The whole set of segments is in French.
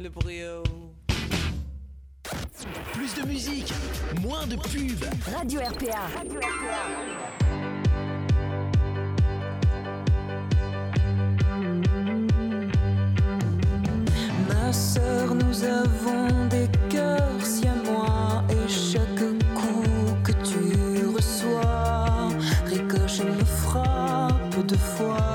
le brio. Plus de musique, moins de pubs. Radio RPA. Radio RPA. Ma sœur, nous avons des cœurs siamois et chaque coup que tu reçois ricoche et me frappe deux fois.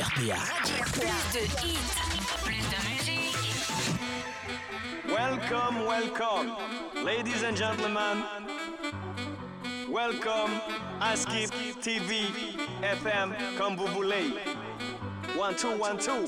Radio RPA. Plus de hits, plus de musique. Welcome, welcome, ladies and gentlemen. Welcome à Skip TV FM comme vous voulez. One two one two.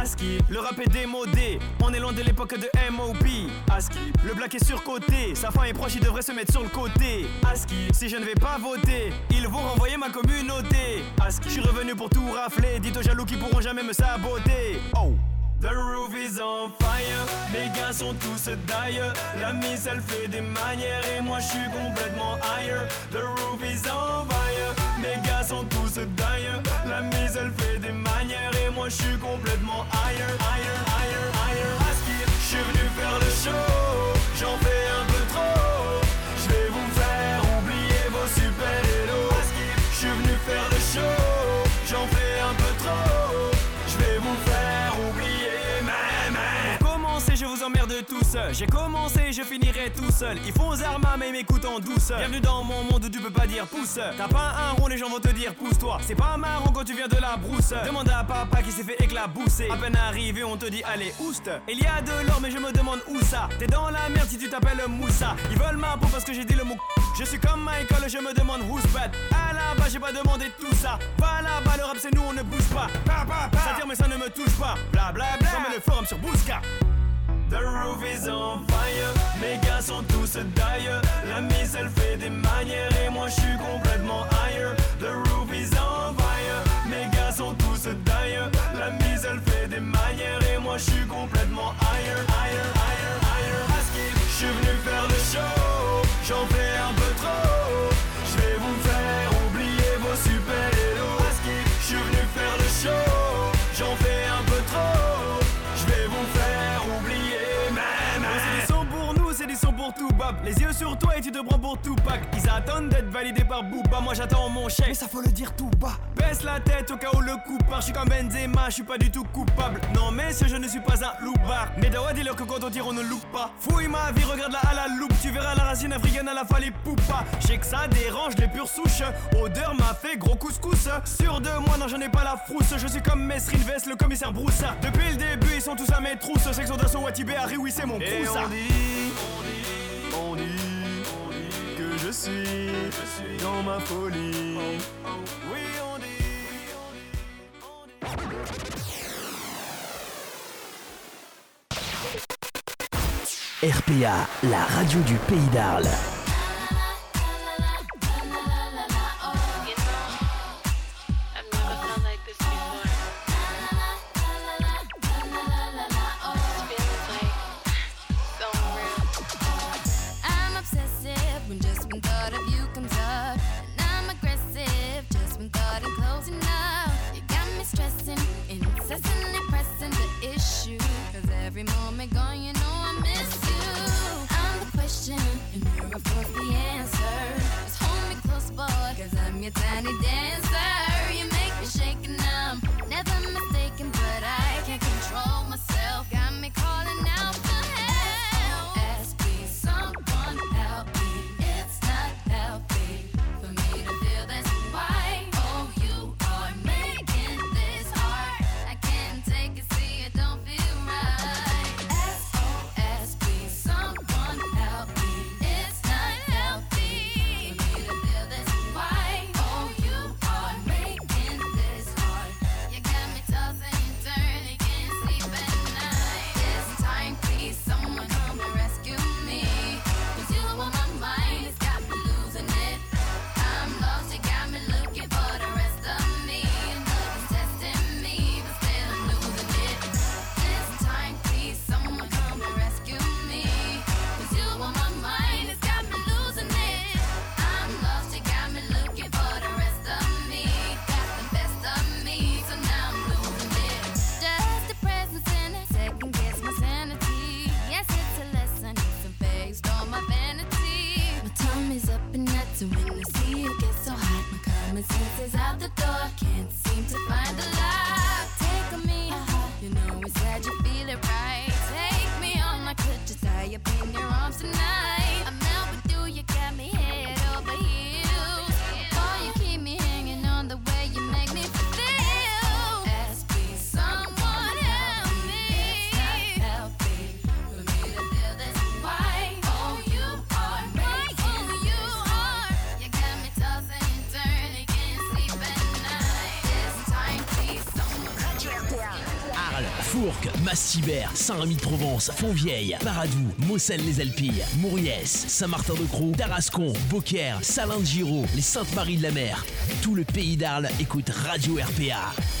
Aski, le rap est démodé, on est loin de l'époque de MOP Aski, le black est surcoté, sa fin est proche, il devrait se mettre sur le côté Aski, si je ne vais pas voter, vont renvoyer ma communauté. Aski, je suis revenu pour tout rafler, dites aux jaloux qui pourront jamais me saboter. Oh. The roof is on fire, mes gars sont tous d'ailleurs. La mise elle fait des manières. Et moi je suis complètement higher The roof is on fire, mes gars sont tous d'ailleurs. La mise elle fait des manières. Et moi je suis complètement higher, higher, higher, higher je suis venu faire le show, J'ai commencé je finirai tout seul. Ils font armes mais ils m'écoutent en douce. Bienvenue dans mon monde où tu peux pas dire pouce T'as pas un rond les gens vont te dire pousse-toi. C'est pas marrant quand tu viens de la brousse. Demande à papa qui s'est fait éclabousser. À peine arrivé on te dit allez ouste. Il y a de l'or mais je me demande où ça. T'es dans la merde si tu t'appelles Moussa. Ils veulent ma peau parce que j'ai dit le mot Je suis comme Michael je me demande who's bad À la base j'ai pas demandé tout ça. Pas là-bas le rap c'est nous on ne bouge pas. Pa, pa, pa. Ça tire mais ça ne me touche pas. Bla bla bla. Le forum sur Bouska The roof is on fire, mes gars sont tous d'ailleurs. La mise elle fait des manières et moi je suis complètement higher The roof is on fire, Les yeux sur toi et tu te prends pour tout pack Ils attendent d'être validés par Booba. Moi j'attends mon chèque. Mais ça faut le dire tout bas. Baisse la tête au cas où le coup part. Je suis comme Benzema, je suis pas du tout coupable. Non messieurs je ne suis pas un loupard Mais Dawa dis-leur que quand on tire on ne loupe pas. Fouille ma vie, regarde-la à la loupe Tu verras la racine africaine à la falée poupa. Je sais que ça dérange les pures souches. Odeur m'a fait gros couscous. Sûr de moi non j'en ai pas la frousse. Je suis comme Mesrine Vest, le commissaire Broussard. Depuis le début ils sont tous à mes trousses. Section d'assaut Watibé Harry oui c'est mon Broussard on dit, que je suis, dans ma folie. Oui, on dit, RPA, la radio du pays d'Arles. Saint-Rémy-de-Provence, Fontvieille, Paradou, Moselle-les-Alpilles, Mauriès, Saint-Martin-de-Croix, Tarascon, Beaucaire, Salins-de-Giraud, les Saintes-Maries de la Mer. Tout le pays d'Arles écoute Radio RPA.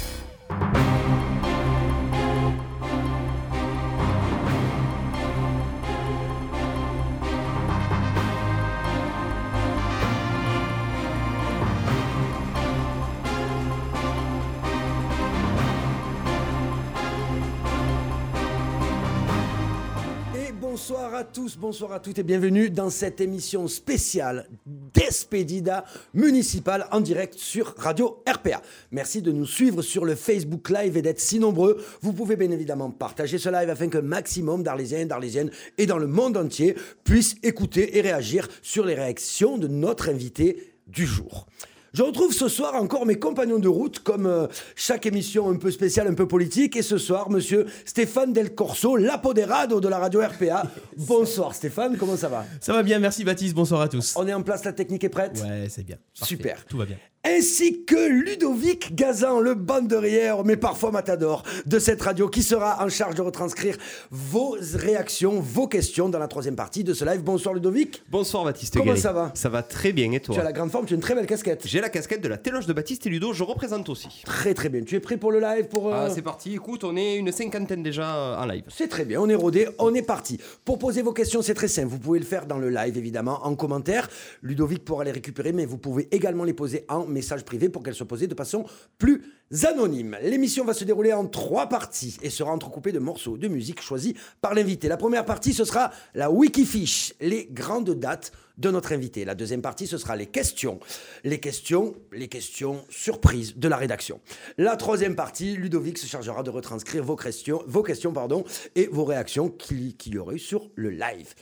Tous, bonsoir à toutes et bienvenue dans cette émission spéciale d'Espedida municipale en direct sur Radio RPA. Merci de nous suivre sur le Facebook Live et d'être si nombreux. Vous pouvez bien évidemment partager ce live afin qu'un maximum d'Arlésiens, d'Arlésiennes et dans le monde entier puissent écouter et réagir sur les réactions de notre invité du jour. Je retrouve ce soir encore mes compagnons de route, comme euh, chaque émission un peu spéciale, un peu politique. Et ce soir, monsieur Stéphane Del Corso, l'apoderado de la radio RPA. Bonsoir Stéphane, comment ça va? Ça va bien, merci Baptiste, bonsoir à tous. On est en place, la technique est prête? Ouais, c'est bien. Parfait. Super. Tout va bien. Ainsi que Ludovic Gazan, le banderière, mais parfois matador de cette radio, qui sera en charge de retranscrire vos réactions, vos questions dans la troisième partie de ce live. Bonsoir Ludovic. Bonsoir Baptiste Comment ça va? Ça va très bien et toi? Tu as la grande forme, tu as une très belle casquette. J'ai la casquette de la téloge de Baptiste et Ludo, je représente aussi. Très très bien. Tu es prêt pour le live pour, euh, Ah, c'est parti, écoute, on est une cinquantaine déjà euh, en live. C'est très bien, on est rodé, on est parti. Pour poser vos questions, c'est très simple. Vous pouvez le faire dans le live, évidemment, en commentaire. Ludovic pourra les récupérer, mais vous pouvez également les poser en message privé pour qu'elles soient posées de façon plus anonyme. L'émission va se dérouler en trois parties et sera entrecoupée de morceaux de musique choisis par l'invité. La première partie, ce sera la Wikifiche, les grandes dates de notre invité. La deuxième partie, ce sera les questions. Les questions, les questions surprises de la rédaction. La troisième partie, Ludovic se chargera de retranscrire vos questions, vos questions pardon, et vos réactions qu'il qu'il y aurait eu sur le live.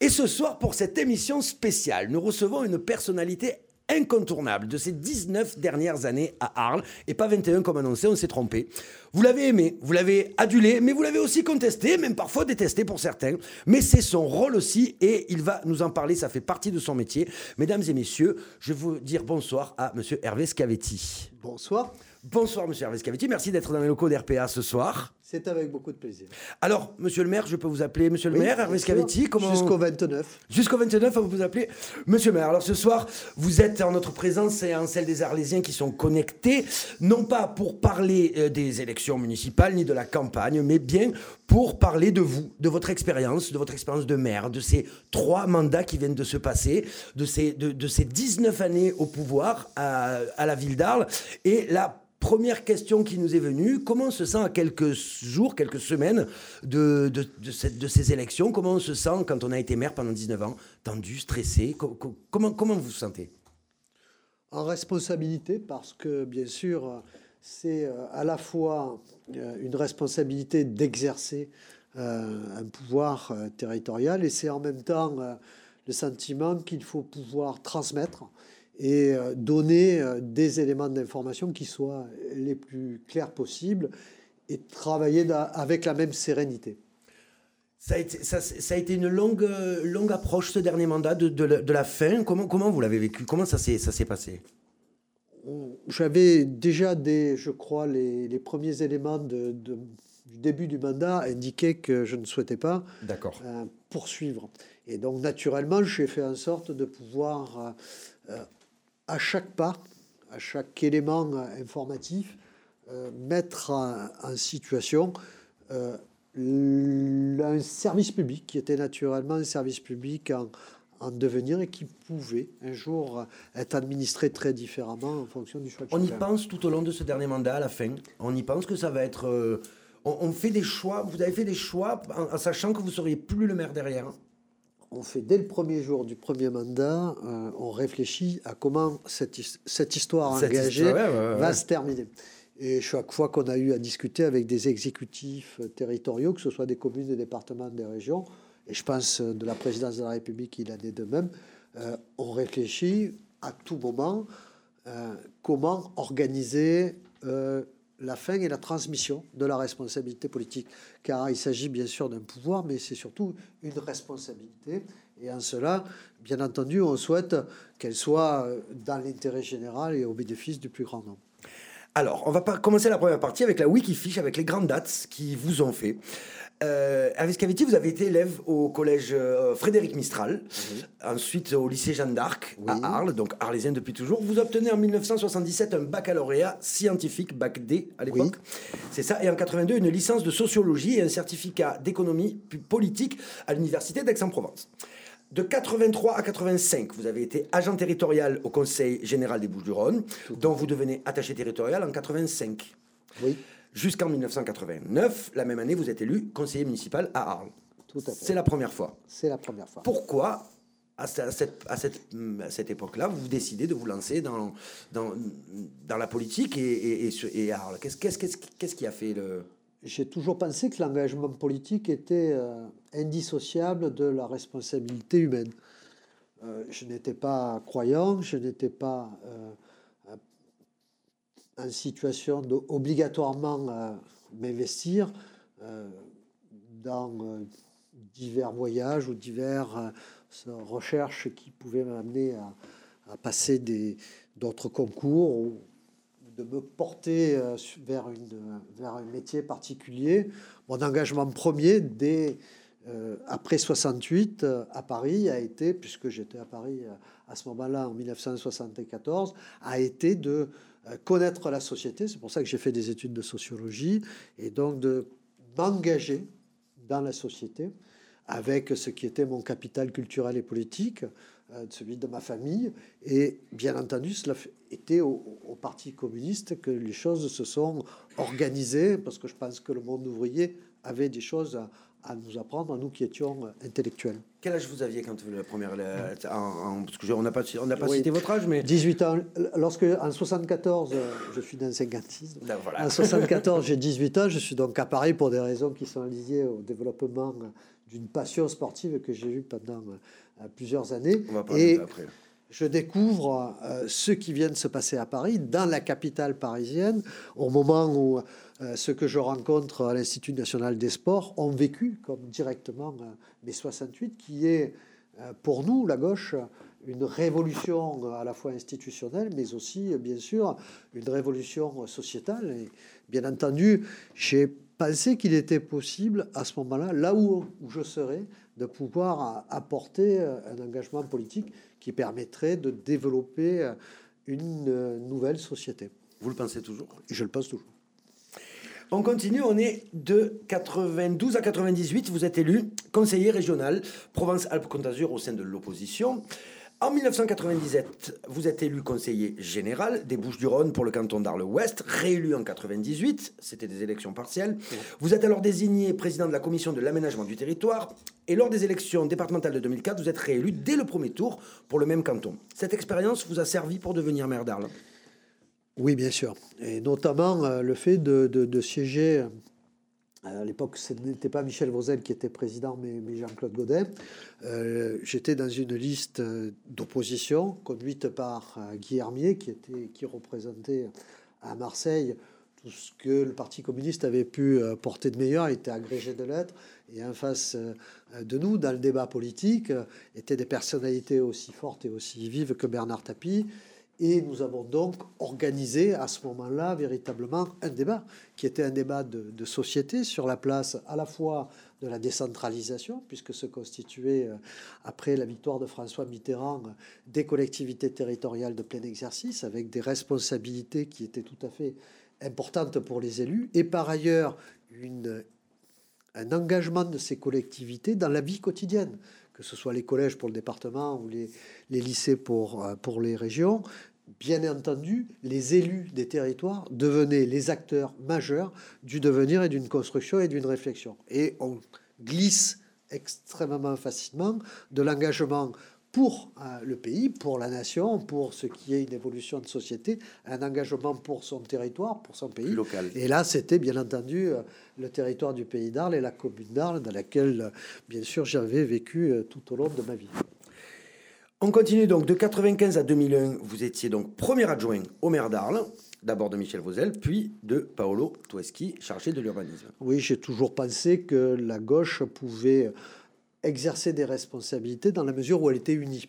Et ce soir, pour cette émission spéciale, nous recevons une personnalité incontournable de ces 19 dernières années à Arles, et pas 21 comme annoncé, on s'est trompé. Vous l'avez aimé, vous l'avez adulé, mais vous l'avez aussi contesté, même parfois détesté pour certains. Mais c'est son rôle aussi, et il va nous en parler, ça fait partie de son métier. Mesdames et messieurs, je vais vous dire bonsoir à Monsieur Hervé Scavetti. Bonsoir, Bonsoir Monsieur Hervé Scavetti, merci d'être dans les locaux d'RPA ce soir. C'est avec beaucoup de plaisir. Alors, Monsieur le maire, je peux vous appeler Monsieur le Oui, maire, Hervé. Scavetti comment... Jusqu'au 29. Jusqu'au 29, vous vous appelez Monsieur le maire. Alors ce soir, vous êtes en notre présence et en celle des Arlésiens qui sont connectés, non pas pour parler euh, des élections municipales ni de la campagne, mais bien pour parler de vous, de votre expérience, de votre expérience de maire, de ces trois mandats qui viennent de se passer, de ces, de, de ces 19 années au pouvoir à, à la ville d'Arles et la première question qui nous est venue, comment on se sent à quelques jours, quelques semaines de, de, ces élections? Comment on se sent quand on a été maire pendant 19 ans Tendu, stressé? Co- co- comment, comment vous vous sentez? En responsabilité, parce que bien sûr, c'est euh, à la fois euh, une responsabilité d'exercer euh, un pouvoir territorial et c'est en même temps le sentiment qu'il faut pouvoir transmettre et euh, donner euh, des éléments d'information qui soient les plus clairs possibles et travailler avec la même sérénité. ça a, été, ça, ça a été une longue, longue approche ce dernier mandat de, de la, de la fin. Comment, comment vous l'avez vécu? Comment ça s'est passé? J'avais déjà des, je crois, les, les premiers éléments de, de- du début du mandat indiquaient que je ne souhaitais pas euh, poursuivre. Et donc, naturellement, j'ai fait en sorte de pouvoir, euh, à chaque pas, à chaque élément euh, informatif, euh, mettre en, en situation euh, un service public qui était naturellement un service public en, en devenir et qui pouvait un jour être administré très différemment en fonction du choix On y pense tout au long de ce dernier mandat à la fin. On y pense que ça va être. euh, on, on fait des choix. Vous avez fait des choix en, en sachant que vous seriez plus le maire derrière. On fait dès le premier jour du premier mandat, euh, on réfléchit à comment cette, cette histoire Cette engagée histoire, ouais, ouais, va se terminer. Et chaque fois qu'on a eu à discuter avec des exécutifs territoriaux, que ce soit des communes, des départements, des régions, et je pense de la présidence de la République, il en est de même, euh, on réfléchit à tout moment euh, comment organiser la fin et la transmission de la responsabilité politique. Car il s'agit bien sûr d'un pouvoir, mais c'est surtout une responsabilité. Et en cela, bien entendu, on souhaite qu'elle soit dans l'intérêt général et au bénéfice du plus grand nombre. Alors, on va commencer la première partie avec la Wikifiche, avec les grandes dates qui vous ont fait. Euh, avec Scavetti, vous avez été élève au collège euh, Frédéric Mistral, ensuite au lycée Jeanne d'Arc à Arles, donc arlésien depuis toujours. Vous obtenez en 1977 un baccalauréat scientifique, bac D à l'époque. C'est ça, et en 82 une licence de sociologie et un certificat d'économie politique à l'université d'Aix-en-Provence. De 83 à 85, vous avez été agent territorial au Conseil général des Bouches-du-Rhône, dont vous devenez attaché territorial en 85. Oui. Jusqu'en 1989, la même année, vous êtes élu conseiller municipal à Arles. C'est la première fois. C'est la première fois. Pourquoi, à, à cette, à cette, à cette époque-là, vous décidez de vous lancer dans, dans, dans la politique et, et, Arles? Qu'est-ce qui a fait le... J'ai toujours pensé que l'engagement politique était euh, indissociable de la responsabilité humaine. Euh, je n'étais pas croyant, je n'étais pas euh, en situation d'obligatoirement euh, m'investir euh, dans euh, divers voyages ou divers euh, recherches qui pouvaient m'amener à, passer d'autres concours ou de me porter vers, une, vers un métier particulier. Mon engagement premier, dès après 68 euh, à Paris, a été, puisque j'étais à Paris à ce moment-là, en 1974, a été de connaître la société. C'est pour ça que j'ai fait des études de sociologie et donc de m'engager dans la société avec ce qui était mon capital culturel et politique, euh, celui de ma famille. Et bien entendu, cela était au, au Parti communiste que les choses se sont organisées, parce que je pense que le monde ouvrier avait des choses à, à nous apprendre, nous qui étions euh, intellectuels. Quel âge vous aviez quand vous la première... la- en- en- parce que je- on n'a pas, on n'a pas Oui. cité votre âge, mais... 18 ans. Lorsque, en 74, euh, je suis dans 56. Là, voilà. En 74, j'ai 18 ans. Je suis donc à Paris pour des raisons qui sont liées au développement d'une passion sportive que j'ai eue pendant euh, plusieurs années. On va parler Et après. Je découvre euh, ce qui vient de se passer à Paris, dans la capitale parisienne, au moment où euh, ceux que je rencontre à l'Institut national des sports ont vécu comme directement euh, mai 68, qui est euh, pour nous, la gauche, une révolution à la fois institutionnelle, mais aussi, bien sûr, une révolution sociétale. Et bien entendu, j'ai pensé qu'il était possible, à ce moment-là, là où je serais, de pouvoir apporter euh, un engagement politique qui permettrait de développer euh, une euh, nouvelle société. Vous le pensez toujours? Et je le pense toujours. On continue, on est de 92 à 98, vous êtes élu conseiller régional Provence-Alpes-Côte d'Azur au sein de l'opposition. En 1997, vous êtes élu conseiller général des Bouches-du-Rhône pour le canton d'Arles-Ouest, réélu en 98, c'était des élections partielles. Vous êtes alors désigné président de la commission de l'aménagement du territoire et lors des élections départementales de 2004, vous êtes réélu dès le premier tour pour le même canton. Cette expérience vous a servi pour devenir maire d'Arles? Oui, bien sûr. Et notamment euh, le fait de, de- de siéger. À l'époque, ce n'était pas Michel Vauzel qui était président, mais, Jean-Claude Godin. Euh, J'étais dans une liste euh, d'opposition conduite par euh, Guy Hermier, qui, qui représentait à Marseille tout ce que le Parti communiste avait pu porter de meilleur, était agrégé de lettres. Et en face de nous, dans le débat politique, étaient des personnalités aussi fortes et aussi vives que Bernard Tapie. Et nous avons donc organisé à ce moment-là véritablement un débat, qui était un débat de, société sur la place à la fois de la décentralisation, puisque se constituait, euh, après la victoire de François Mitterrand, des collectivités territoriales de plein exercice, avec des responsabilités qui étaient tout à fait importantes pour les élus, et par ailleurs un engagement de ces collectivités dans la vie quotidienne que ce soit les collèges pour le département ou les, les lycées pour, euh, pour les régions, bien entendu, les élus des territoires devenaient les acteurs majeurs du devenir et d'une construction et d'une réflexion. Et on glisse extrêmement facilement de l'engagement pour euh, le pays, pour la nation, pour ce qui est une évolution de société, un engagement pour son territoire, pour son pays. local. Et là, c'était bien entendu euh, le territoire du pays d'Arles et la commune d'Arles, dans laquelle, euh, bien sûr, j'avais vécu tout au long de ma vie. On continue donc de 95 à 2001. Vous étiez donc premier adjoint au maire d'Arles, d'abord de Michel Vauzel, puis de Paolo Tueschi, chargé de l'urbanisme. Oui, j'ai toujours pensé que la gauche pouvait exercer des responsabilités dans la mesure où elle était unie.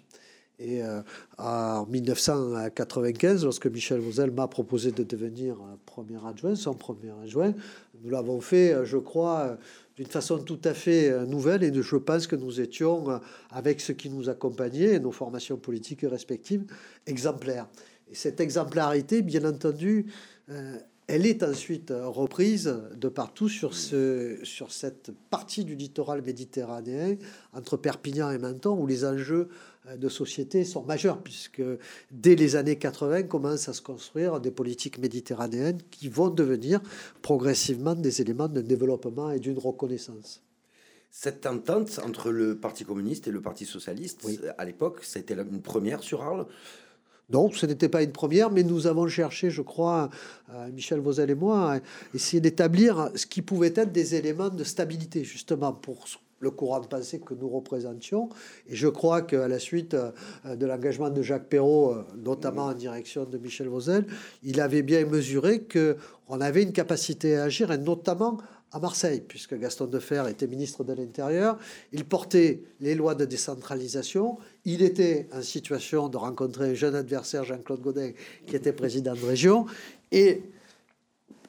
Et euh, en 1995, lorsque Michel Vauzel m'a proposé de devenir euh, premier adjoint, son premier adjoint, nous l'avons fait, euh, je crois, d'une façon tout à fait nouvelle. Et je pense que nous étions, avec ce qui nous accompagnait, nos formations politiques respectives, exemplaires. Et cette exemplarité, bien entendu, elle est ensuite euh, reprise de partout sur, ce, sur cette partie du littoral méditerranéen, entre Perpignan et Menton, où les enjeux euh, de société sont majeurs, puisque dès les années 80 commencent à se construire des politiques méditerranéennes qui vont devenir progressivement des éléments de développement et d'une reconnaissance. Cette entente entre le Parti communiste et le Parti socialiste, à l'époque, c'était une première sur Arles. Non, ce n'était pas une première, mais nous avons cherché, je crois, euh, Michel Vauzel et moi, à essayer d'établir ce qui pouvait être des éléments de stabilité, justement, pour le courant de pensée que nous représentions. Et je crois qu'à la suite euh, de l'engagement de Jacques Perrault, euh, notamment en direction de Michel Vauzel, il avait bien mesuré qu'on avait une capacité à agir, et notamment à Marseille, puisque Gaston Defer était ministre de l'Intérieur. Il portait les lois de décentralisation. Il était en situation de rencontrer un jeune adversaire, Jean-Claude Godin, qui était président de région. Et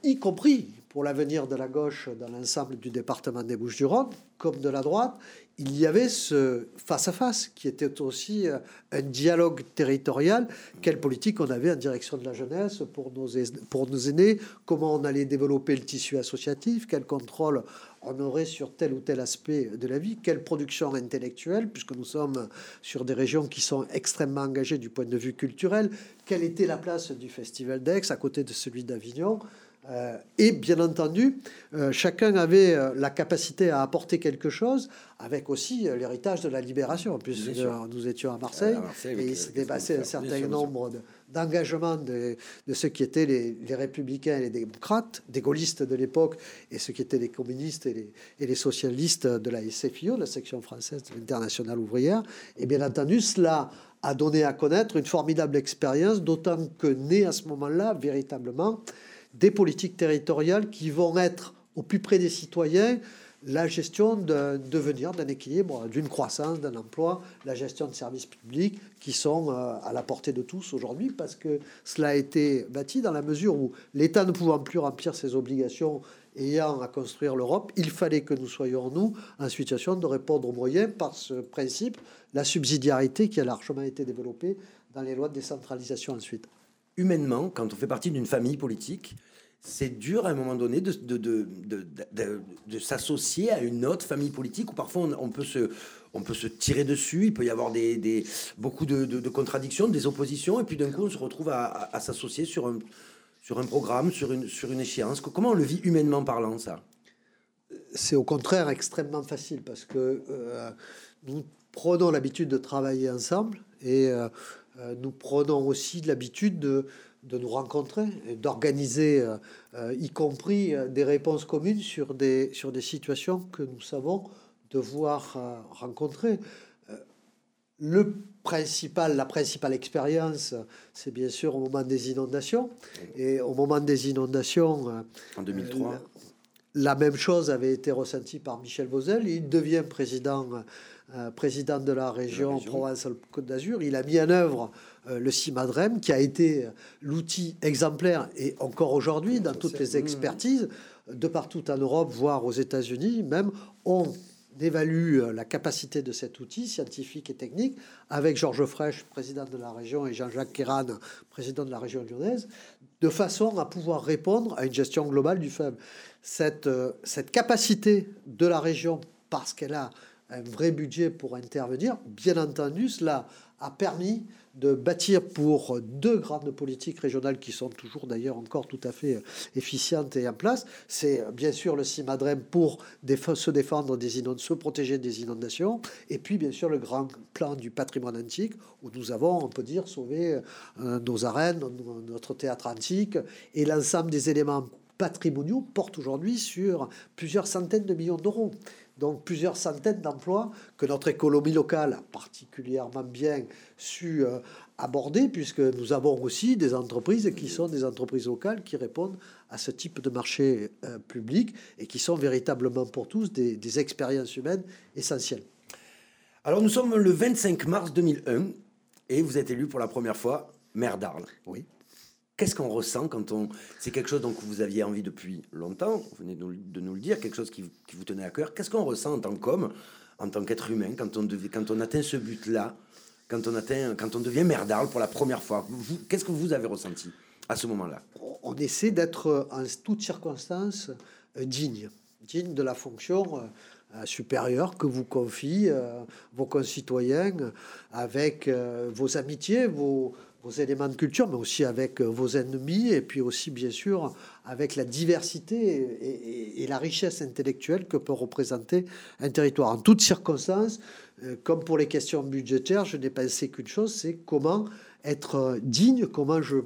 y compris pour l'avenir de la gauche dans l'ensemble du département des Bouches-du-Rhône, comme de la droite, il y avait ce face-à-face qui était aussi euh, un dialogue territorial. Quelle politique on avait en direction de la jeunesse pour nos, pour nos aînés? Comment on allait développer le tissu associatif? Quel contrôle on aurait sur tel ou tel aspect de la vie? Quelle production intellectuelle? Puisque nous sommes sur des régions qui sont extrêmement engagées du point de vue culturel. Quelle était la place du Festival d'Aix à côté de celui d'Avignon? Et bien entendu, euh, chacun avait euh, la capacité à apporter quelque chose, avec aussi euh, l'héritage de la libération, puisque euh, nous étions à Marseille, À Marseille, avec, et euh, il s'est dépassé un certain nombre de- d'engagements de, de ceux qui étaient les, les républicains et les démocrates, des gaullistes de l'époque, et ceux qui étaient les communistes et les, et les socialistes de la SFIO, la section française de l'Internationale ouvrière. Et bien entendu, cela a donné à connaître une formidable expérience, d'autant que naît à ce moment-là véritablement des politiques territoriales qui vont être au plus près des citoyens la gestion d'un devenir, d'un équilibre, d'une croissance, d'un emploi, la gestion de services publics qui sont euh, à la portée de tous aujourd'hui parce que cela a été bâti dans la mesure où l'État ne pouvant plus remplir ses obligations ayant à construire l'Europe, il fallait que nous soyons, nous, en situation de répondre aux moyens par ce principe, la subsidiarité qui a largement été développée dans les lois de décentralisation ensuite. Humainement, quand on fait partie d'une famille politique, c'est dur à un moment donné de, de, de, de, s'associer à une autre famille politique où parfois on, on peut se, on peut se tirer dessus, il peut y avoir des, des- beaucoup de, contradictions, des oppositions, et puis d'un coup, on se retrouve à s'associer sur un, sur un programme, sur une, sur une échéance. Comment on le vit humainement parlant, ça? C'est au contraire extrêmement facile parce que euh, nous prenons l'habitude de travailler ensemble et euh, euh, nous prenons aussi l'habitude de, de nous rencontrer d'organiser, euh, y compris euh, des réponses communes sur des, sur des situations que nous savons devoir euh, rencontrer. Le principal, la principale expérience, c'est bien sûr au moment des inondations. Et au moment des inondations, En 2003. la- même chose avait été ressentie par Michel Vauzel. Il devient président, euh, président de la région Provence-Côte d'Azur. Il a mis en œuvre le CIMADREM, qui a été l'outil exemplaire, et encore aujourd'hui, dans toutes les expertises, de partout en Europe, voire aux États-Unis, même, on évalue euh, la capacité de cet outil scientifique et technique avec Georges Frêche, président de la région, et Jean-Jacques Kéran, président de la région lyonnaise, de façon à pouvoir répondre à une gestion globale du. Cette, euh, cette capacité de la région, parce qu'elle a un vrai budget pour intervenir, bien entendu, cela a permis de bâtir pour deux grandes politiques régionales qui sont toujours d'ailleurs encore tout à fait efficientes et en place. C'est euh, bien sûr le CIMADREM pour se défendre des inondations, se protéger des inondations, et puis bien sûr le grand plan du patrimoine antique où nous avons, on peut dire, sauvé euh, nos arènes, no- notre théâtre antique et l'ensemble des éléments patrimoniaux portent aujourd'hui sur plusieurs centaines de millions d'euros. Donc plusieurs centaines d'emplois que notre économie locale a particulièrement bien su euh, aborder, puisque nous avons aussi des entreprises qui sont des entreprises locales qui répondent à ce type de marché euh, public et qui sont véritablement pour tous des, des expériences humaines essentielles. Alors nous sommes le 25 mars 2001 et vous êtes élu pour la première fois maire d'Arles. Oui. Qu'est-ce qu'on ressent quand on... C'est quelque chose dont vous aviez envie depuis longtemps, vous venez de nous, le dire, quelque chose qui, vous- tenait à cœur. Qu'est-ce qu'on ressent en tant qu'homme, en tant qu'être humain, quand on, devait- quand on atteint ce but-là, quand on, atteint, quand on devient d'Arles pour la première fois? Qu'est-ce que vous avez ressenti à ce moment-là? On essaie d'être en toutes circonstances euh, digne, digne de la fonction euh, euh, supérieure que vous confient euh, vos concitoyens euh, avec euh, vos amitiés, vos, vos éléments de culture, mais aussi avec euh, vos ennemis et puis aussi bien sûr avec la diversité et, la richesse intellectuelle que peut représenter un territoire. En toutes circonstances, euh, comme pour les questions budgétaires, je n'ai pensé qu'une chose, c'est comment être euh, digne, comment je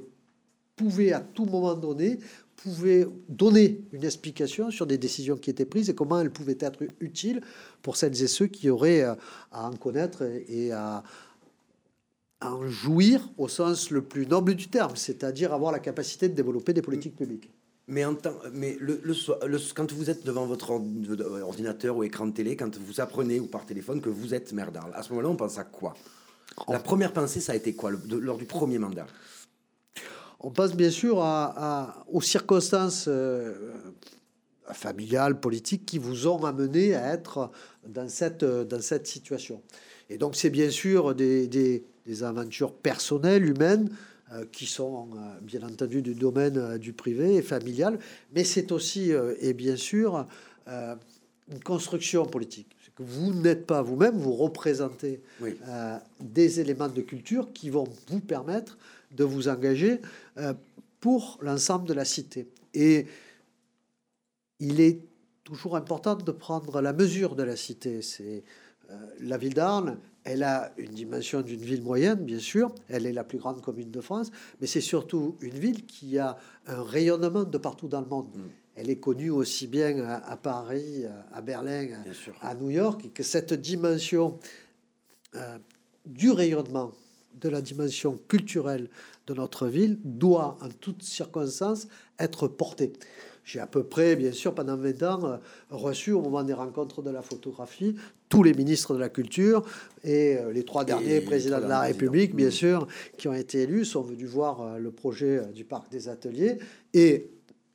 pouvait à tout moment donné pouvait donner une explication sur des décisions qui étaient prises et comment elles pouvaient être utiles pour celles et ceux qui auraient à en connaître et à, à en jouir au sens le plus noble du terme, c'est-à-dire avoir la capacité de développer des politiques publiques. Mais, en temps, mais le, le le- quand vous êtes devant votre ord- ordinateur ou écran de télé, quand vous apprenez ou par téléphone que vous êtes maire d'Arles, à ce moment-là, on pense à quoi? La première pensée, ça a été quoi de- lors du premier mandat? On pense bien sûr à, à- aux circonstances euh, familiales, politiques qui vous ont amené à être dans cette, euh, dans cette situation. Et donc c'est bien sûr des, des- des aventures personnelles, humaines, euh, qui sont euh, bien entendu du domaine euh, du privé et familial, mais c'est aussi, et bien sûr, une construction politique. Que vous n'êtes pas vous-même, vous représentez Oui. des éléments de culture qui vont vous permettre de vous engager pour l'ensemble de la cité. Et il est toujours important de prendre la mesure de la cité. C'est la ville d'Arles, elle a une dimension d'une ville moyenne, bien sûr. Elle est la plus grande commune de France, mais c'est surtout une ville qui a un rayonnement de partout dans le monde. Elle est connue aussi bien à, à Paris, à- à Berlin, à, à New York, et que cette dimension euh, du rayonnement, de la dimension culturelle de notre ville doit en toutes circonstances être portée. J'ai à peu près, bien sûr, pendant 20 ans, euh, reçu au moment des rencontres de la photographie tous les ministres de la Culture et euh, les trois derniers présidents de la République, bien présidents. sûr, qui ont été élus, sont venus voir euh, le projet du parc des ateliers. Et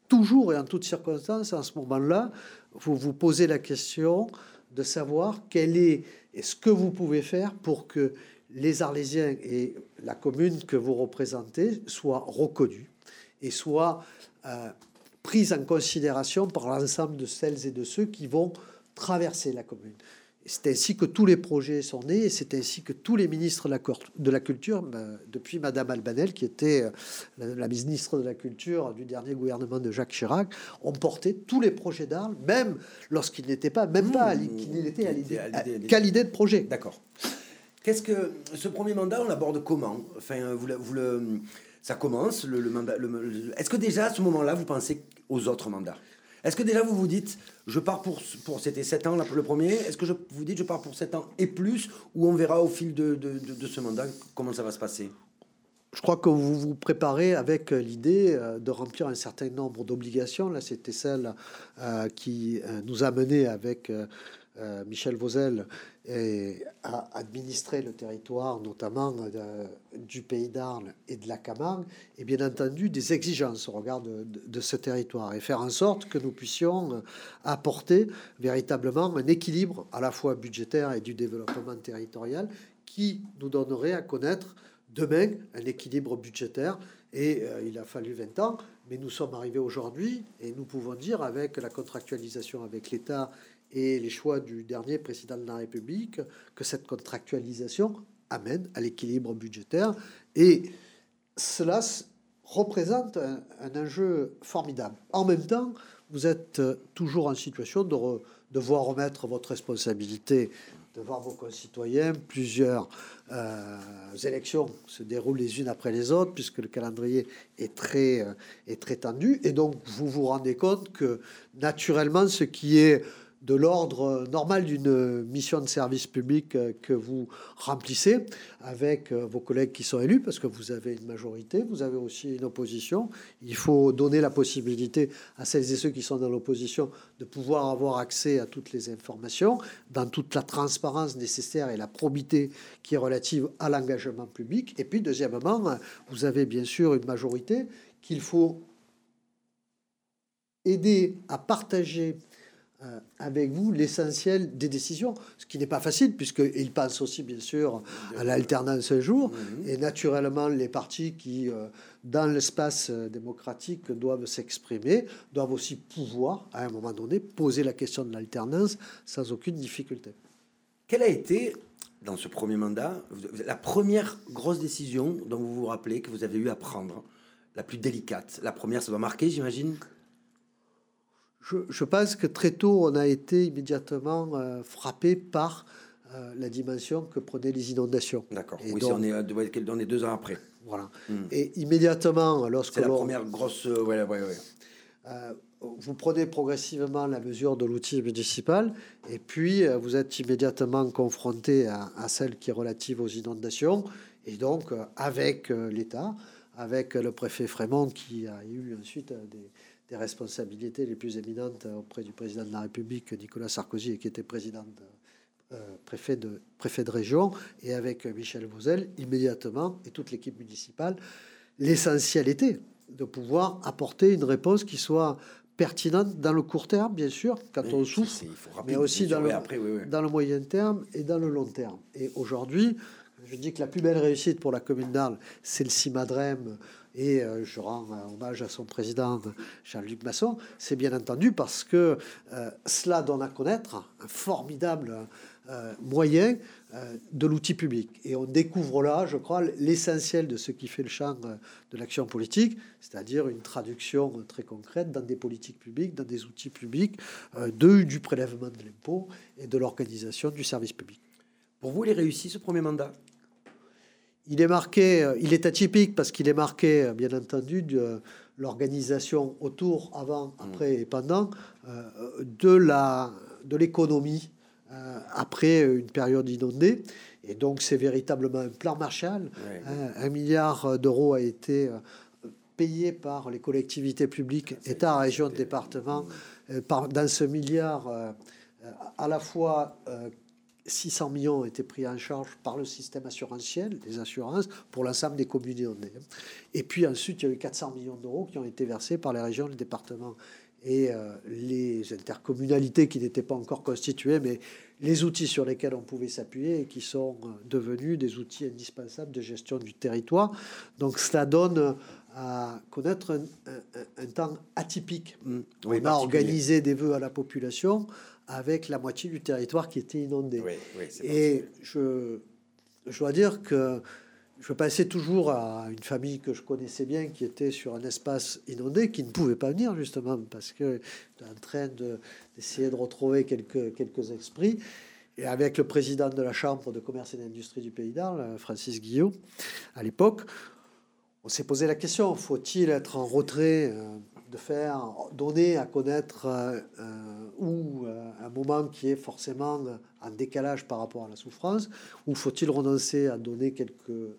toujours et en toutes circonstances, en ce moment-là, vous vous posez la question de savoir quel est et ce que vous pouvez faire pour que les Arlésiens et la commune que vous représentez soient reconnus et soient euh, prises en considération par l'ensemble de celles et de ceux qui vont traverser la commune. C'est ainsi que tous les projets sont nés et c'est ainsi que tous les ministres de la, cor- de la Culture, ben, depuis Madame Albanel, qui était euh, la, ministre de la Culture du dernier gouvernement de Jacques Chirac, ont porté tous les projets d'Arles, même lorsqu'ils n'étaient pas, même pas, à l'i- qu'ils n'étaient qu'à l'idée de projet. D'accord. Qu'est-ce que ce premier mandat, on l'aborde comment? Enfin, vous, le- vous le, ça commence le, le mandat. Est-ce que déjà à ce moment-là, vous pensez aux autres mandats Est-ce que déjà vous vous dites, je pars pour pour c'était 7 ans là, le premier. Est-ce que je vous dites, je pars pour 7 ans et plus, ou on verra au fil de, de, ce mandat comment ça va se passer? Je crois que vous vous préparez avec l'idée euh, de remplir un certain nombre d'obligations. Là, c'était celle euh, qui euh, nous a mené avec Michel Vauzel et à administrer le territoire, notamment euh, du pays d'Arles et de la Camargue, et bien entendu des exigences au regard de, ce territoire, et faire en sorte que nous puissions euh, apporter véritablement un équilibre à la fois budgétaire et du développement territorial qui nous donnerait à connaître demain un équilibre budgétaire. Et euh, il a fallu 20 ans, mais nous sommes arrivés aujourd'hui et nous pouvons dire avec la contractualisation avec l'État et les choix du dernier président de la République que cette contractualisation amène à l'équilibre budgétaire. Et cela représente un, enjeu formidable. En même temps, vous êtes toujours en situation de, re- de voir remettre votre responsabilité devant vos concitoyens. Plusieurs euh, élections se déroulent les unes après les autres, puisque le calendrier est très, euh, est très tendu. Et donc, vous vous rendez compte que, naturellement, ce qui est de l'ordre normal d'une mission de service public euh, que vous remplissez avec euh, vos collègues qui sont élus, parce que vous avez une majorité, vous avez aussi une opposition. Il faut donner la possibilité à celles et ceux qui sont dans l'opposition de pouvoir avoir accès à toutes les informations, dans toute la transparence nécessaire et la probité qui est relative à l'engagement public. Et puis, deuxièmement, vous avez bien sûr une majorité qu'il faut aider à partager avec vous l'essentiel des décisions, ce qui n'est pas facile, puisqu'il pense aussi, bien sûr, à l'alternance un jour, et naturellement, les partis qui, euh, dans l'espace euh, démocratique, doivent s'exprimer, doivent aussi pouvoir, à un moment donné, poser la question de l'alternance sans aucune difficulté. Quelle a été, dans ce premier mandat, la première grosse décision dont vous vous rappelez que vous avez eu à prendre La plus délicate? La première, ça doit marquer, j'imagine? Je, je pense que très tôt, on a été immédiatement euh, frappé par euh, la dimension que prenaient les inondations. D'accord. Oui, donc- on, est, ouais, on est deux ans après. Voilà. Hmm. Et immédiatement, lorsque C'est la première grosse. euh, ouais, ouais, ouais. Euh, vous prenez progressivement la mesure de l'outil municipal et puis vous êtes immédiatement confronté à, à celle qui est relative aux inondations et donc avec l'État, avec le préfet Frémont qui a eu ensuite des, des responsabilités les plus éminentes auprès du président de la République Nicolas Sarkozy et qui était président de, euh, préfet, de, préfet de région et avec Michel Vauzel immédiatement et toute l'équipe municipale l'essentiel était de pouvoir apporter une réponse qui soit pertinente dans le court terme, bien sûr, quand Oui, on souffre, rapide, mais aussi sûr, dans le, après, oui, oui. dans le moyen terme et dans le long terme. Et aujourd'hui, je dis que la plus belle réussite pour la commune d'Arles, c'est le CIMADREM, et euh, je rends hommage à son président, Jean-Luc Masson, c'est bien entendu parce que euh, cela donne à connaître un formidable euh, moyen de l'outil public. Et on découvre là, je crois, l'essentiel de ce qui fait le champ de l'action politique, c'est-à-dire une traduction très concrète dans des politiques publiques, dans des outils publics, de, du prélèvement de l'impôt et de l'organisation du service public. Pour vous, il est réussi ce premier mandat? Il est marqué, euh, il est atypique parce qu'il est marqué, euh, bien entendu, de l'organisation autour, avant, après et pendant, euh, de la de l'économie euh, après une période inondée. Et donc, c'est véritablement un plan Marshall. Hein, un milliard d'euros a été payé par les collectivités publiques, État, région, département. Par, dans ce milliard, euh, à la fois 600 millions ont été pris en charge par le système assurantiel, les assurances, pour l'ensemble des communes. Et puis ensuite, il y a eu 400 millions d'euros qui ont été versés par les régions, les départements et euh, les intercommunalités qui n'étaient pas encore constituées, mais les outils sur lesquels on pouvait s'appuyer et qui sont euh, devenus des outils indispensables de gestion du territoire. Donc cela donne à connaître un, un- un- un temps atypique. oui, on a organisé des vœux à la population avec la moitié du territoire qui était inondé. Oui, oui, c'est Et je, je dois dire que je pensais toujours à une famille que je connaissais bien qui était sur un espace inondé, qui ne pouvait pas venir justement parce que en train de- d'essayer de, retrouver quelques, quelques esprits. Et avec le président de la Chambre de commerce et d'industrie du Pays d'Arles, Francis Guillot, à l'époque, on s'est posé la question faut-il être en retrait, euh, de faire, donner à connaître euh, euh, ou euh, un moment qui est forcément en décalage par rapport à la souffrance, ou faut-il renoncer à donner quelques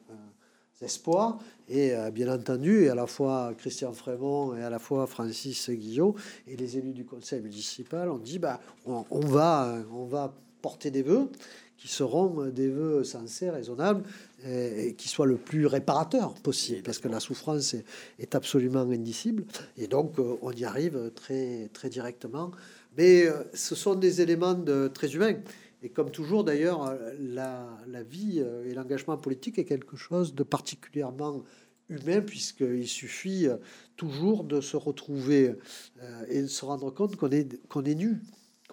espoirs? Et bien entendu, à la fois Christian Frémont et à la fois Francis Guillot et les élus du conseil municipal ont dit bah, on, va, on va porter des vœux qui seront des vœux sensés, raisonnables, et, et qui soient le plus réparateurs possible, parce que la souffrance est, absolument indicible. Et donc, euh, on y arrive très, très directement. Mais euh, ce sont des éléments de, très humains. Et comme toujours, d'ailleurs, euh, la, vie euh, et l'engagement politique est quelque chose de particulièrement humain, puisqu'il suffit euh, toujours de se retrouver euh, et de se rendre compte qu'on est, qu'on est nu,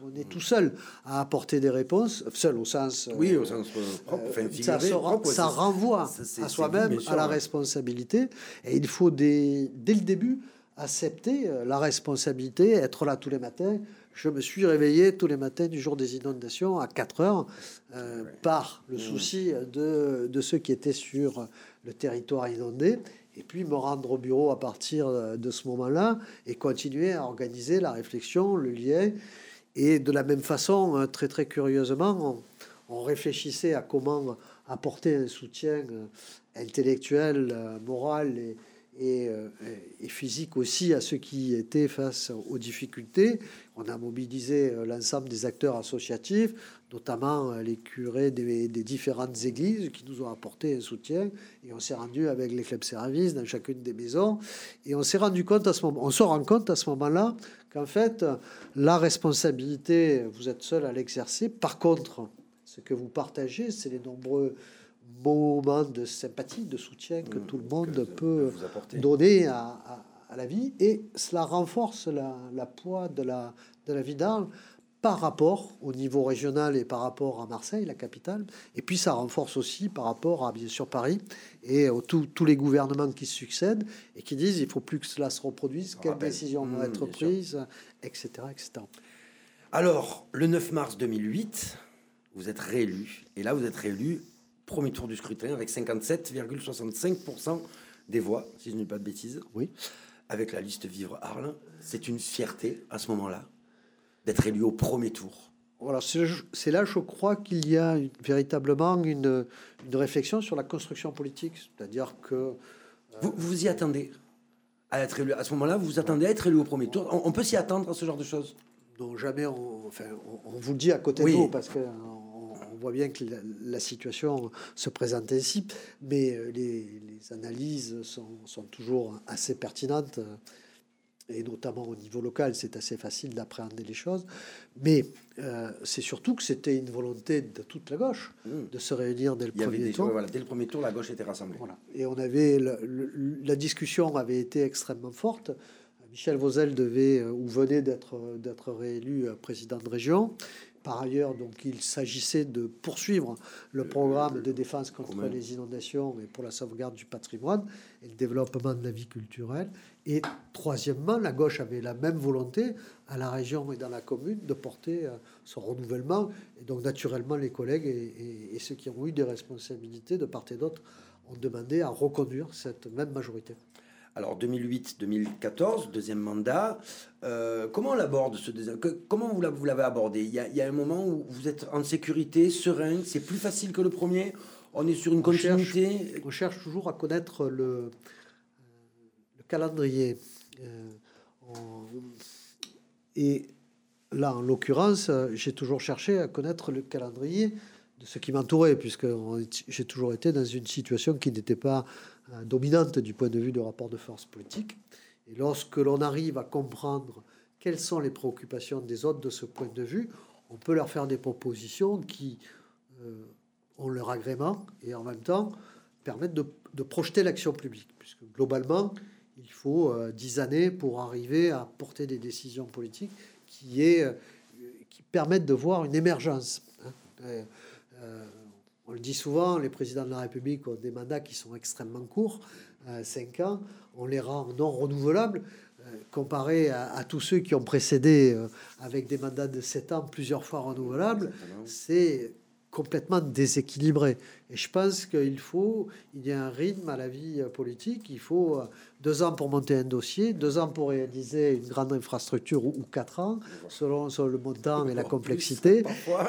qu'on est tout seul à apporter des réponses, seul au sens... euh, Oui, au sens euh, propre, enfin, ça, figuré, se- propre, ça c'est- renvoie à soi-même, à la responsabilité. Et il faut, dès, dès le début, accepter euh, la responsabilité, être là tous les matins. Je me suis réveillé tous les matins du jour des inondations à 4 heures euh, par le souci de, de ceux qui étaient sur le territoire inondé. Et puis me rendre au bureau à partir euh, de ce moment-là et continuer à organiser la réflexion, le lien. Et de la même façon, euh, très très curieusement, on, réfléchissait à comment apporter un soutien euh, intellectuel, euh, moral euh, et physique aussi à ceux qui étaient face aux difficultés. On a mobilisé l'ensemble des acteurs associatifs, notamment les curés des, des différentes églises qui nous ont apporté un soutien. Et on s'est rendu avec les clubs services dans chacune des maisons. Et on s'est rendu compte à ce moment, on se rend compte à ce moment-là qu'en fait, la responsabilité, vous êtes seul à l'exercer. Par contre, ce que vous partagez, c'est les nombreux moments de sympathie, de soutien que tout le monde peut donner à, à- à la vie. Et cela renforce la, la poids de la, de la vie d'Arles par rapport au niveau régional et par rapport à Marseille, la capitale. Et puis ça renforce aussi par rapport à, bien sûr, Paris et tous les gouvernements qui succèdent et qui disent il faut plus que cela se reproduise, quelles rappelle. décisions vont Mmh, être prises, etc., etc. Alors, le 9 mars 2008, vous êtes réélu. Et là, vous êtes réélu premier tour du scrutin avec 57,65% des voix, si je ne dis pas de bêtises. Oui. Avec la liste Vivre Arles. C'est une fierté à ce moment-là d'être élu au premier tour. Voilà, c'est là, je crois, qu'il y a une- véritablement une, une réflexion sur la construction politique. C'est-à-dire que Vous vous vous y attendez à être élu à ce moment-là, vous vous attendez à être élu au premier tour. On, on peut s'y attendre à ce genre de choses? Non, jamais on, enfin, on, on vous le dit à côté Oui. de vous parce qu'on on voit bien que la, la situation se présente ainsi, mais euh, les, les analyses sont, sont toujours assez pertinentes euh, et notamment au niveau local, c'est assez facile d'appréhender les choses. Mais euh, c'est surtout que c'était une volonté de toute la gauche de se réunir dès le Mmh. Il premier des, tour. voilà, dès le premier tour, la gauche était rassemblée. Voilà. Et on avait le- le- la discussion avait été extrêmement forte. Michel Vauzel devait euh, ou venait d'être d'être réélu euh, président de région. Par ailleurs, donc il s'agissait de poursuivre le programme de défense contre les inondations et pour la sauvegarde du patrimoine et le développement de la vie culturelle. Et troisièmement, la gauche avait la même volonté à la région et dans la commune de porter euh, son renouvellement. Et donc naturellement, les collègues et, et- et ceux qui ont eu des responsabilités de part et d'autre ont demandé à reconduire cette même majorité. Alors 2008-2014, deuxième mandat. Euh, comment on l'aborde ce deuxième que- Comment vous l'avez abordé? Il y, a, il y a un moment où vous êtes en sécurité, serein, c'est plus facile que le premier? On est sur une On cherche- continuité? On cherche toujours à connaître le, le calendrier. Euh, on- et là, en l'occurrence, j'ai toujours cherché à connaître le calendrier de ce qui m'entourait, puisque j'ai toujours été dans une situation qui n'était pas dominante du point de vue de rapport de force politique. Et lorsque l'on arrive à comprendre quelles sont les préoccupations des autres de ce point de vue, on peut leur faire des propositions qui euh, ont leur agrément et en même temps permettent de, projeter l'action publique. Puisque globalement, il faut euh, dix années pour arriver à porter des décisions politiques qui, euh, permettent de voir une émergence. hein. Euh, on le dit souvent, les présidents de la République ont des mandats qui sont extrêmement courts, 5 ans, on les rend non renouvelables, euh, comparé à, à tous ceux qui ont précédé euh, avec des mandats de 7 ans plusieurs fois renouvelables, c'est complètement déséquilibré. Et je pense qu'il faut, il y a un rythme à la vie euh, politique, il faut euh, deux ans pour monter un dossier, deux ans pour réaliser une grande infrastructure ou, quatre ans, selon, selon le montant et la complexité.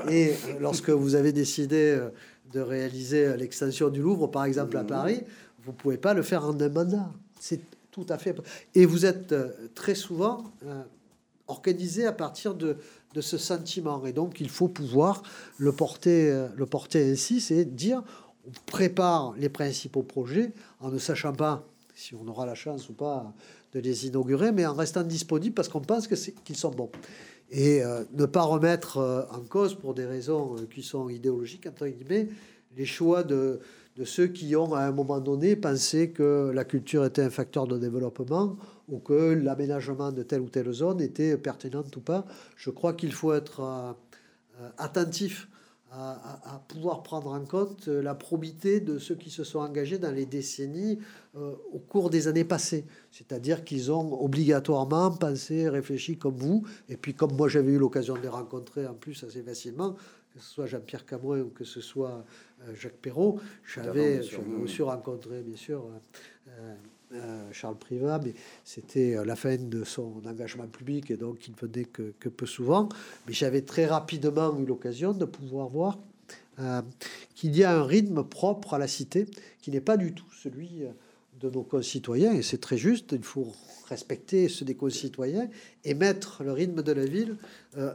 Et euh, lorsque vous avez décidé euh, de réaliser l'extension du Louvre, par exemple à Paris, vous ne pouvez pas le faire en un mandat. C'est tout à fait. Et vous êtes euh, très souvent euh, organisé à partir de, de ce sentiment. Et donc, il faut pouvoir le porter, euh, le porter ainsi, c'est dire on prépare les principaux projets en ne sachant pas si on aura la chance ou pas de les inaugurer, mais en restant disponible parce qu'on pense qu'ils sont bons. Et euh, ne pas remettre euh, en cause, pour des raisons euh, qui sont idéologiques, entre guillemets, les choix de, de ceux qui ont, à un moment donné, pensé que la culture était un facteur de développement ou que l'aménagement de telle ou telle zone était pertinent ou pas. Je crois qu'il faut être attentif à, pouvoir prendre en compte euh, la probité de ceux qui se sont engagés dans les décennies euh, au cours des années passées. C'est-à-dire qu'ils ont obligatoirement pensé, réfléchi comme vous, et puis comme moi j'avais eu l'occasion de les rencontrer en plus assez facilement, que ce soit Jean-Pierre Camoin ou que ce soit euh, Jacques Perrault, j'avais aussi rencontré bien sûr euh, Charles Privat, mais c'était euh, la fin de son engagement public et donc il venait que, peu souvent. Mais j'avais très rapidement eu l'occasion de pouvoir voir euh, qu'il y a un rythme propre à la cité qui n'est pas du tout celui euh, de nos concitoyens. Et c'est très juste, il faut respecter ceux des concitoyens et mettre le rythme de la ville euh,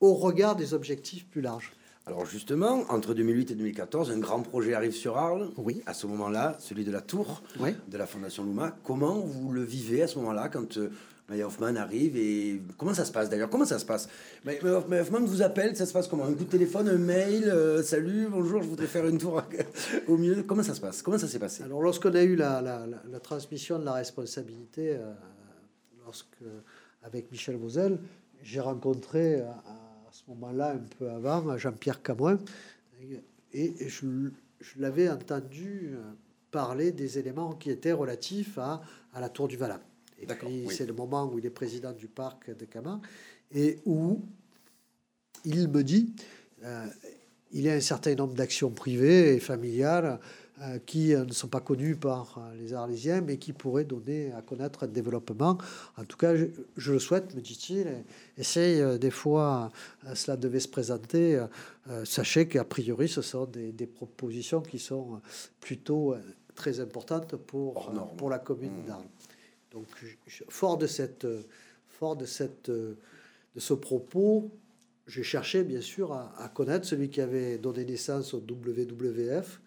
au regard des objectifs plus larges. Alors justement, entre 2008 et 2014, un grand projet arrive sur Arles. Oui. À ce moment-là, celui de la tour Oui. de la Fondation Luma. Comment vous le vivez à ce moment-là quand euh, Maya Hoffman arrive et comment ça se passe d'ailleurs? Comment ça se passe? Maya Hoff- Maya Hoffman vous appelle, ça se passe comment? Un coup de téléphone, un mail, euh, salut, bonjour, je voudrais faire une tour au mieux. Comment ça se passe? Comment ça s'est passé? Alors, lorsqu'on a eu la, la- la- la transmission de la responsabilité, euh, lorsque, avec Michel Vauzel, j'ai rencontré ce moment-là, un peu avant, Jean-Pierre Camoin, et je, je l'avais entendu parler des éléments qui étaient relatifs à, à la Tour du Valat. Et puis, oui. c'est le moment où il est président du parc de Camargue, et où il me dit, euh, il y a un certain nombre d'actions privées et familiales qui euh, ne sont pas connues par euh, les Arlésiens, mais qui pourraient donner à connaître un développement. En tout cas, je, je le souhaite, me dit-il. et Essaye, euh, des fois, euh, cela devait se présenter. euh, euh, sachez qu'a priori, ce sont des, des propositions qui sont euh, plutôt euh, très importantes pour, euh, pour la commune d'Arles. Donc, fort de cette, euh, fort de cette, euh, de ce propos, j'ai cherché bien sûr à, à connaître celui qui avait donné naissance au WWF,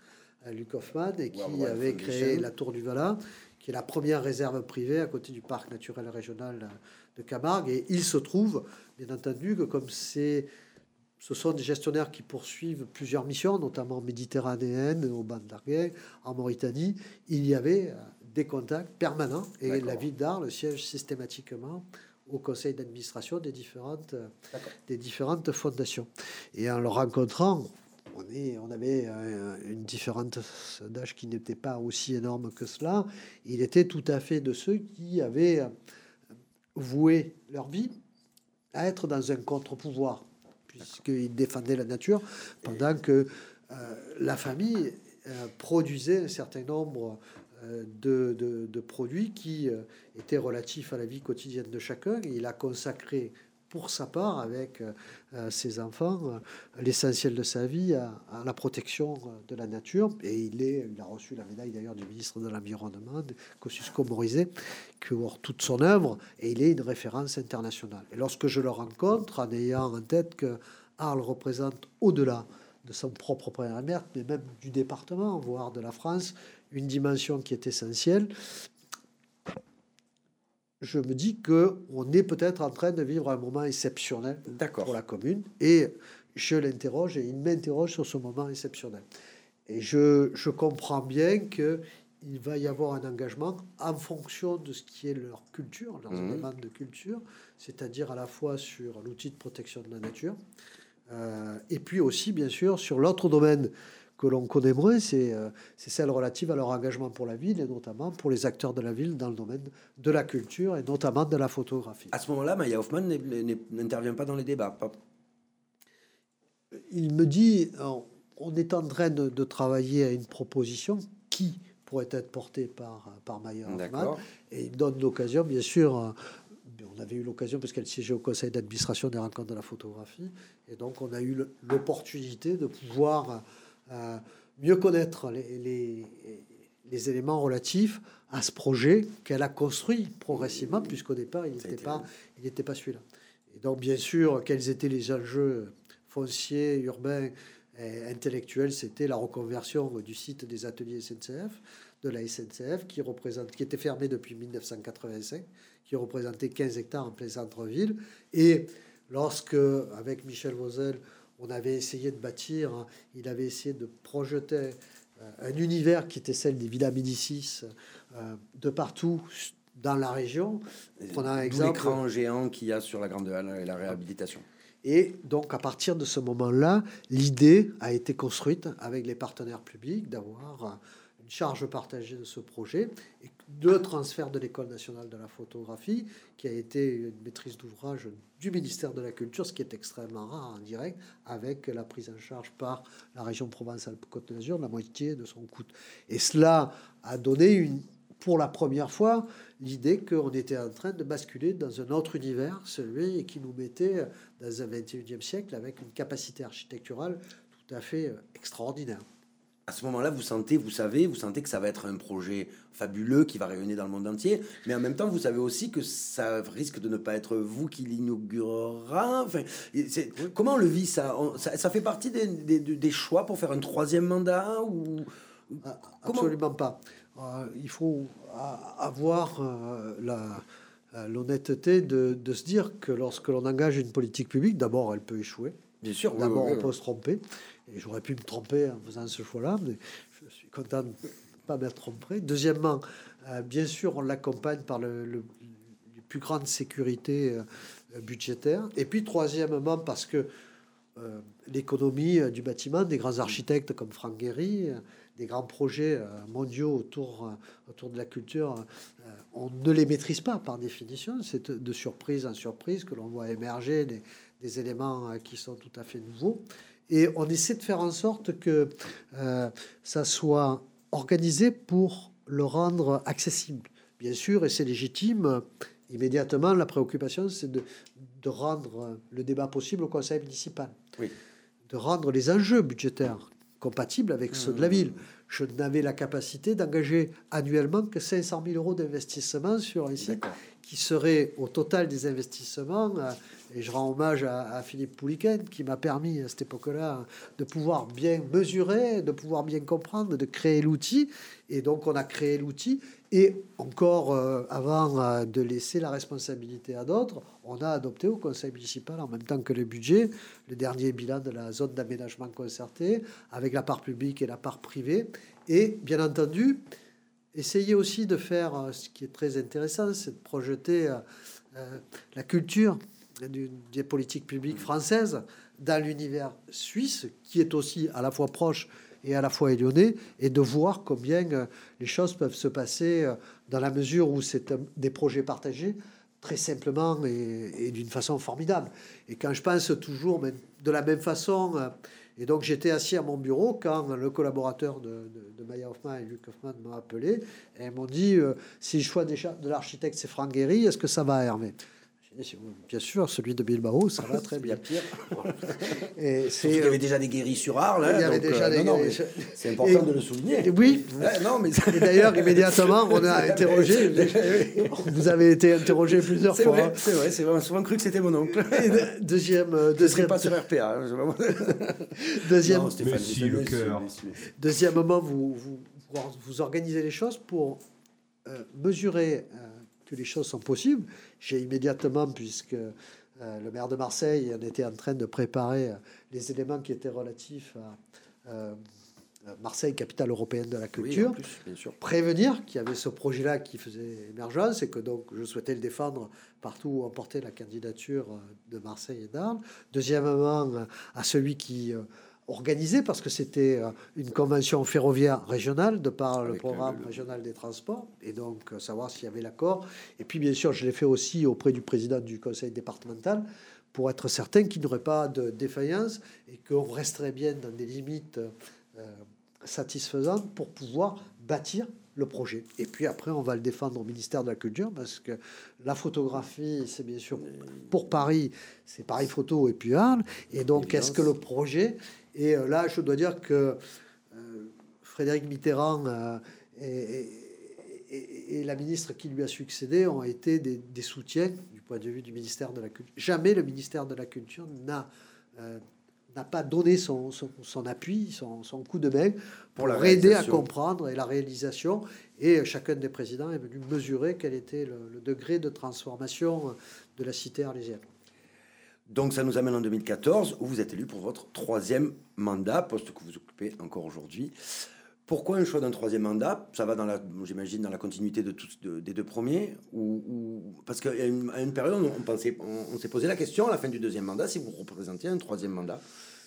Luc Hoffman, et qui World avait créé la Tour du Valat, qui est la première réserve privée à côté du parc naturel régional de Camargue. Et il se trouve, bien entendu, que comme c'est ce sont des gestionnaires qui poursuivent plusieurs missions, notamment méditerranéennes, au Ban d'Arguin, en Mauritanie. Il y avait euh, des contacts permanents et la ville d'Arles siège systématiquement au conseil d'administration des différentes, euh, des différentes fondations. Et en le rencontrant, on, est, on avait euh, une différence d'âge qui n'était pas aussi énorme que cela. Il était tout à fait de ceux qui avaient euh, voué leur vie à être dans un contre-pouvoir, puisqu'il défendait la nature, pendant que euh, la famille euh, produisait un certain nombre euh, de, de- de produits qui étaient relatifs à la vie quotidienne de chacun. Et il a consacré pour sa part, avec euh, euh, ses enfants, euh, l'essentiel de sa vie à, la protection de la nature. Et il, est, a reçu la médaille d'ailleurs du ministre de l'Environnement, Kosciusko Morizet, pour toute son œuvre, et il est une référence internationale. Et lorsque je le rencontre, en ayant en tête que Arles représente au-delà de son propre périmètre, mais même du département, voire de la France, une dimension qui est essentielle, je me dis que on est peut-être en train de vivre un moment exceptionnel pour la commune. Et je l'interroge et il m'interroge sur ce moment exceptionnel. Et je, je comprends bien qu'il il va y avoir un engagement en fonction de ce qui est leur culture, leurs Mhm. éléments de culture, c'est-à-dire à la fois sur l'outil de protection de la nature, euh, et puis aussi, bien sûr, sur l'autre domaine que l'on connaît moins, c'est euh, celle relative à leur engagement pour la ville, et notamment pour les acteurs de la ville dans le domaine de la culture, et notamment de la photographie. À ce moment-là, Maya Hoffman n'intervient pas dans les débats. Pas- il me dit on, est en train de, de travailler à une proposition qui pourrait être portée par, par Maya Hoffman. D'accord. Et il donne l'occasion, bien sûr. euh, On avait eu l'occasion, parce qu'elle siégeait au conseil d'administration des rencontres de la photographie. Et donc, on a eu l'opportunité de pouvoir euh, mieux connaître les, les- les éléments relatifs à ce projet qu'elle a construit progressivement, puisqu'au départ, il n'était pas, il n'était pas celui-là. Et donc, bien sûr, quels étaient les enjeux fonciers, urbains et intellectuels C'était la reconversion du site des ateliers SNCF, de la SNCF, qui, représente, qui était fermé depuis 1985, qui représentait 15 hectares en plein centre-ville. Et lorsque, avec Michel Vauzel, on avait essayé de bâtir, hein, il avait essayé de projeter euh, un univers qui était celle des Villas Médicis euh, de partout dans la région. Prenons un D'où exemple. l'écran géant qu'il y a sur la Grande Halle et la réhabilitation. Et donc, à partir de ce moment-là, l'idée a été construite avec les partenaires publics d'avoir une charge partagée de ce projet et de transfert de l'École nationale de la photographie, qui a été une maîtrise d'ouvrage du ministère de la Culture, ce qui est extrêmement rare en direct, avec la prise en charge par la région Provence-Alpes-Côte d'Azur la moitié de son coût. Et cela a donné une, pour la première fois l'idée qu'on était en train de basculer dans un autre univers, celui qui nous mettait dans un 21e siècle avec une capacité architecturale tout à fait euh, extraordinaire. À ce moment-là, vous sentez, vous savez, vous sentez que ça va être un projet fabuleux qui va rayonner dans le monde entier, mais en même temps, vous savez aussi que ça risque de ne pas être vous qui l'inaugurera. Enfin, comment on le vit ça, On- ça Ça fait partie des, des- des choix pour faire un troisième mandat ou Ah, Absolument pas. Euh, il faut avoir euh, la- euh, l'honnêteté de, de se dire que lorsque l'on engage une politique publique, d'abord, elle peut échouer. Bien sûr, oui, D'abord, oui, on peut se tromper. J'aurais pu me tromper en faisant ce choix-là, mais je suis content de ne pas m'être trompé. Deuxièmement, euh, bien sûr, on l'accompagne par le, les plus grande sécurité euh, budgétaire. Et puis, troisièmement, parce que euh, l'économie euh, du bâtiment, des grands architectes comme Franck Guéry, des grands projets mondiaux autour, autour de la culture, on ne les maîtrise pas par définition. C'est de surprise en surprise que l'on voit émerger des, éléments qui sont tout à fait nouveaux. Et on essaie de faire en sorte que euh, ça soit organisé pour le rendre accessible. Bien sûr, et c'est légitime, immédiatement, la préoccupation, c'est de, de rendre le débat possible au conseil municipal. Oui. De rendre les enjeux budgétaires compatibles avec ceux de la Mmh. ville. Je n'avais la capacité d'engager annuellement que 500 000 euros d'investissement sur un site qui serait au total des investissements. euh, Et je rends hommage à, à Philippe Pouliken qui m'a permis à cette époque-là de pouvoir bien mesurer, de pouvoir bien comprendre, de créer l'outil. Et donc on a créé l'outil. Et encore euh, avant euh, de laisser la responsabilité à d'autres, on a adopté au conseil municipal en même temps que le budget le dernier bilan de la zone d'aménagement concerté avec la part publique et la part privée. Et bien entendu, essayer aussi de faire euh, ce qui est très intéressant, c'est de projeter la culture des politiques publiques françaises dans l'univers suisse, qui est aussi à la fois proche et à la fois éloigné, et de voir combien euh, les choses peuvent se passer euh, dans la mesure où c'est des projets partagés très simplement et, d'une façon formidable. Et quand je pense toujours de la même façon, euh, et donc j'étais assis à mon bureau quand le collaborateur de, Maya Hoffman et Luc Hoffman m'ont appelé et m'ont dit euh, si le choix de l'architecte c'est Franck Guéry, est-ce que ça va Hervé? Bien sûr, celui de Bilbao, ça va très bien. pire. Et qu'il y avait déjà des guéris sur Arles. Il y avait donc, déjà euh, des non, non, guéris. mais C'est important Et- de le souligner. et oui. Non, mais Et d'ailleurs, immédiatement, on a interrogé. Vous avez été interrogé plusieurs C'est fois. vrai, c'est vrai, c'est vrai. On a souvent cru que c'était mon oncle. Et de- deuxième, euh, deuxième, pas sur RPA. hein, deuxième, Non, Stéphane, Messi, le cœur. Deuxièmement, vous, vous, vous, vous organisez les choses pour euh, mesurer euh, que les choses sont possibles. J'ai immédiatement, puisque euh, le maire de Marseille on était en train de préparer euh, les éléments qui étaient relatifs à, euh, Marseille, capitale européenne de la culture. en plus, bien sûr. Prévenir qu'il y avait ce projet-là qui faisait émergence et que donc je souhaitais le défendre partout où on portait la candidature de Marseille et d'Arles. Deuxièmement, à celui qui euh, organisait, parce que c'était euh, une convention ferroviaire régionale de par le Avec, programme le- régional des transports, et donc euh, savoir s'il y avait l'accord. Et puis bien sûr, je l'ai fait aussi auprès du président du conseil départemental pour être certain qu'il n'y aurait pas de défaillance et qu'on resterait bien dans des limites euh, satisfaisantes pour pouvoir bâtir le projet. Et puis après, on va le défendre au ministère de la Culture parce que la photographie, c'est bien sûr pour Paris, c'est Paris Photo et puis Arles. Et donc, est-ce que le projet Et euh, là, je dois dire que euh, Frédéric Mitterrand euh, et, et- et- et la ministre qui lui a succédé ont été des, des soutiens du point de vue du ministère de la Culture. Jamais le ministère de la Culture n'a euh, n'a pas donné son, son, son appui, son, son coup de main pour, la aider à comprendre et la réalisation. Et chacun des présidents est venu mesurer quel était le, le degré de transformation de la cité arlésienne. Donc ça nous amène en 2014 où vous êtes élu pour votre troisième mandat, poste que vous occupez encore aujourd'hui. Pourquoi un choix d'un troisième mandat? Ça va dans la, j'imagine, dans la continuité de tous de- des deux premiers, ou, ou- parce qu'à une, à une période, on pensait, on, on s'est posé la question à la fin du deuxième mandat si vous représentiez un troisième mandat.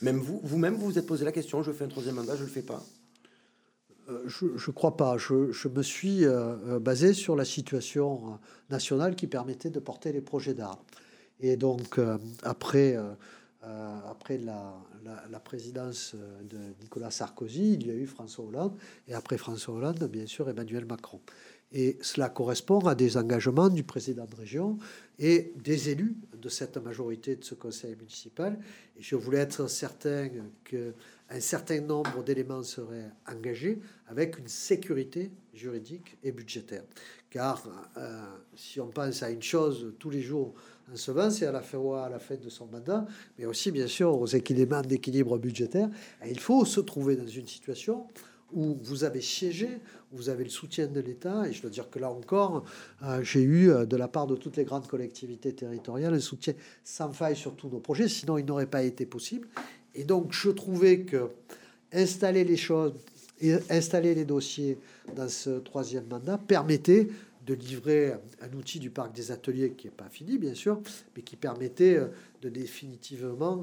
Même vous, vous-même, vous vous êtes posé la question je fais un troisième mandat, je le fais pas. Euh, Je ne crois pas. Je, me suis euh, euh, basé sur la situation nationale qui permettait de porter les projets d'art. Et donc, après, après la, présidence de Nicolas Sarkozy, il y a eu François Hollande. Et après François Hollande, bien sûr, Emmanuel Macron. Et cela correspond à des engagements du président de région et des élus de cette majorité de ce conseil municipal. Je voulais être certain qu'un certain nombre d'éléments seraient engagés avec une sécurité juridique et budgétaire. Car euh, si on pense à une chose tous les jours en se vend, c'est à la fois à la fin de son mandat, mais aussi bien sûr aux équilibres d'équilibre budgétaire. Il faut se trouver dans une situation où vous avez siégé, où vous avez le soutien de l'État, et je dois dire que là encore, euh, j'ai eu euh, de la part de toutes les grandes collectivités territoriales un soutien sans faille sur tous nos projets, sinon il n'aurait pas été possible. Et donc je trouvais que installer les choses et installer les dossiers dans ce troisième mandat permettait de livrer un outil du parc des ateliers qui n'est pas fini, bien sûr, mais qui permettait euh, de définitivement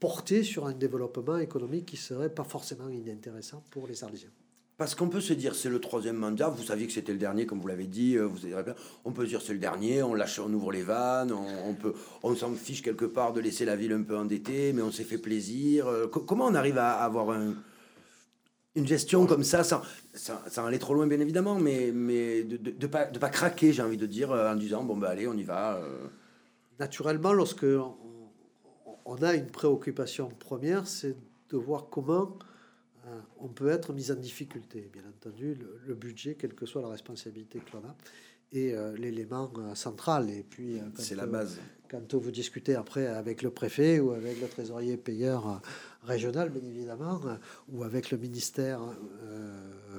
porter sur un développement économique qui serait pas forcément inintéressant pour les Arlésiens. Parce qu'on peut se dire c'est le troisième mandat, vous saviez que c'était le dernier, comme vous l'avez dit, euh, vous avez- on peut se dire c'est le dernier, on lâche, on ouvre les vannes, on, on peut, on s'en fiche quelque part de laisser la ville un peu endettée, mais on s'est fait plaisir. Euh, co- comment on arrive à avoir un- une gestion comme ça, sans, sans, sans aller trop loin bien évidemment, mais, mais de ne pas, de pas craquer, j'ai envie de dire, euh, en disant bon bah allez, on y va. Naturellement, lorsque on, a une préoccupation première, c'est de voir comment euh, on peut être mis en difficulté. Bien entendu, le, le budget, quelle que soit la responsabilité que l'on a, est euh, l'élément euh, central. Et puis, C'est la base. Quand vous discutez après avec le préfet ou avec le trésorier payeur régional, bien évidemment, ou avec le ministère,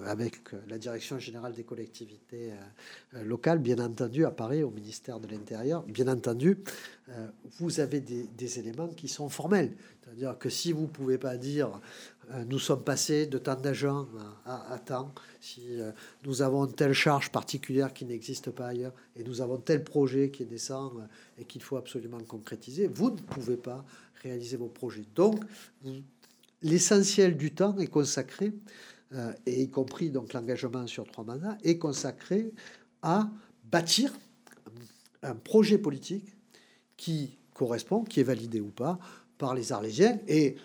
avec la direction générale des collectivités euh, euh, locales, bien entendu, à Paris, au ministère de l'Intérieur, bien entendu, euh, vous avez des, éléments qui sont formels. C'est-à-dire que si vous ne pouvez pas dire euh, nous sommes passés de tant d'agents à, à, tant, si euh, nous avons telle charge particulière qui n'existe pas ailleurs, et nous avons tel projet qui est naissant euh, et qu'il faut absolument concrétiser, vous ne pouvez pas réaliser vos projets. Donc, l'essentiel du temps est consacré, euh, et y compris donc l'engagement sur trois mandats, est consacré à bâtir un projet politique qui correspond, qui est validé ou pas par les Arlésiens. Et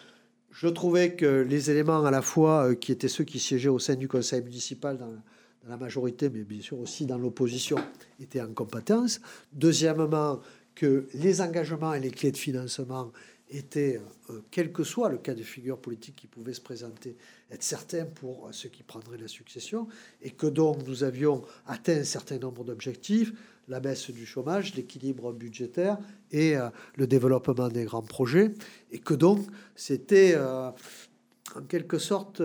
je trouvais que les éléments à la fois euh, qui étaient ceux qui siégeaient au sein du conseil municipal dans, dans la majorité, mais bien sûr aussi dans l'opposition, étaient en compétence. Deuxièmement, que les engagements et les clés de financement étaient, euh, quel que soit le cas de figure politique qui pouvait se présenter, être certains pour ceux qui prendraient la succession, et que donc nous avions atteint un certain nombre d'objectifs, la baisse du chômage, l'équilibre budgétaire et euh, le développement des grands projets, et que donc c'était euh, en quelque sorte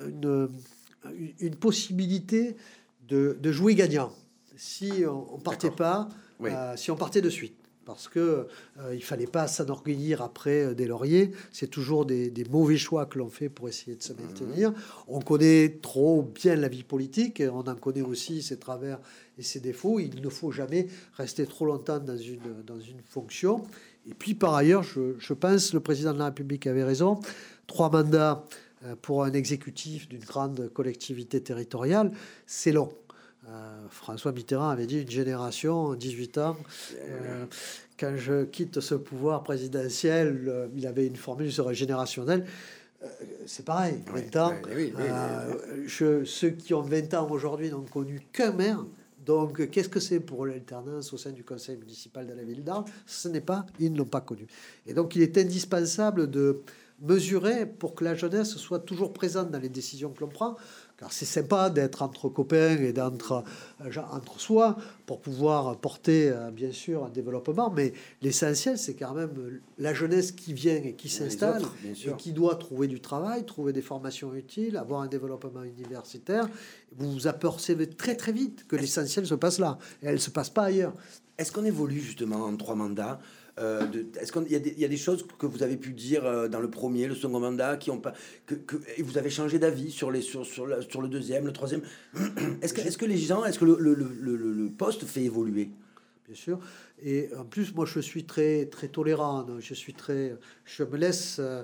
une, une possibilité de, de jouer gagnant si on, on partait pas, Oui. si on partait de suite. Parce que euh, il fallait pas s'enorgueillir après euh, des lauriers. C'est toujours des, des mauvais choix que l'on fait pour essayer de se maintenir. On connaît trop bien la vie politique, et on en connaît aussi ses travers et ses défauts. Il ne faut jamais rester trop longtemps dans une, dans une fonction. Et puis par ailleurs, je, je pense le président de la République avait raison. Trois mandats euh, pour un exécutif d'une grande collectivité territoriale, c'est long. Euh, François Mitterrand avait dit une génération, 18 ans. Euh, quand je quitte ce pouvoir présidentiel, euh, il avait une formule sur générationnel. Euh, c'est pareil, 20 ans. oui, oui, oui, je- ceux qui ont 20 ans aujourd'hui n'ont connu qu'un maire. Donc, qu'est-ce que c'est pour l'alternance au sein du conseil municipal de la ville d'Arles? Ce n'est pas, ils ne l'ont pas connu. Et donc, il est indispensable de mesurer pour que la jeunesse soit toujours présente dans les décisions que l'on prend. Car c'est sympa d'être entre copains et d'entre euh, entre soi pour pouvoir porter, euh, bien sûr, un développement. Mais l'essentiel, c'est quand même la jeunesse qui vient et qui s'installe et qui doit trouver du travail, trouver des formations utiles, avoir un développement universitaire. Vous vous apercevez très très vite que l'essentiel se passe là et elle se passe pas ailleurs. Est-ce qu'on évolue justement en trois mandats? Euh, Est-ce qu'il y, a des- il y a des choses que vous avez pu dire euh, dans le premier, le second mandat, qui ont pas, que, que- et vous avez changé d'avis sur, les, sur, sur, la- sur le deuxième, le troisième? Est-ce que, est que les gens, est-ce que le, le, le, le- le poste fait évoluer? Bien sûr. Et en plus, moi, je suis très, très tolérant. Je suis très, je me laisse. euh,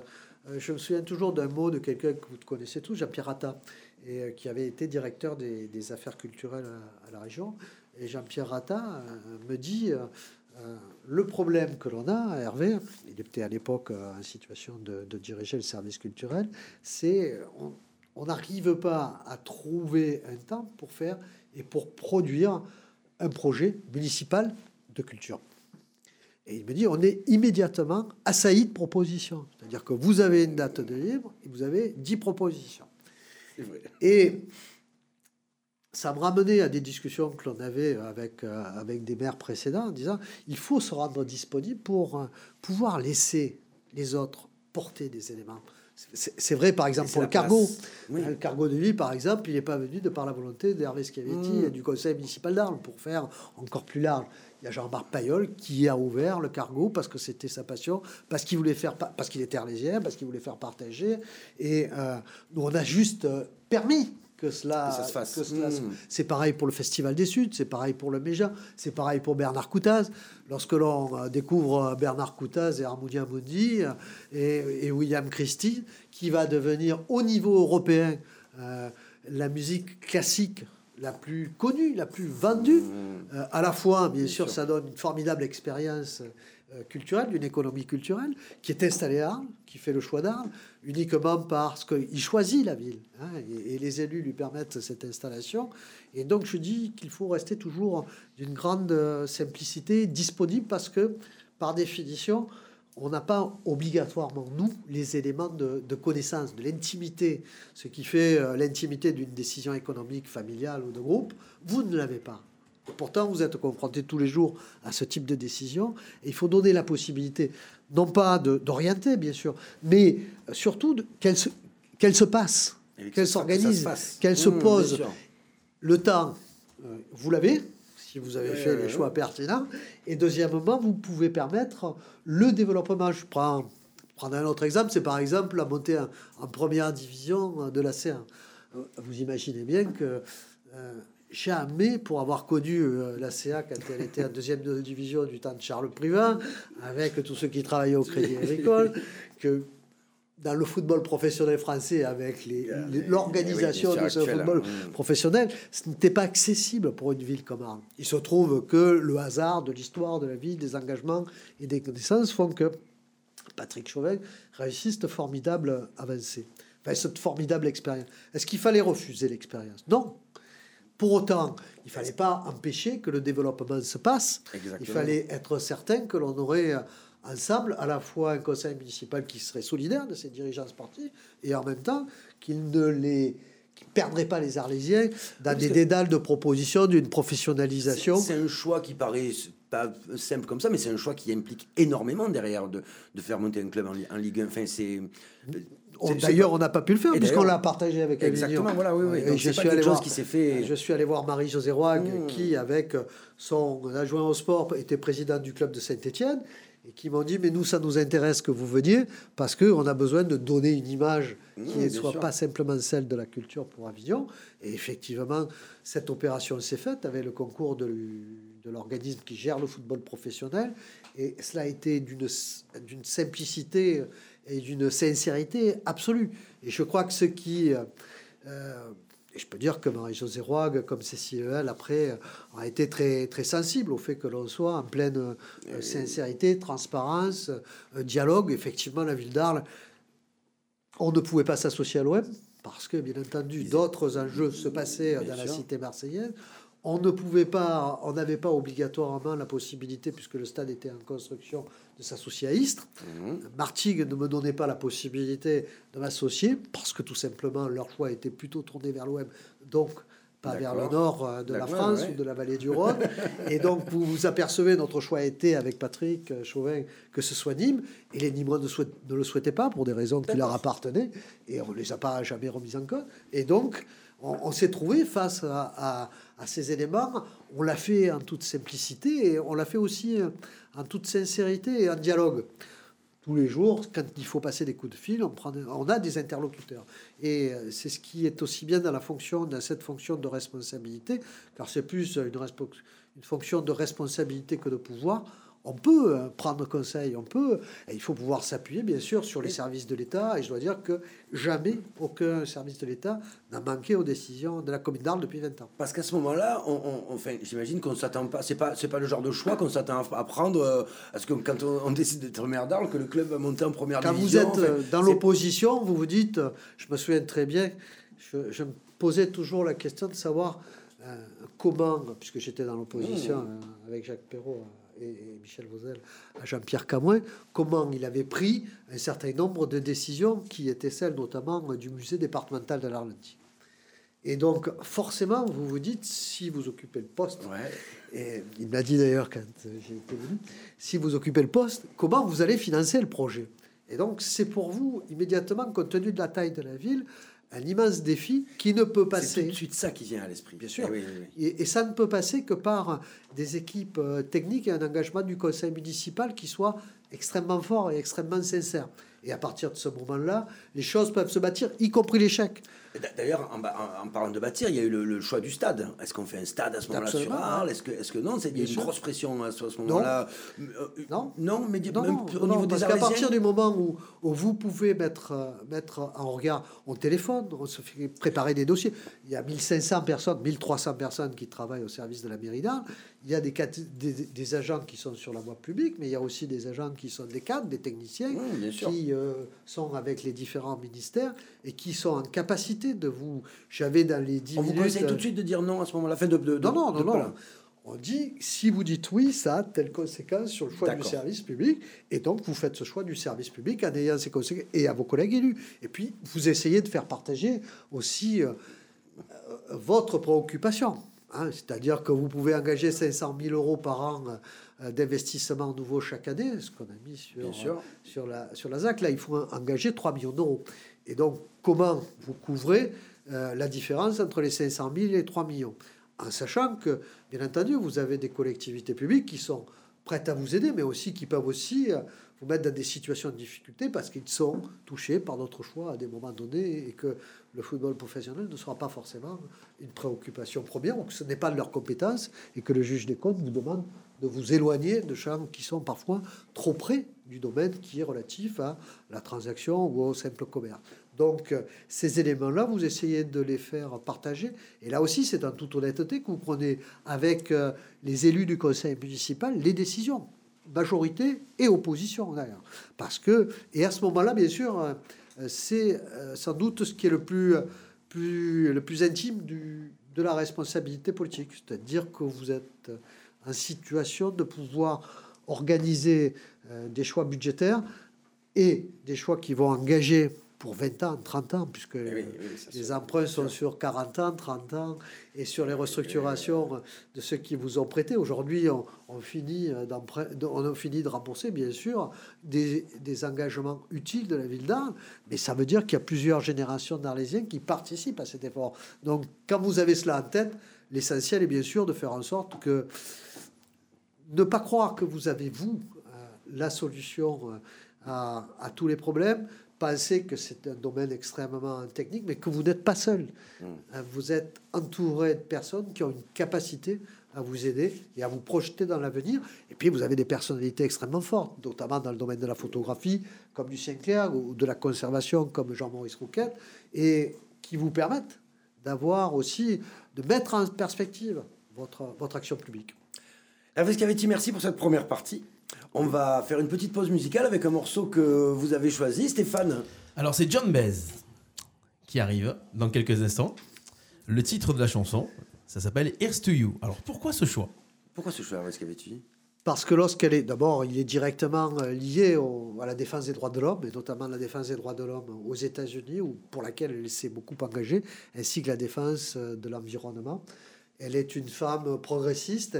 je me souviens toujours d'un mot de quelqu'un que vous connaissez tous, Jean-Pierre Rata, et qui avait été directeur des, des affaires culturelles à, à la région. Et Jean-Pierre Rata me dit. Euh, le problème que l'on a, Hervé, il était à l'époque euh, en situation de, de diriger le service culturel, c'est euh, on- on n'arrive pas à trouver un temps pour faire et pour produire un projet municipal de culture. Et il me dit, on est immédiatement assailli de propositions. C'est-à-dire que vous avez une date de libre et vous avez 10 propositions. Et ça me ramenait à des discussions que l'on avait avec, euh, avec des maires précédents en disant, il faut se rendre disponible pour euh, pouvoir laisser les autres porter des éléments. C'est vrai, par exemple, pour le cargo. Oui. Le cargo de vie, par exemple, il n'est pas venu de par la volonté d'Hervé Schiavetti Mm. et du conseil municipal d'Arles pour faire encore plus large. Il y a Jean-Marc Payol qui a ouvert le cargo parce que c'était sa passion, parce qu'il voulait faire, pa- parce qu'il était arlésien, parce qu'il voulait faire partager. Et euh, nous, on a juste euh, permis que cela, Que ça se fasse. que cela se- Mm. C'est pareil pour le Festival des Suds, c'est pareil pour le Méja, c'est pareil pour Bernard Coutaz. Lorsque l'on euh, découvre euh, Bernard Coutaz et Armoudi Amoudi euh, et, et William Christie, qui va devenir au niveau européen euh, la musique classique la plus connue, la plus vendue, euh, à la fois, bien, sûr, ça donne une formidable expérience culturelle, d'une économie culturelle, qui est installée à Arles, qui fait le choix d'Arles, uniquement parce qu'il choisit la ville, hein, et, les élus lui permettent cette installation. Et donc je dis qu'il faut rester toujours d'une grande euh, simplicité, disponible, parce que, par définition, on n'a pas obligatoirement, nous, les éléments de, de connaissance, de l'intimité, ce qui fait euh, l'intimité d'une décision économique, familiale ou de groupe, vous ne l'avez pas. Pourtant, vous êtes confronté tous les jours à ce type de décision. Et il faut donner la possibilité, non pas d'orienter, bien sûr, mais surtout qu'elle se, qu'elle se passe, qu'elle s'organise, qu'elle se Mmh, pose. Le temps, euh, vous l'avez, si vous avez fait les choix ouais. pertinents. Et deuxièmement, vous pouvez permettre le développement. Je prends, prendre un autre exemple, c'est par exemple la montée en, en première division de la C1. Euh, Vous imaginez bien que euh, jamais, pour avoir connu euh, la CA quand elle était en deuxième division du temps de Charles Privin, avec tous ceux qui travaillaient au Crédit Agricole, que dans le football professionnel français, avec les- les- l'organisation oui, de ce football hein. professionnel, ce n'était pas accessible pour une ville comme Arles. Il se trouve que le hasard de l'histoire de la ville, des engagements et des connaissances font que Patrick Chauvin réussit cette formidable avancée, enfin, cette formidable expérience. Est-ce qu'il fallait refuser l'expérience? Non. Pour autant, il ne fallait pas empêcher que le développement se passe. Exactement. Il fallait être certain que l'on aurait euh, ensemble à la fois un conseil municipal qui serait solidaire de ses dirigeants sportifs et en même temps qu'il ne les qui perdrait pas les Arlésiens dans des dédales de propositions d'une professionnalisation. C'est un choix qui paraît pas simple comme ça, mais c'est un choix qui implique énormément derrière de, de faire monter un club en, en Ligue 1. Enfin, c'est. D'ailleurs, on n'a pas pu le faire puisqu'on l'a partagé avec Exactement, Avignon. voilà, oui, oui. Et je suis allé voir, qui s'est fait- Je suis allé voir Marie-Josée Roig, Mmh. qui, avec son adjoint au sport, était président du club de Saint-Étienne, et qui m'ont dit Mais nous, ça nous intéresse que vous veniez, parce qu'on a besoin de donner une image qui Mmh, ne bien soit sûr. pas simplement celle de la culture pour Avignon. Et effectivement, cette opération s'est faite avec le concours de, l'organisme qui gère le football professionnel. Et cela a été d'une simplicité et d'une sincérité absolue. Et je crois que ce qui... euh, euh, et je peux dire que Marie-Josée Roig, comme Cécile après, euh, a été très, très sensible au fait que l'on soit en pleine euh, sincérité, transparence, euh, dialogue. Effectivement, la ville d'Arles, on ne pouvait pas s'associer à l'OM parce que, bien entendu, d'autres enjeux se passaient dans la cité marseillaise. On ne pouvait pas, on n'avait pas obligatoirement la possibilité, puisque le stade était en construction, de s'associer à Istres. Martigues ne me donnait pas la possibilité de m'associer parce que tout simplement leur choix était plutôt tourné vers l'OM, donc pas vers le nord euh, de la France ouais. ou de la vallée du Rhône. Et donc vous vous apercevez, notre choix était avec Patrick euh, Chauvin que ce soit Nîmes, et les Nîmois ne le souhaitaient pas pour des raisons qui leur appartenaient, et on ne les a pas jamais remis en cause. Et donc on, s'est trouvé face à, ces éléments. On l'a fait en toute simplicité et on l'a fait aussi euh, en toute sincérité et en dialogue. Tous les jours, quand il faut passer des coups de fil, on, prend, on a des interlocuteurs. Et euh, c'est ce qui est aussi bien dans cette fonction de responsabilité, car c'est plus une fonction de responsabilité que de pouvoir. On peut euh, prendre conseil, on peut, et il faut pouvoir s'appuyer bien sûr sur les services de l'État. Et je dois dire que jamais aucun service de l'État n'a manqué aux décisions de la commune d'Arles depuis 20 ans. Parce qu'à ce moment-là, on, on- enfin, j'imagine qu'on s'attend pas. C'est pas, c'est pas le genre de choix qu'on s'attend à, prendre. euh, parce que quand on, on décide d'être maire d'Arles, que le club va monter en première Quand vous division. êtes euh, enfin, dans l'opposition, vous vous dites, euh, je me souviens très bien, je, je me posais toujours la question de savoir euh, comment, puisque j'étais dans l'opposition Mmh. euh, avec Jacques Perrault euh, et, Michel Vauzel à Jean-Pierre Camoin, comment il avait pris un certain nombre de décisions qui étaient celles notamment du musée départemental de l'Arlentie. Et donc, forcément, vous vous dites, si vous occupez le poste, et il m'a dit d'ailleurs quand j'ai été venu, si vous occupez le poste, comment vous allez financer le projet? Et donc, c'est pour vous, immédiatement, compte tenu de la taille de la ville, un immense défi qui ne peut C'est passer. tout de suite ça qui vient à l'esprit. Bien sûr. Eh oui, oui, oui. Et, et ça ne peut passer que par des équipes euh, techniques et un engagement du conseil municipal qui soit extrêmement fort et extrêmement sincère. Et à partir de ce moment-là, les choses peuvent se bâtir, y compris l'échec. D'ailleurs, en, ba- en- en parlant de bâtir, il y a eu le, le choix du stade. Est-ce qu'on fait un stade à ce moment-là sur Arles Est-ce que, est-ce que non il y a une grosse pression à ce, moment-là. Euh, Non. Non, mais Non, même non, au non, niveau des parce qu'à partir du moment où, où vous pouvez mettre, euh, mettre en regard, on téléphone, on se fait préparer des dossiers. Il y a 1500 personnes, 1300 personnes qui travaillent au service de la mairie d'Arles. Il y a des, cat- des, des agents qui sont sur la voie publique, mais il y a aussi des agents qui sont des cadres, des techniciens, qui euh, sont avec les différents ministères et qui sont en capacité de vous. J'avais dans les 10 On vous conseille tout de suite de dire non à ce moment-là. Fin de, Non, non, de- non, non. voilà. On dit, si vous dites oui, ça a telle conséquence sur le choix du service public. Et donc, vous faites ce choix du service public en ayant ces conséquences et à vos collègues élus. Et puis, vous essayez de faire partager aussi euh, euh, votre préoccupation. Hein. C'est-à-dire que vous pouvez engager 500 000 euros par an euh, d'investissement nouveau chaque année, ce qu'on a mis sur, sûr. euh, sur, la, sur la ZAC. Là, il faut engager 3 millions d'euros. Et donc, comment vous couvrez euh, la différence entre les 500 000 et les 3 millions? En sachant que, bien entendu, vous avez des collectivités publiques qui sont prêtes à vous aider, mais aussi qui peuvent aussi vous mettre dans des situations de difficulté parce qu'ils sont touchés par d'autres choix à des moments donnés et que le football professionnel ne sera pas forcément une préoccupation première ou que ce n'est pas de leur compétence et que le juge des comptes vous demande de vous éloigner de champs qui sont parfois trop près du domaine qui est relatif à la transaction ou au simple commerce. Donc euh, ces éléments-là, vous essayez de les faire partager. Et là aussi, c'est en toute honnêteté que vous prenez avec euh, les élus du conseil municipal les décisions, majorité et opposition d'ailleurs. Parce que, et à ce moment-là, bien sûr, euh, c'est euh, sans doute ce qui est le plus, le plus intime du, de la responsabilité politique. C'est-à-dire que vous êtes en situation de pouvoir organiser euh, des choix budgétaires et des choix qui vont engager pour 20 ans, 30 ans, puisque Eh oui, oui, ça, les emprunts sont sur 40 ans, 30 ans, et sur les restructurations de ceux qui vous ont prêté. Aujourd'hui, on, on finit de- on a fini de rembourser, bien sûr, des, des engagements utiles de la ville d'Arles, mais ça veut dire qu'il y a plusieurs générations d'Arlésiens qui participent à cet effort. Donc, quand vous avez cela en tête, l'essentiel est bien sûr de faire en sorte que ne pas croire que vous avez, vous, euh, la solution euh, à, à tous les problèmes. Pensez que c'est un domaine extrêmement technique, mais que vous n'êtes pas seul. Euh, Vous êtes entouré de personnes qui ont une capacité à vous aider et à vous projeter dans l'avenir. Et puis, vous avez des personnalités extrêmement fortes, notamment dans le domaine de la photographie, comme Lucien Clerc, ou de la conservation, comme Jean-Maurice Rouquette, et qui vous permettent d'avoir aussi, de mettre en perspective votre, votre action publique. Hervé Scavetti, merci pour cette première partie. On va faire une petite pause musicale avec un morceau que vous avez choisi, Stéphane. Alors c'est John Baez qui arrive dans quelques instants. Le titre de la chanson, ça s'appelle Here's to You. Alors pourquoi ce choix? Pourquoi ce choix, Parce que lorsqu'elle est, d'abord, il est directement euh, lié au- à la défense des droits de l'homme, et notamment la défense des droits de l'homme aux États-Unis, où- pour laquelle elle s'est beaucoup engagée, ainsi que la défense euh, de l'environnement. Elle est une femme progressiste.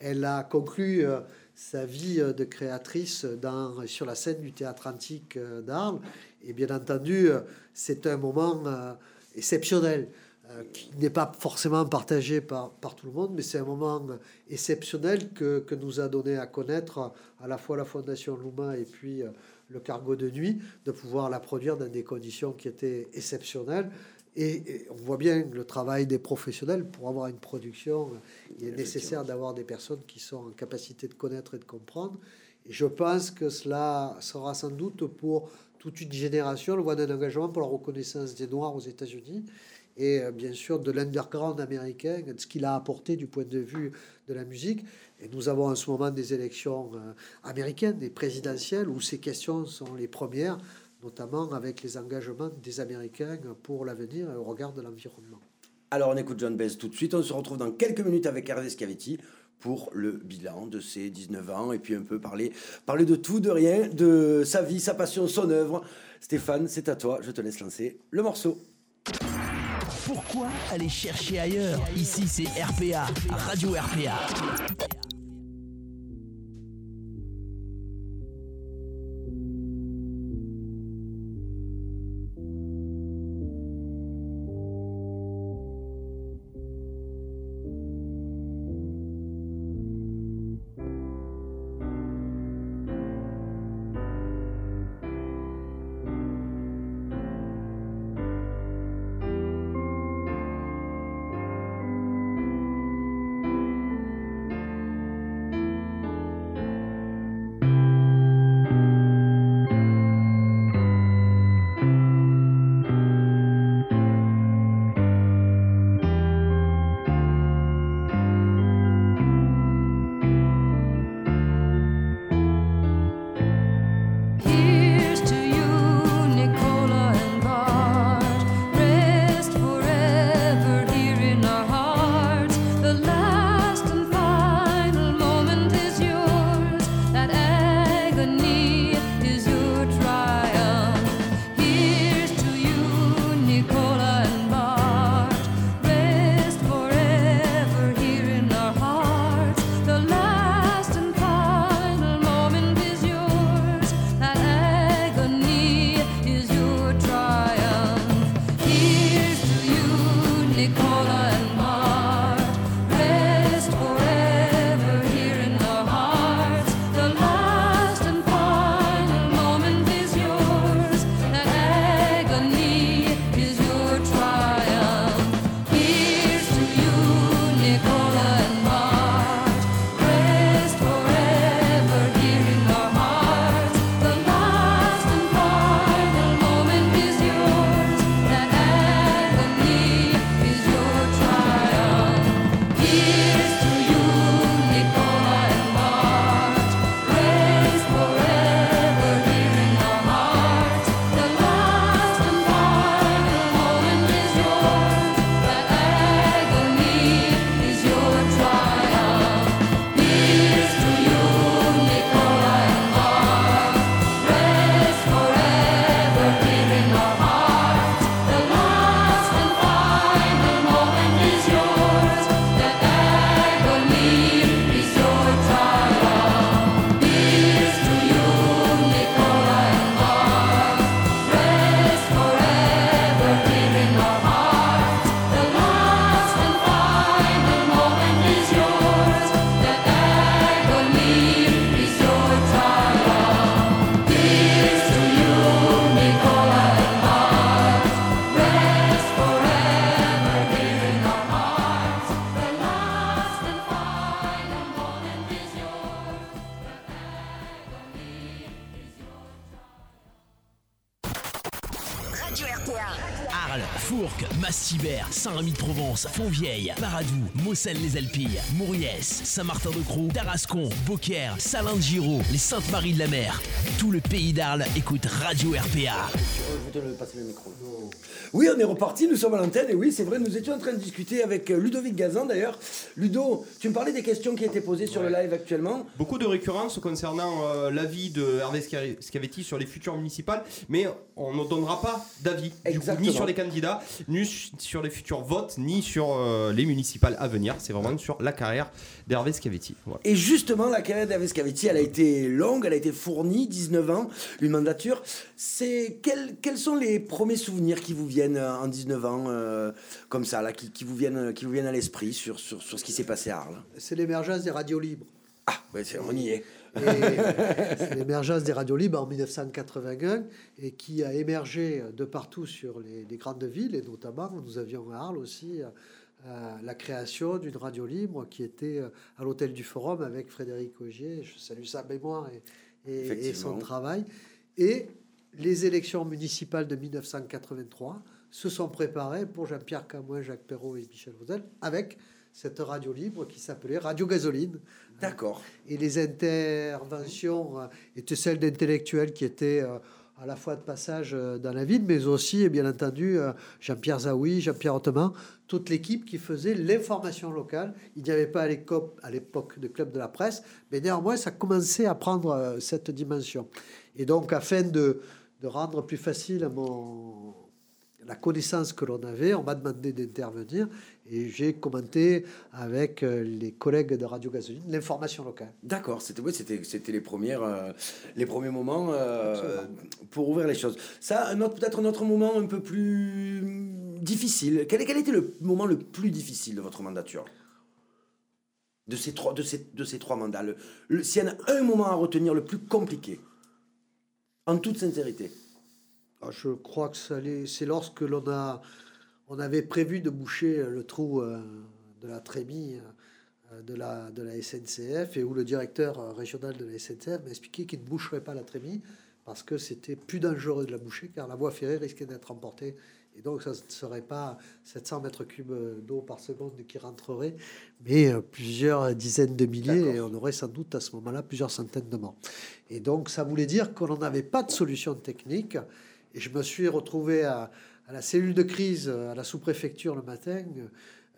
elle a conclu euh, sa vie euh, de créatrice dans, sur la scène du théâtre antique euh, d'Arles. Et bien entendu, euh, c'est un moment euh, exceptionnel euh, qui n'est pas forcément partagé par, par tout le monde, mais c'est un moment euh, exceptionnel que, que nous a donné à connaître euh, à la fois la Fondation Louma et puis euh, le cargo de nuit, de pouvoir la produire dans des conditions qui étaient exceptionnelles. Et, et on voit bien le travail des professionnels pour avoir une production. Il est nécessaire d'avoir des personnes qui sont en capacité de connaître et de comprendre. Et je pense que cela sera sans doute pour toute une génération le voie d'un engagement pour la reconnaissance des Noirs aux États-Unis et euh, bien sûr de l'underground américain, de ce qu'il a apporté du point de vue de la musique. Et nous avons en ce moment des élections euh, américaines, des présidentielles, où ces questions sont les premières, notamment avec les engagements des Américains pour l'avenir et au regard de l'environnement. Alors on écoute John Baez tout de suite. On se retrouve dans quelques minutes avec Hervé Scavetti pour le bilan de ses 19 ans et puis un peu parler, parler de tout, de rien, de sa vie, sa passion, son œuvre. Stéphane, c'est à toi. Je te laisse lancer le morceau. Pourquoi aller chercher ailleurs? Ici, c'est RPA, Radio RPA. Saint-Rémy-de-Provence, Fontvieille, Paradou, Moselle-les-Alpilles, Mouriès, Saint-Martin-de-Croix, Tarascon, Beaucaire, Salin-de-Giraud, les Saintes-Maries de la Mer. Tout le pays d'Arles écoute Radio RPA. Je vais te le passer le micro. Oui, on est reparti, nous sommes à l'antenne, et oui, c'est vrai, nous étions en train de discuter avec euh, Ludovic Gazan d'ailleurs. Ludo, tu me parlais des questions qui étaient posées sur le live actuellement. Beaucoup de récurrences concernant euh, l'avis de Hervé Sca- Scavetti sur les futures municipales, mais on ne donnera pas d'avis, du coup, Exactement. ni sur les candidats, ni su- sur les futurs votes, ni sur euh, les municipales à venir. C'est vraiment sur la carrière d'Hervé Scavetti. Voilà. Et justement, la carrière d'Hervé Scavetti, elle a été longue, elle a été fournie, 19 ans, une mandature. C'est quels, quels sont les premiers souvenirs qui vous viennent euh, en 19 ans, euh, comme ça, là, qui, qui vous viennent, qui vous viennent à l'esprit sur, sur, sur ce qui s'est passé à Arles? C'est l'émergence des radios libres. Ah, ouais, c'est- on y est. L'émergence des radios libres en 1981 et qui a émergé de partout sur les, les grandes villes et notamment nous avions à Arles aussi euh, la création d'une radio libre qui était euh, à l'hôtel du Forum avec Frédéric Augier. Je salue sa mémoire et, et- et son travail. Et les élections municipales de 1983 se sont préparées pour Jean-Pierre Camoin, Jacques Perrault et Michel Vauzel avec cette radio libre qui s'appelait Radio Gasoline. D'accord. Et les interventions euh, étaient celles d'intellectuels qui étaient euh, à la fois de passage euh, dans la ville, mais aussi, et bien entendu, Jean-Pierre Zaoui, Jean-Pierre Ottoman, toute l'équipe qui faisait l'information locale. Il n'y avait pas à l'époque de club de la presse, mais néanmoins, ça commençait à prendre cette dimension. Et donc, afin de, rendre plus facile la connaissance que l'on avait, on m'a demandé d'intervenir et j'ai commenté avec euh, les collègues de Radio Gasoline l'information locale. D'accord, c'était ouais, c'était c'était les premières euh, les premiers moments euh, pour ouvrir les choses. Ça, un autre peut-être un autre moment un peu plus difficile. Quel, quel était le moment le plus difficile de votre mandature? De ces trois de ces de ces trois mandats, le, le- s'il y en a un moment à retenir le plus compliqué, en toute sincérité. Ah, Je crois que ça c'est lorsque l'on a, on avait prévu de boucher le trou euh, de la trémie euh, de la, de la SNCF et où le directeur euh, régional de la SNCF m'a expliqué qu'il ne boucherait pas la trémie parce que c'était plus dangereux de la boucher car la voie ferrée risquait d'être emportée et donc ça ne serait pas 700 mètres cubes d'eau par seconde qui rentreraient mais euh, plusieurs dizaines de milliers et on aurait sans doute à ce moment-là plusieurs centaines de morts. Et donc ça voulait dire qu'on n'avait pas de solution technique et je me suis retrouvé à, à la cellule de crise, euh, à la sous-préfecture le matin,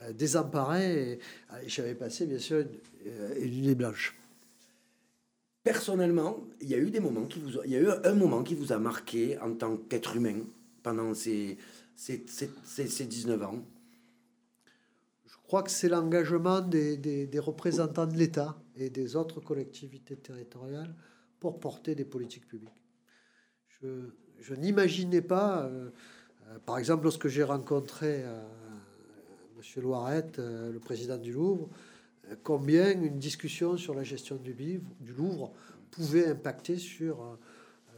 euh, désemparé. Et, euh, j'avais passé, bien sûr, une, euh, une nuit blanche. Personnellement, il y a eu des moments qui vous, il y a eu un moment qui vous a marqué en tant qu'être humain pendant ces, ces, ces, ces- ces 19 ans? Je crois que c'est l'engagement des, des- des représentants de l'État et des autres collectivités territoriales pour porter des politiques publiques. Je, je n'imaginais pas, euh, euh, par exemple, lorsque j'ai rencontré euh, M. Loiret, euh, le président du Louvre, euh, combien une discussion sur la gestion du, livre, du Louvre pouvait impacter sur euh,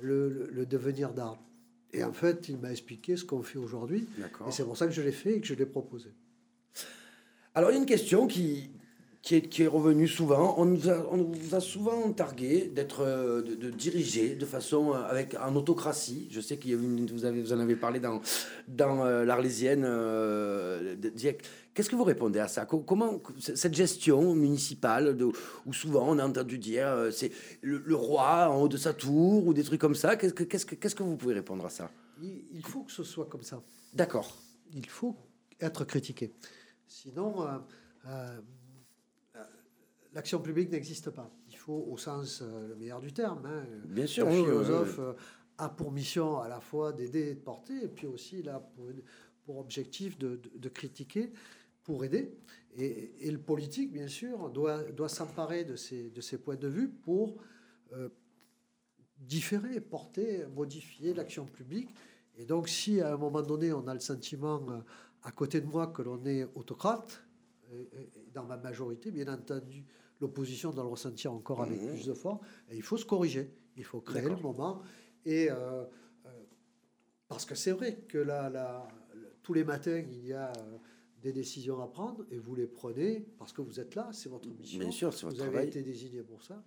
le, le- le devenir d'art. Et en fait, il m'a expliqué ce qu'on fait aujourd'hui. Et c'est pour ça que je l'ai fait et que je l'ai proposé. Alors, il y a une question qui, qui, est, qui est revenue souvent. On nous a, on nous a souvent targué d'être, euh, de, de diriger de façon euh, avec en autocratie. Je sais qu'il y a eu une- vous, avez, vous en avez parlé dans, dans euh, l'Arlésienne. euh. Qu'est-ce que vous répondez à ça? Co- Comment cette gestion municipale, de, où souvent on a entendu dire euh, c'est le, le roi en haut de sa tour ou des trucs comme ça, qu'est-ce que, qu'est-ce que, qu'est-ce que vous pouvez répondre à ça? Il, il faut que ce soit comme ça. D'accord. Il faut être critiqué. Sinon, euh, euh, euh, l'action publique n'existe pas. Il faut, au sens euh, le meilleur du terme, hein, Bien sûr, le philosophe oui. euh, a pour mission à la fois d'aider et de porter, et puis aussi là pour, pour objectif de, de- de critiquer, pour aider. Et, et le politique, bien sûr, doit, doit s'emparer de ces, de ces points de vue pour euh, différer, porter, modifier l'action publique. Et donc, si à un moment donné, on a le sentiment euh, à côté de moi que l'on est autocrate, dans ma majorité, bien entendu, l'opposition doit le ressentir encore avec Mhm. plus de force, et il faut se corriger, il faut créer le moment. Et euh, euh, parce que c'est vrai que là, tous les matins, il y a euh, des décisions à prendre, et vous les prenez parce que vous êtes là, c'est votre mission. Bien sûr, c'est votre vous avez travail. été désigné pour ça.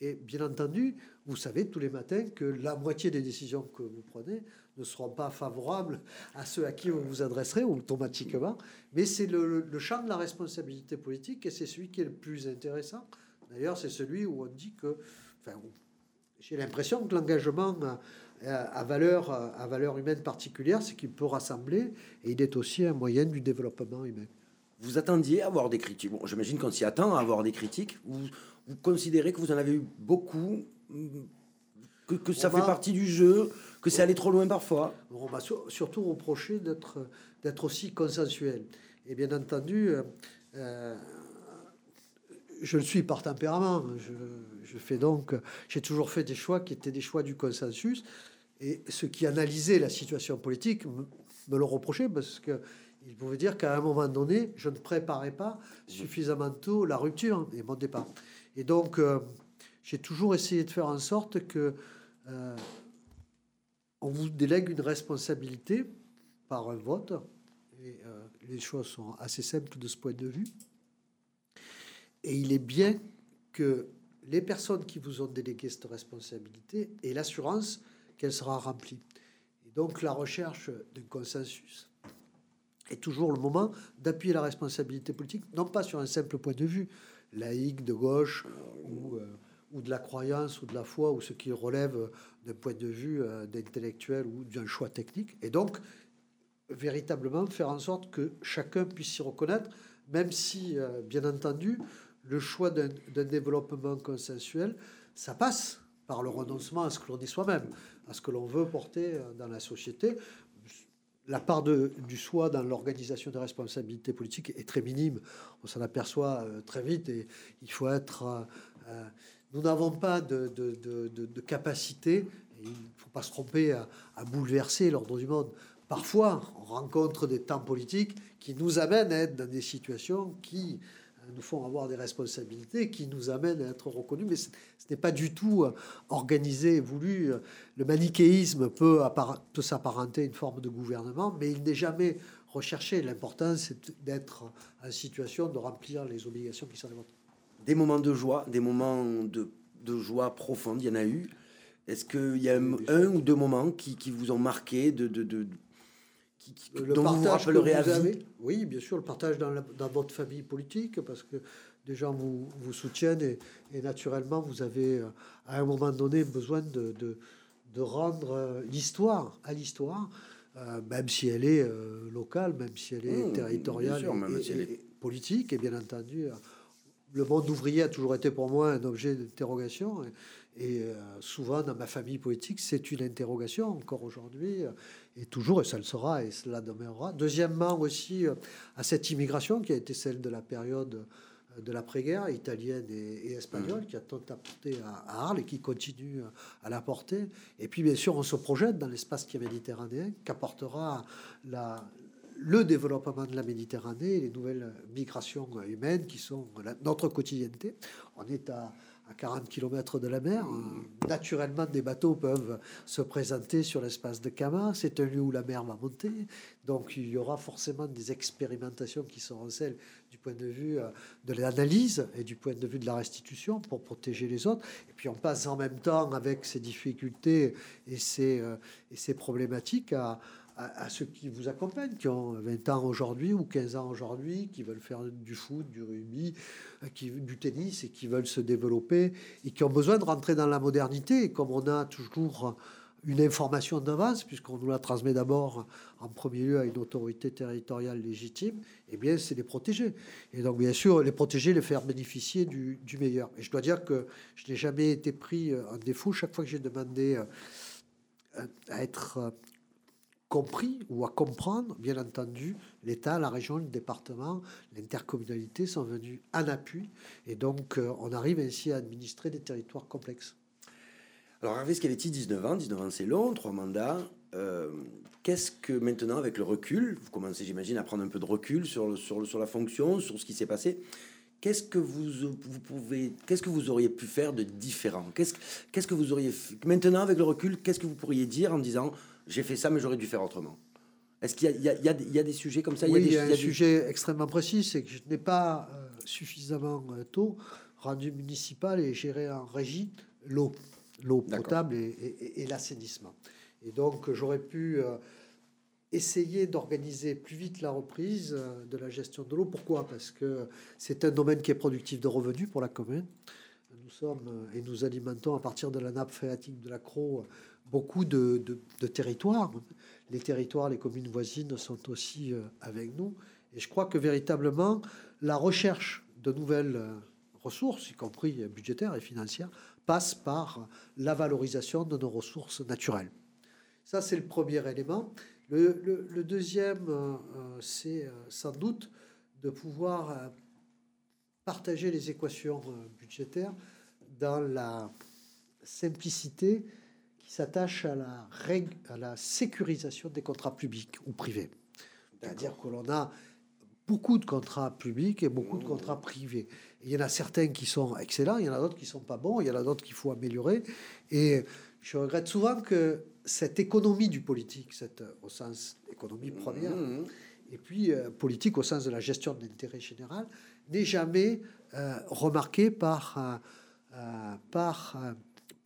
Et bien entendu, vous savez tous les matins que la moitié des décisions que vous prenez ne seront pas favorables à ceux à qui vous vous adresserez automatiquement. Mais c'est le, champ de la responsabilité politique et c'est celui qui est le plus intéressant. D'ailleurs, c'est celui où on dit que, enfin, j'ai l'impression que l'engagement à, valeur, à valeur humaine particulière, c'est qu'il peut rassembler et il est aussi un moyen du développement humain. Vous attendiez à avoir des critiques? J'imagine qu'on s'y attend à avoir des critiques. Vous considérez que vous en avez eu beaucoup, que, que ça fait partie du jeu, que c'est allé trop loin parfois? On m'a sur- surtout reproché d'être d'être aussi consensuel. Et bien entendu, euh, euh, je le suis par tempérament. Je, je fais donc, j'ai toujours fait des choix qui étaient des choix du consensus. Et ceux qui analysaient la situation politique me, me le reprochaient parce que ils pouvaient dire qu'à un moment donné, je ne préparais pas suffisamment tôt la rupture et mon départ. Et donc, euh, j'ai toujours essayé de faire en sorte que euh, on vous délègue une responsabilité par un vote. Euh, les choses sont assez simples de ce point de vue. Et il est bien que les personnes qui vous ont délégué cette responsabilité aient l'assurance qu'elle sera remplie. Et donc la recherche d'un consensus est toujours le moment d'appuyer la responsabilité politique, non pas sur un simple point de vue laïque, de gauche, ou, euh, ou de la croyance, ou de la foi, ou ce qui relève d'un point de vue euh, d'intellectuel ou d'un choix technique. Et donc, véritablement faire en sorte que chacun puisse s'y reconnaître, même si, euh, bien entendu, le choix d'un développement consensuel, ça passe par le renoncement à ce que l'on est soi-même, à ce que l'on veut porter dans la société. La part de, du soi dans l'organisation des responsabilités politiques est très minime. On s'en aperçoit euh, très vite et il faut être... euh, euh, nous n'avons pas de, de- de- capacité, il ne faut pas se tromper, à, à bouleverser l'ordre du monde. Parfois, on rencontre des temps politiques qui nous amènent à être dans des situations qui nous font avoir des responsabilités, qui nous amènent à être reconnus, mais ce ce n'est pas du tout euh, organisé et voulu. Le manichéisme peut, peut s'apparenter à une forme de gouvernement, mais il n'est jamais recherché. L'important, c'est d'être en situation de remplir les obligations qui sont les vôtres. Des moments de joie, des moments de, de joie profonde, il y en a eu. Est-ce qu'il y a un, un ou deux moments qui, qui vous ont marqué, de, de, de- qui- qui- Le dont vous à vie oui, bien sûr, le partage dans, la- dans votre famille politique, parce que des gens vous, vous soutiennent et, et naturellement, vous avez euh, à un moment donné besoin de, de, de rendre euh, l'histoire à l'histoire, euh, même si elle est euh, locale, même si elle est Mmh, territoriale sûr, et, si elle est- et politique, et bien entendu. le monde ouvrier a toujours été pour moi un objet d'interrogation. Et, euh, souvent, dans ma famille politique, c'est une interrogation encore aujourd'hui. euh, Et toujours, et ça le sera, et cela demeurera. Deuxièmement, aussi, euh, à cette immigration qui a été celle de la période de l'après-guerre, italienne et, et espagnole, qui a tant apporté à, à Arles et qui continue à l'apporter. Et puis, bien sûr, on se projette dans l'espace qui est méditerranéen, qu'apportera la, le développement de la Méditerranée et les nouvelles migrations humaines qui sont la- notre quotidienneté. On est à, à 40 km de la mer. Naturellement, des bateaux peuvent se présenter sur l'espace de Kama. C'est un lieu où la mer va monter. Donc, il y aura forcément des expérimentations qui seront celles du point de vue euh, de l'analyse et du point de vue de la restitution pour protéger les autres. Et puis, on passe en même temps avec ces difficultés et ces, euh, et ces problématiques à, à, ceux qui vous accompagnent, qui ont 20 ans aujourd'hui ou 15 ans aujourd'hui, qui veulent faire du foot, du rugby, euh, qui, du tennis et qui veulent se développer et qui ont besoin de rentrer dans la modernité. Et comme on a toujours une information d'avance, puisqu'on nous la transmet d'abord en premier lieu à une autorité territoriale légitime, eh bien, c'est les protéger. Et donc, bien sûr, les protéger, les faire bénéficier du, meilleur. Et je dois dire que je n'ai jamais été pris euh, en défaut chaque fois que j'ai demandé euh, à être euh, compris ou à comprendre, bien entendu, l'État, la région, le département, l'intercommunalité sont venus en appui. Et donc, euh, on arrive ainsi à administrer des territoires complexes. Alors Hervé Scavetti, 19 ans, 19 ans c'est long, trois mandats. Euh, Qu'est-ce que maintenant, avec le recul, vous commencez, j'imagine, à prendre un peu de recul sur, la fonction, sur ce qui s'est passé. Qu'est-ce que vous, vous que vous auriez pu faire de différent? Qu'est-ce que vous auriez maintenant avec le recul Qu'est-ce que vous pourriez dire en disant j'ai fait ça mais j'aurais dû faire autrement Est-ce qu'il y, a- y y des- il y a des sujets comme ça? Oui, il y a un des- sujet extrêmement précis, c'est que je n'ai pas euh, suffisamment euh, tôt rendu municipal et gérer en régie l'eau, l'eau potable et, et- et l'assainissement. Et donc j'aurais pu euh, essayer d'organiser plus vite la reprise de la gestion de l'eau. Pourquoi? Parce que c'est un domaine qui est productif de revenus pour la commune. Nous sommes et nous alimentons à partir de la nappe phréatique de la euh, beaucoup de, territoires. Les territoires, les communes voisines sont aussi euh, avec nous. Et je crois que véritablement, la recherche de nouvelles euh, ressources, y compris budgétaires et financières, passe par la valorisation de nos ressources naturelles. Ça, c'est le premier élément. Le, deuxième, euh, c'est sans doute de pouvoir partager les équations budgétaires dans la simplicité qui s'attache à la, règle, à la sécurisation des contrats publics ou privés. C'est-à-dire que l'on a beaucoup de contrats publics et beaucoup de contrats privés. Il y en a certains qui sont excellents, il y en a d'autres qui sont pas bons, il y en a d'autres qu'il faut améliorer. Et je regrette souvent que cette économie du politique, cette, au sens économie première, et puis euh, politique au sens de la gestion de l'intérêt général, n'est jamais euh, remarquée par, euh, euh, par, euh,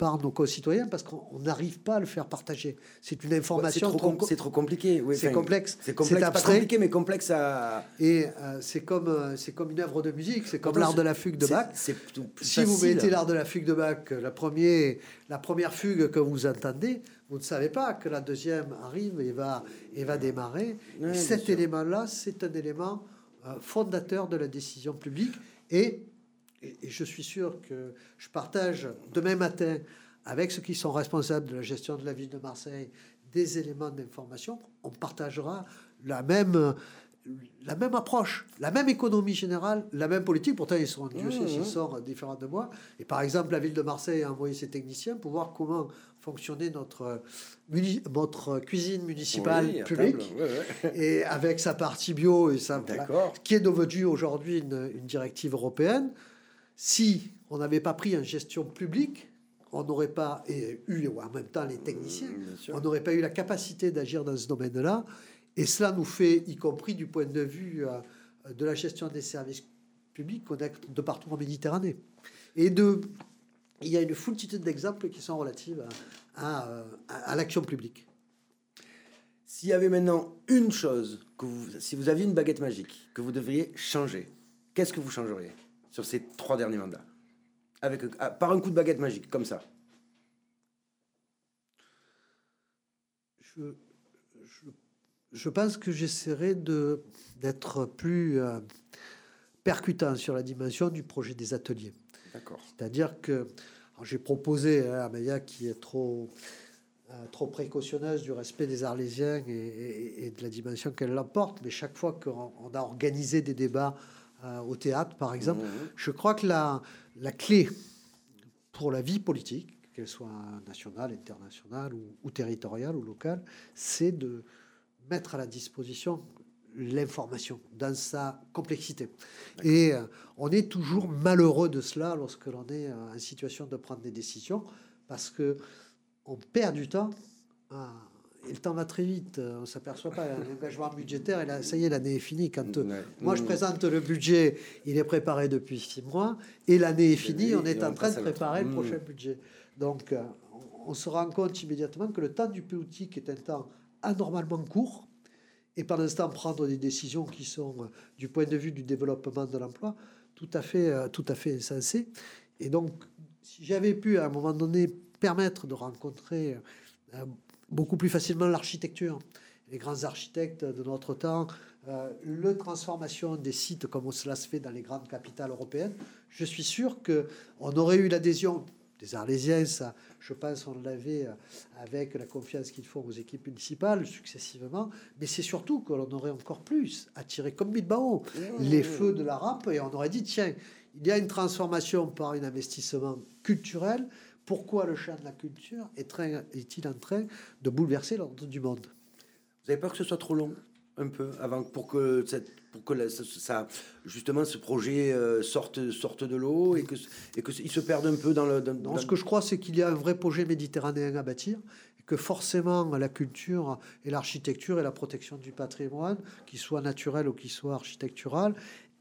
par nos concitoyens parce qu'on on n'arrive pas à le faire partager. C'est une information c'est trop com- trop compliqué, oui, c'est complexe. c'est complexe, pas compliqué, mais complexe à. Et euh, c'est comme, euh, c'est comme une œuvre de musique, c'est comme l'art de la fugue de Bach. c'est si vous mettez l'art de la fugue de Bach, la, premier, la première fugue que vous entendez, vous ne savez pas que la deuxième arrive et va, et va démarrer. Ouais, cet élément-là, c'est un élément euh, fondateur de la décision publique. Et, et, et je suis sûr que je partage demain matin avec ceux qui sont responsables de la gestion de la ville de Marseille des éléments d'information. On partagera la même, la même approche, la même économie générale, la même politique. Pourtant, ils sont, Dieu sait s'ils sont différents de moi. Et par exemple, la ville de Marseille a envoyé ses techniciens pour voir comment fonctionnait notre, cuisine municipale Oui, publique. ouais, Et avec sa partie bio et ça, voilà, D'accord. qui est devenu aujourd'hui une, une directive européenne. Si on n'avait pas pris en gestion publique, on n'aurait pas et eu en même temps les techniciens, on n'aurait pas eu la capacité d'agir dans ce domaine-là. Et cela nous fait, y compris du point de vue euh, de la gestion des services publics, connaître de partout en Méditerranée. Et de, il y a une foultitude d'exemples qui sont relatifs à, à, euh, à- à l'action publique. S'il y avait maintenant une chose, que vous, si vous aviez une baguette magique, que vous devriez changer, qu'est-ce que vous changeriez? Sur ces trois derniers mandats Avec, ah, Par un coup de baguette magique, comme ça. je, je, je pense que j'essaierai d'être plus euh, percutant sur la dimension du projet des ateliers. D'accord. C'est-à-dire que j'ai proposé hein, à Maya qui est trop euh, trop précautionneuse du respect des Arlésiens et, et- et de la dimension qu'elle l'emporte, mais chaque fois qu'on on a organisé des débats euh, au théâtre, par exemple, je crois que la, la clé pour la vie politique, qu'elle soit nationale, internationale ou, ou territoriale ou locale, c'est de mettre à la disposition l'information dans sa complexité. Et euh, on est toujours malheureux de cela lorsque l'on est euh, en situation de prendre des décisions, parce que on perd du temps. Ah, et le temps va très vite. euh, On s'aperçoit pas. L'engagement budgétaire, et là, ça y est, l'année est finie. Quand euh, moi je présente le budget, il est préparé depuis six mois, et l'année est finie. On est en train de préparer le Mm. prochain budget. Donc, euh, on- se rend compte immédiatement que le temps du politique est un temps anormalement court. Et pendant ce temps, prendre des décisions qui sont, du point de vue du développement de l'emploi, tout à fait, tout à fait insensées. Et donc, si j'avais pu, à un moment donné, permettre de rencontrer beaucoup plus facilement l'architecture, les grands architectes de notre temps, euh, le transformation des sites comme cela se fait dans les grandes capitales européennes, je suis sûr que on aurait eu l'adhésion des Arlésiens, ça, je pense, on l'avait euh, avec la confiance qu'ils font aux équipes municipales successivement, mais c'est surtout que l'on aurait encore plus attiré, comme Bilbao, les feux de la rampe et on aurait dit, tiens, il y a une transformation par un investissement culturel, pourquoi le champ de la culture est-il en train de bouleverser l'ordre du monde? Vous avez peur que ce soit trop long un peu avant pour que cette, pour que la- ça, ça- justement ce projet euh, sorte sorte de l'eau et que et que il se perde un peu dans le dans, Non, ce que je crois, c'est qu'il y a un vrai projet méditerranéen à bâtir, et que forcément la culture et l'architecture et la protection du patrimoine, qu'il soit naturel ou qu'il soit architectural,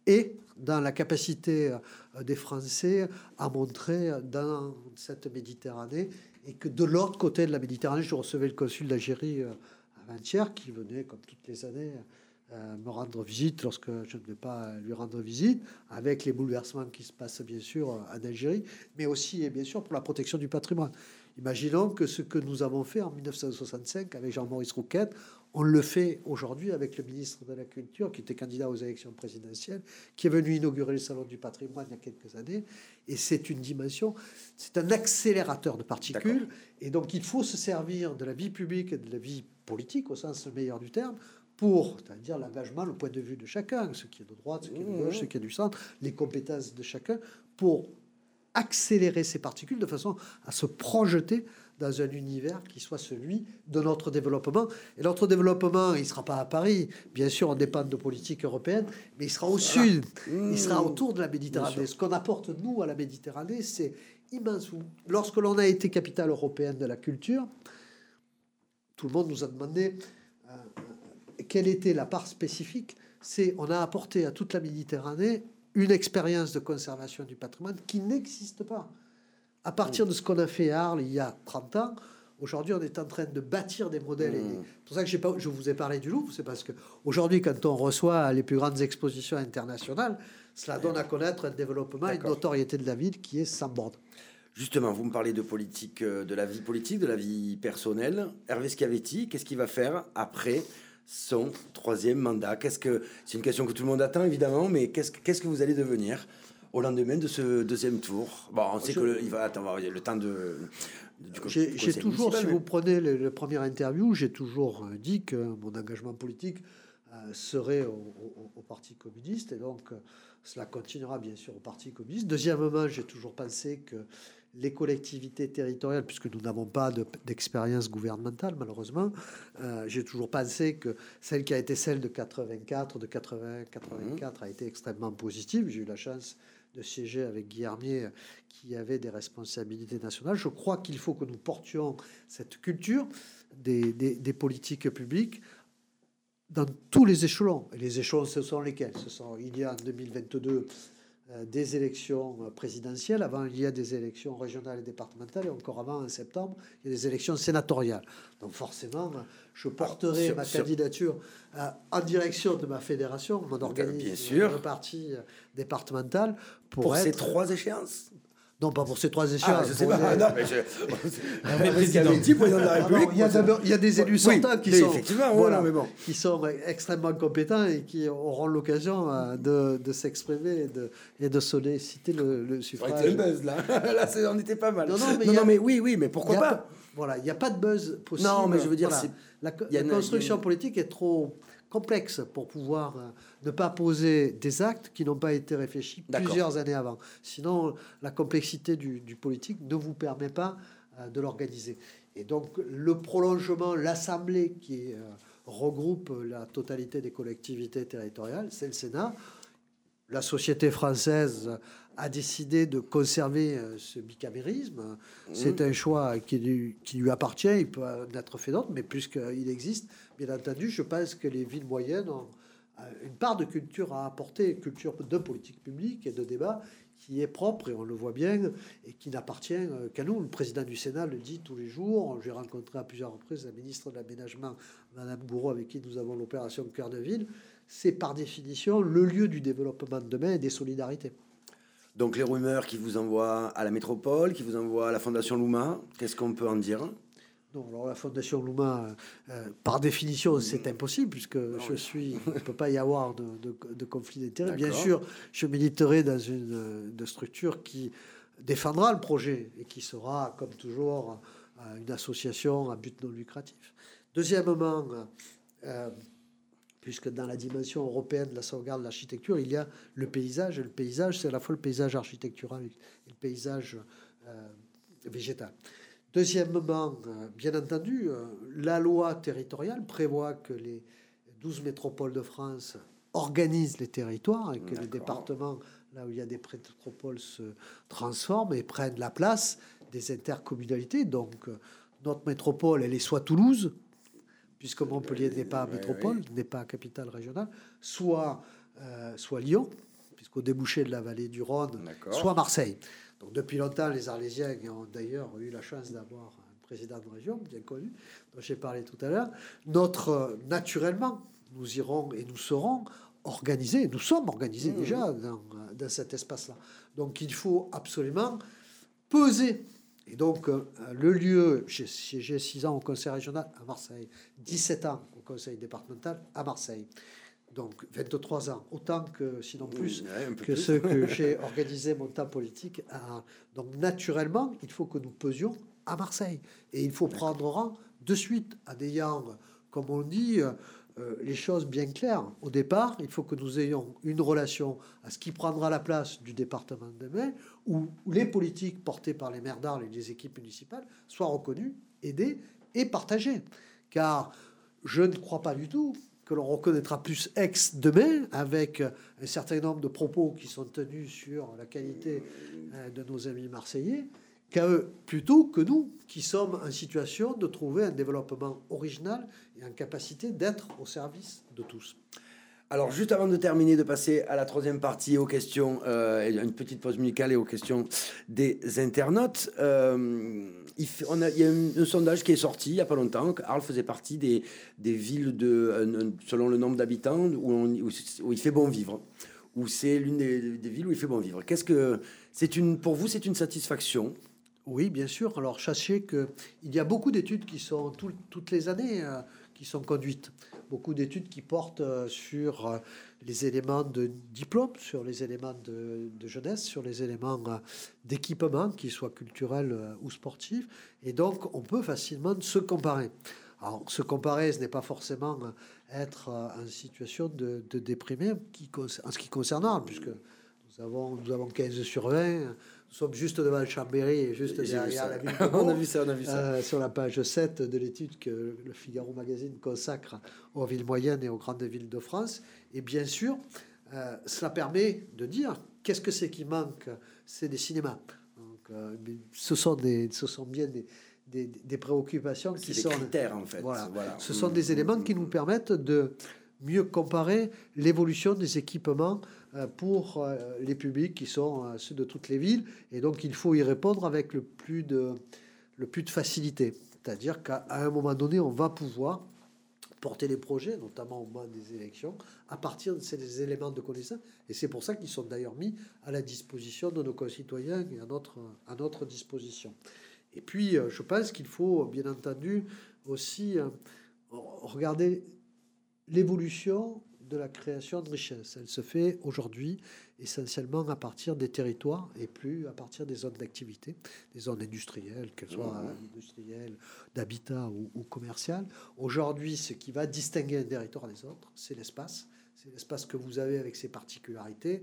et dans la capacité euh, des Français à montrer dans cette Méditerranée et que de l'autre côté de la Méditerranée, je recevais le consul d'Algérie euh, avant-hier qui venait, comme toutes les années, euh, me rendre visite lorsque je ne vais pas lui rendre visite, avec les bouleversements qui se passent bien sûr en Algérie, mais aussi et bien sûr pour la protection du patrimoine. Imaginons que ce que nous avons fait en 1965 avec Jean-Maurice Rouquette, on le fait aujourd'hui avec le ministre de la Culture, qui était candidat aux élections présidentielles, qui est venu inaugurer le Salon du patrimoine il y a quelques années. Et c'est une dimension, c'est un accélérateur de particules. Et donc il faut se servir de la vie publique et de la vie politique, au sens meilleur du terme, pour, c'est-à-dire l'engagement, le point de vue de chacun, ce qui est de droite, ce qui est de gauche, ce qui est du centre, les compétences de chacun, pour accélérer ces particules de façon à se projeter dans un univers qui soit celui de notre développement. Et notre développement, il ne sera pas à Paris. Bien sûr, on dépend de politique européenne, mais il sera au sud. Il sera Mmh. autour de la Méditerranée. Ce qu'on apporte, nous, à la Méditerranée, c'est immense. Lorsque l'on a été capitale européenne de la culture, tout le monde nous a demandé euh, quelle était la part spécifique. C'est on a apporté à toute la Méditerranée une expérience de conservation du patrimoine qui n'existe pas. À partir de ce qu'on a fait à Arles il y a 30 ans, aujourd'hui on est en train de bâtir des modèles. Et C'est pour ça que pas, je vous ai parlé du Louvre, c'est parce que aujourd'hui quand on reçoit les plus grandes expositions internationales, cela donne à connaître un développement et une notoriété de la ville qui est sans borne. Justement, vous me parlez de politique, euh, de la vie politique, de la vie personnelle. Hervé Schiavetti, qu'est-ce qu'il va faire après son troisième mandat? Qu'est-ce que c'est une question que tout le monde attend évidemment, mais qu'est-ce que qu'est-ce que vous allez devenir? Au lendemain de ce deuxième tour Bon, on sait Je- que le, il va attendre le temps de. J'ai toujours, si mais- vous prenez le, le premier interview, j'ai toujours euh, dit que mon engagement politique euh, serait au, au- au Parti communiste et donc euh, cela continuera bien sûr au Parti communiste. Deuxièmement, j'ai toujours pensé que les collectivités territoriales, puisque nous n'avons pas de- d'expérience gouvernementale malheureusement, euh, j'ai toujours pensé que celle qui a été celle de 84, de 80, 84 a été extrêmement positive. J'ai eu la chance de siéger avec Guillermier euh, qui avait des responsabilités nationales. Je crois qu'il faut que nous portions cette culture des, des- des politiques publiques dans tous les échelons. Et les échelons, ce sont lesquels? Ce sont, Il y a en 2022 euh, des élections euh, présidentielles, avant il y a des élections régionales et départementales, et encore avant, en septembre, il y a des élections sénatoriales. Donc forcément, je porterai sur- ma candidature euh, en direction de ma fédération, mon organisme, bien sûr. parti euh, départemental, pour, Pour ces trois échéances Non, pas pour ces trois Ah, échéances. je sais pas. les- Non, mais je- Hervé Schiavetti, président de la Ah République. il, y a d'abord- il y a des élus Oui, sortants qui sont, effectivement, ouais, voilà, non, mais bon. qui sont extrêmement compétents et qui auront l'occasion euh, de, de s'exprimer et de, et de solliciter le, le Ça aurait suffrage. été un buzz là. là, on était pas mal. Non, non, mais non, il y a- non, mais oui, oui, mais pourquoi pas? Voilà, il n'y a pas de buzz possible. Non, mais je veux dire, Voilà. la, construction a politique est trop complexe pour pouvoir euh, ne pas poser des actes qui n'ont pas été réfléchis plusieurs années avant. Sinon, la complexité du, du politique ne vous permet pas euh, de l'organiser. Et donc, le prolongement, l'Assemblée qui euh, regroupe la totalité des collectivités territoriales, c'est le Sénat. La société française a décidé de conserver ce bicamérisme. C'est un choix qui lui, qui lui appartient. Il peut en être fait d'autres, mais puisqu'il existe, bien entendu, je pense que les villes moyennes ont euh, une part de culture à apporter, culture de politique publique et de débat qui est propre, et on le voit bien, et qui n'appartient euh, qu'à nous. Le président du Sénat le dit tous les jours. J'ai rencontré à plusieurs reprises la ministre de l'Aménagement, Madame Gouraud, avec qui nous avons l'opération Cœur de Ville. C'est par définition le lieu du développement de demain et des solidarités. Donc les rumeurs qui vous envoient à la métropole, qui vous envoient à la Fondation Louma, qu'est-ce qu'on peut en dire? Non, alors la Fondation Louma, euh, par définition, c'est impossible, puisque je suis. Il ne peut pas y avoir de, de- de conflit d'intérêts. Bien sûr, je militerai dans une euh, structure qui défendra le projet et qui sera, comme toujours, euh, une association à but non lucratif. Deuxièmement, euh, puisque dans la dimension européenne de la sauvegarde de l'architecture, il y a le paysage. Et le paysage, c'est à la fois le paysage architectural et le paysage euh, végétal. Deuxièmement, euh, bien entendu, euh, la loi territoriale prévoit que les 12 métropoles de France organisent les territoires et que les départements, là où il y a des métropoles, se transforment et prennent la place des intercommunalités. Donc, euh, notre métropole, elle est soit Toulouse, puisque Montpellier n'est pas métropole, n'est pas capitale régionale, soit, euh, soit Lyon, puisqu'au débouché de la vallée du Rhône, soit Marseille. Donc depuis longtemps, les Arlésiens ont d'ailleurs eu la chance d'avoir un président de région bien connu, dont j'ai parlé tout à l'heure. Notre, naturellement, nous irons et nous serons organisés, nous sommes organisés Mmh. déjà dans, dans cet espace-là. Donc il faut absolument peser. Et donc, euh, le lieu, j'ai siégé 6 ans au conseil régional à Marseille, 17 ans au conseil départemental à Marseille. Donc, 23 ans, autant que, sinon plus, Ouais, que plus. ceux que j'ai organisé mon temps politique. à- Donc, naturellement, il faut que nous pesions à Marseille. Et il faut prendre rang de suite, en ayant, comme on dit, euh, les choses bien claires. Au départ, il faut que nous ayons une relation à ce qui prendra la place du département de demain, où, où les politiques portées par les maires d'Arles et les équipes municipales soient reconnues, aidées et partagées. Car je ne crois pas du tout que l'on reconnaîtra plus ex demain avec un certain nombre de propos qui sont tenus sur la qualité euh, de nos amis marseillais qu'à eux, plutôt que nous, qui sommes en situation de trouver un développement original et en capacité d'être au service de tous. Alors, juste avant de terminer, de passer à la troisième partie, aux questions, euh, une petite pause musicale et aux questions des internautes. euh, il, il y a un, sondage qui est sorti il n'y a pas longtemps. que Arles faisait partie des, des villes, de, selon le nombre d'habitants, où, il fait bon vivre. Où c'est l'une des, villes où il fait bon vivre. Qu'est-ce que c'est une, pour vous, c'est une satisfaction? Oui, bien sûr. Alors, sachez qu'il y a beaucoup d'études qui sont tout- toutes les années euh, qui sont conduites. Beaucoup d'études qui portent euh, sur euh, les éléments de diplôme, sur les éléments de, jeunesse, sur les éléments euh, d'équipement, qu'ils soient culturels ou sportifs. Et donc, on peut facilement se comparer. Alors, se comparer, ce n'est pas forcément être en situation de, de concer- en ce qui concerne puisque nous avons, nous avons 15 sur 20. Nous sommes juste devant le Chambéry et juste derrière la ville de On a vu ça, on a vu ça. Euh, sur la page 7 de l'étude que le Figaro Magazine consacre aux villes moyennes et aux grandes villes de France. Et bien sûr, euh, cela permet de dire qu'est-ce que c'est qui manque C'est des cinémas. Donc, euh, ce, sont des, ce sont bien des, des, des préoccupations qui C'est sont. des critères, en fait. Voilà. Voilà. Ce sont des éléments qui nous permettent de mieux comparer l'évolution des équipements pour euh, les publics qui sont euh, ceux de toutes les villes. Et donc, il faut y répondre avec le plus de, facilité. C'est-à-dire qu'à un moment donné, on va pouvoir porter les projets, notamment au moment des élections, à partir de ces éléments de connaissance. Et c'est pour ça qu'ils sont d'ailleurs mis à la disposition de nos concitoyens et à notre, disposition. Et puis, euh, je pense qu'il faut, bien entendu, aussi euh, regarder l'évolution de la création de richesse. Elle se fait aujourd'hui essentiellement à partir des territoires et plus à partir des zones d'activité, des zones industrielles, qu'elles soient euh, industrielles, d'habitat ou, ou commerciales. Aujourd'hui, ce qui va distinguer un territoire des autres, c'est l'espace. C'est l'espace que vous avez avec ses particularités.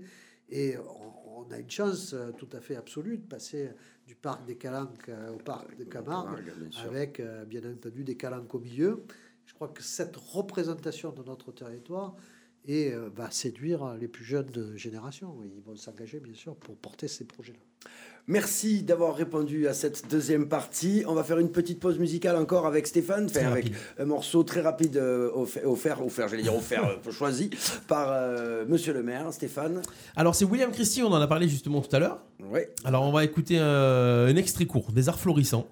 Et on, on a une chance euh, tout à fait absolue de passer du parc des Calanques euh, au parc de Camargue, avec euh, bien entendu des Calanques au milieu. Je crois que cette représentation de notre territoire et, euh, va séduire les plus jeunes de génération. Et ils vont s'engager, bien sûr, pour porter ces projets-là. Merci d'avoir répondu à cette deuxième partie. On va faire une petite pause musicale encore avec Stéphane, enfin, avec rapide. un morceau très rapide euh, offert, offert, offert, j'allais dire offert, euh, choisi par euh, Monsieur le maire, Stéphane. Alors c'est William Christie, on en a parlé justement tout à l'heure. Ouais. Alors on va écouter un extrait court des arts florissants.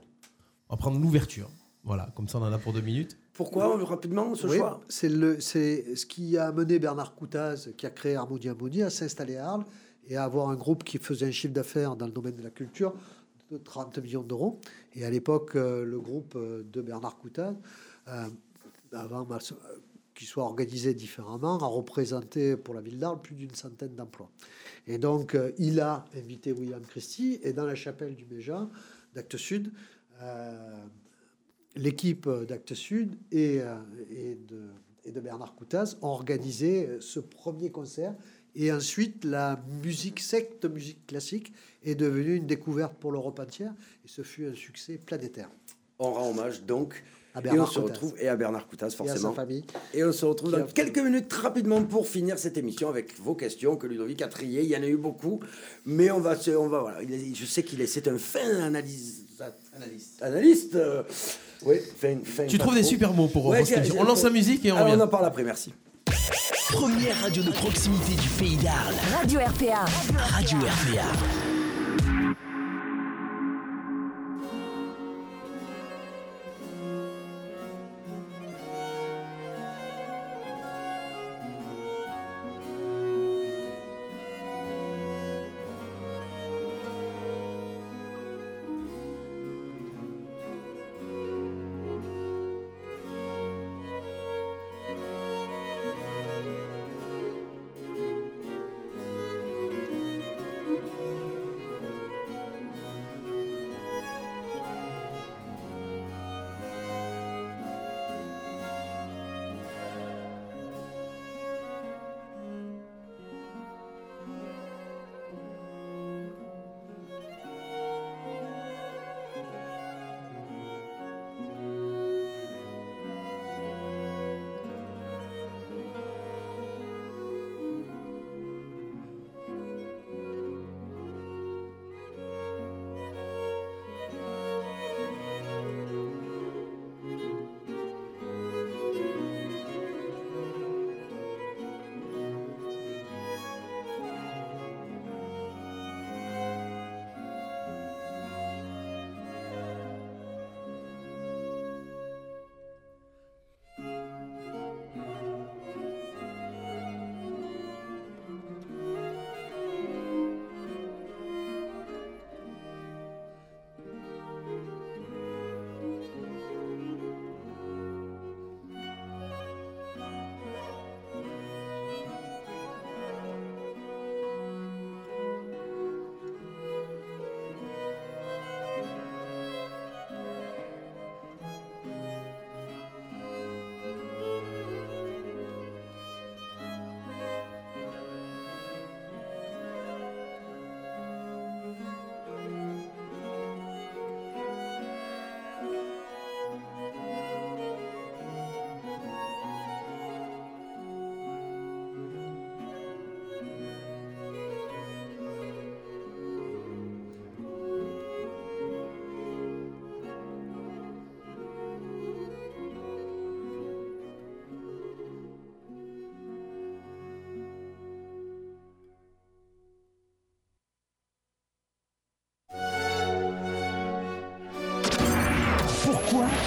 On va prendre l'ouverture. Voilà, comme ça on en a pour deux minutes. Pourquoi rapidement ce Oui, choix? c'est le, c'est ce qui a amené Bernard Coutaz, qui a créé Harmonie Harmonie, à s'installer à Arles et à avoir un groupe qui faisait un chiffre d'affaires dans le domaine de la culture de 30 millions d'euros. Et à l'époque, euh, le groupe euh, de Bernard Coutaz, euh, avant qu'il soit organisé différemment, a représenté pour la ville d'Arles plus d'une centaine d'emplois. Et donc, euh, il a invité William Christie, et dans la chapelle du Méjean, d'Actes Sud, euh, l'équipe d'Actes Sud et, euh, et, de, et de Bernard Coutaz ont organisé ce premier concert. Et ensuite, la musique secte, musique classique, est devenue une découverte pour l'Europe entière. Et ce fut un succès planétaire. On rend hommage donc. À et on Bernard se retrouve et à Bernard Coutaz Et à sa forcément. famille. Et on se retrouve dans quelques minutes rapidement pour finir cette émission avec vos questions que Ludovic a triées. Il y en a eu beaucoup, mais on va, se- on va voilà. Je sais qu'il est, c'est un fin analyse, analyste. Analyste. euh, oui, fin Tu trouves des super mots pour, Ouais, pour cette On lance la musique et on Alors, revient. on en parle après. Merci. Première radio de proximité du pays d'Arles. Radio RPA. Radio RPA.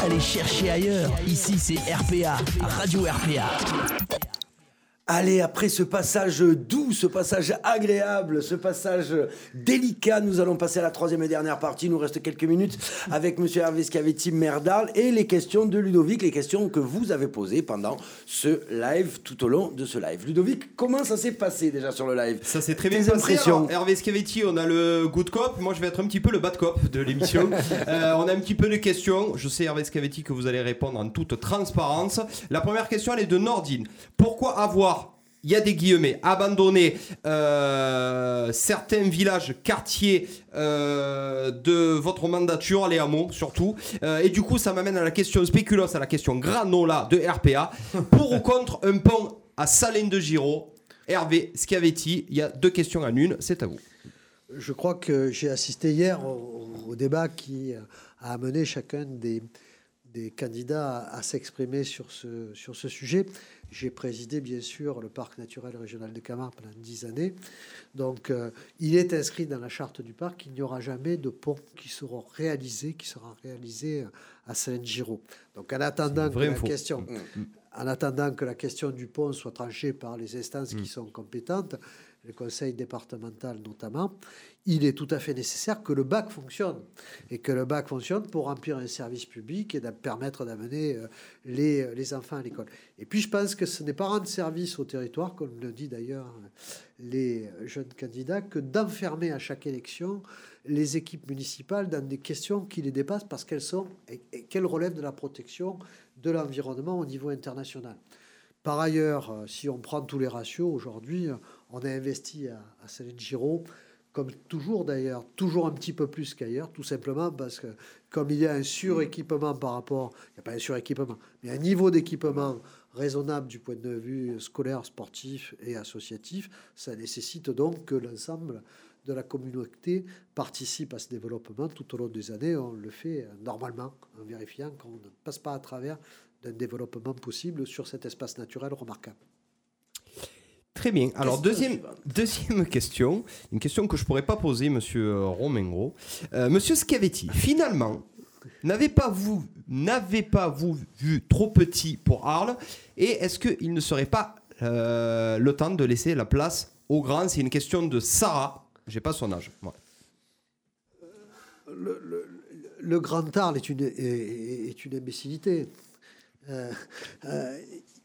Aller chercher ailleurs Ici, c'est RPA, Radio RPA. Allez, après ce passage doux, ce passage agréable, ce passage délicat, nous allons passer à la troisième et dernière partie. Il nous reste quelques minutes avec Monsieur Hervé Scavetti Merdal et les questions de Ludovic, les questions que vous avez posées pendant ce live, tout au long de ce live. Ludovic, comment ça s'est passé déjà sur le live? Ça s'est très bien passé. Alors, Hervé Scavetti, on a le good cop. Moi, je vais être un petit peu le bad cop de l'émission. Euh, on a un petit peu de questions. Je sais, Hervé Scavetti, que vous allez répondre en toute transparence. La première question, elle est de Nordine. Pourquoi avoir il y a des guillemets, abandonné euh, certains villages, quartiers euh, de votre mandature, les hameaux surtout. Euh, et du coup, ça m'amène à la question spéculos, à la question granola de RPA. Pour ou contre un pont à Salène de Giraud Hervé Schiavetti, il y a deux questions en une, c'est à vous. Je crois que j'ai assisté hier au, au débat qui a amené chacun des, des candidats à, à s'exprimer sur ce, sur ce sujet. J'ai présidé bien sûr le parc naturel régional de Camargue pendant dix années. Donc euh, il est inscrit dans la charte du parc qu'il n'y aura jamais de pont qui seront réalisés, qui sera réalisé à Salène-Giraud. Donc en attendant que la info. question, Mm. en attendant que la question du pont soit tranchée par les instances Mm. qui sont compétentes, le conseil départemental notamment, il est tout à fait nécessaire que le bac fonctionne et que le bac fonctionne pour remplir un service public et de permettre d'amener euh, les, les enfants à l'école. Et puis je pense que ce n'est pas rendre service au territoire, comme le dit d'ailleurs euh, les jeunes candidats, que d'enfermer à chaque élection les équipes municipales dans des questions qui les dépassent parce qu'elles sont et, qu'elles relèvent de la protection de l'environnement au niveau international. Par ailleurs, euh, si on prend tous les ratios, aujourd'hui, euh, on a investi à, à Céline Giraud, comme toujours d'ailleurs, toujours un petit peu plus qu'ailleurs, tout simplement parce que comme il y a un suréquipement par rapport, il n'y a pas un suréquipement, mais un niveau d'équipement raisonnable du point de vue scolaire, sportif et associatif, ça nécessite donc que l'ensemble de la communauté participe à ce développement tout au long des années. On le fait normalement en vérifiant qu'on ne passe pas à travers d'un développement possible sur cet espace naturel remarquable. Très bien. Alors, deuxième, deuxième question. Une question que je ne pourrais pas poser, monsieur euh, Romengro. Euh, monsieur Scavetti, finalement, n'avez pas vous, n'avez pas vous vu trop petit pour Arles Et est-ce qu'il ne serait pas euh, le temps de laisser la place aux grands C'est une question de Sarah. J'ai pas son âge. moi. le, le- le Grand Arles est une, est, est une imbécilité. Euh, euh,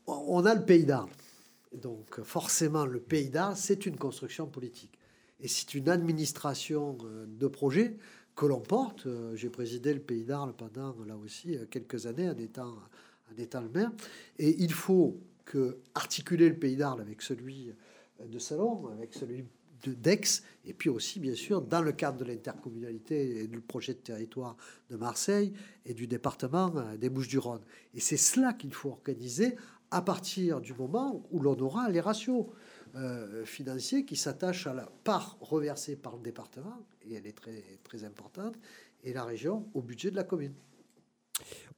on a le pays d'Arles. Donc forcément, le pays d'Arles, c'est une construction politique. Et c'est une administration euh, de projet que l'on porte. Euh, J'ai présidé le pays d'Arles pendant, là aussi, euh, quelques années en étant, en étant le maire. Et il faut articuler le pays d'Arles avec celui de Salon, avec celui de d'Aix, et puis aussi, bien sûr, dans le cadre de l'intercommunalité et du projet de territoire de Marseille et du département des Bouches-du-Rhône. Et c'est cela qu'il faut organiser à partir du moment où l'on aura les ratios euh, financiers qui s'attachent à la part reversée par le département, et elle est très, très importante, et la région au budget de la commune.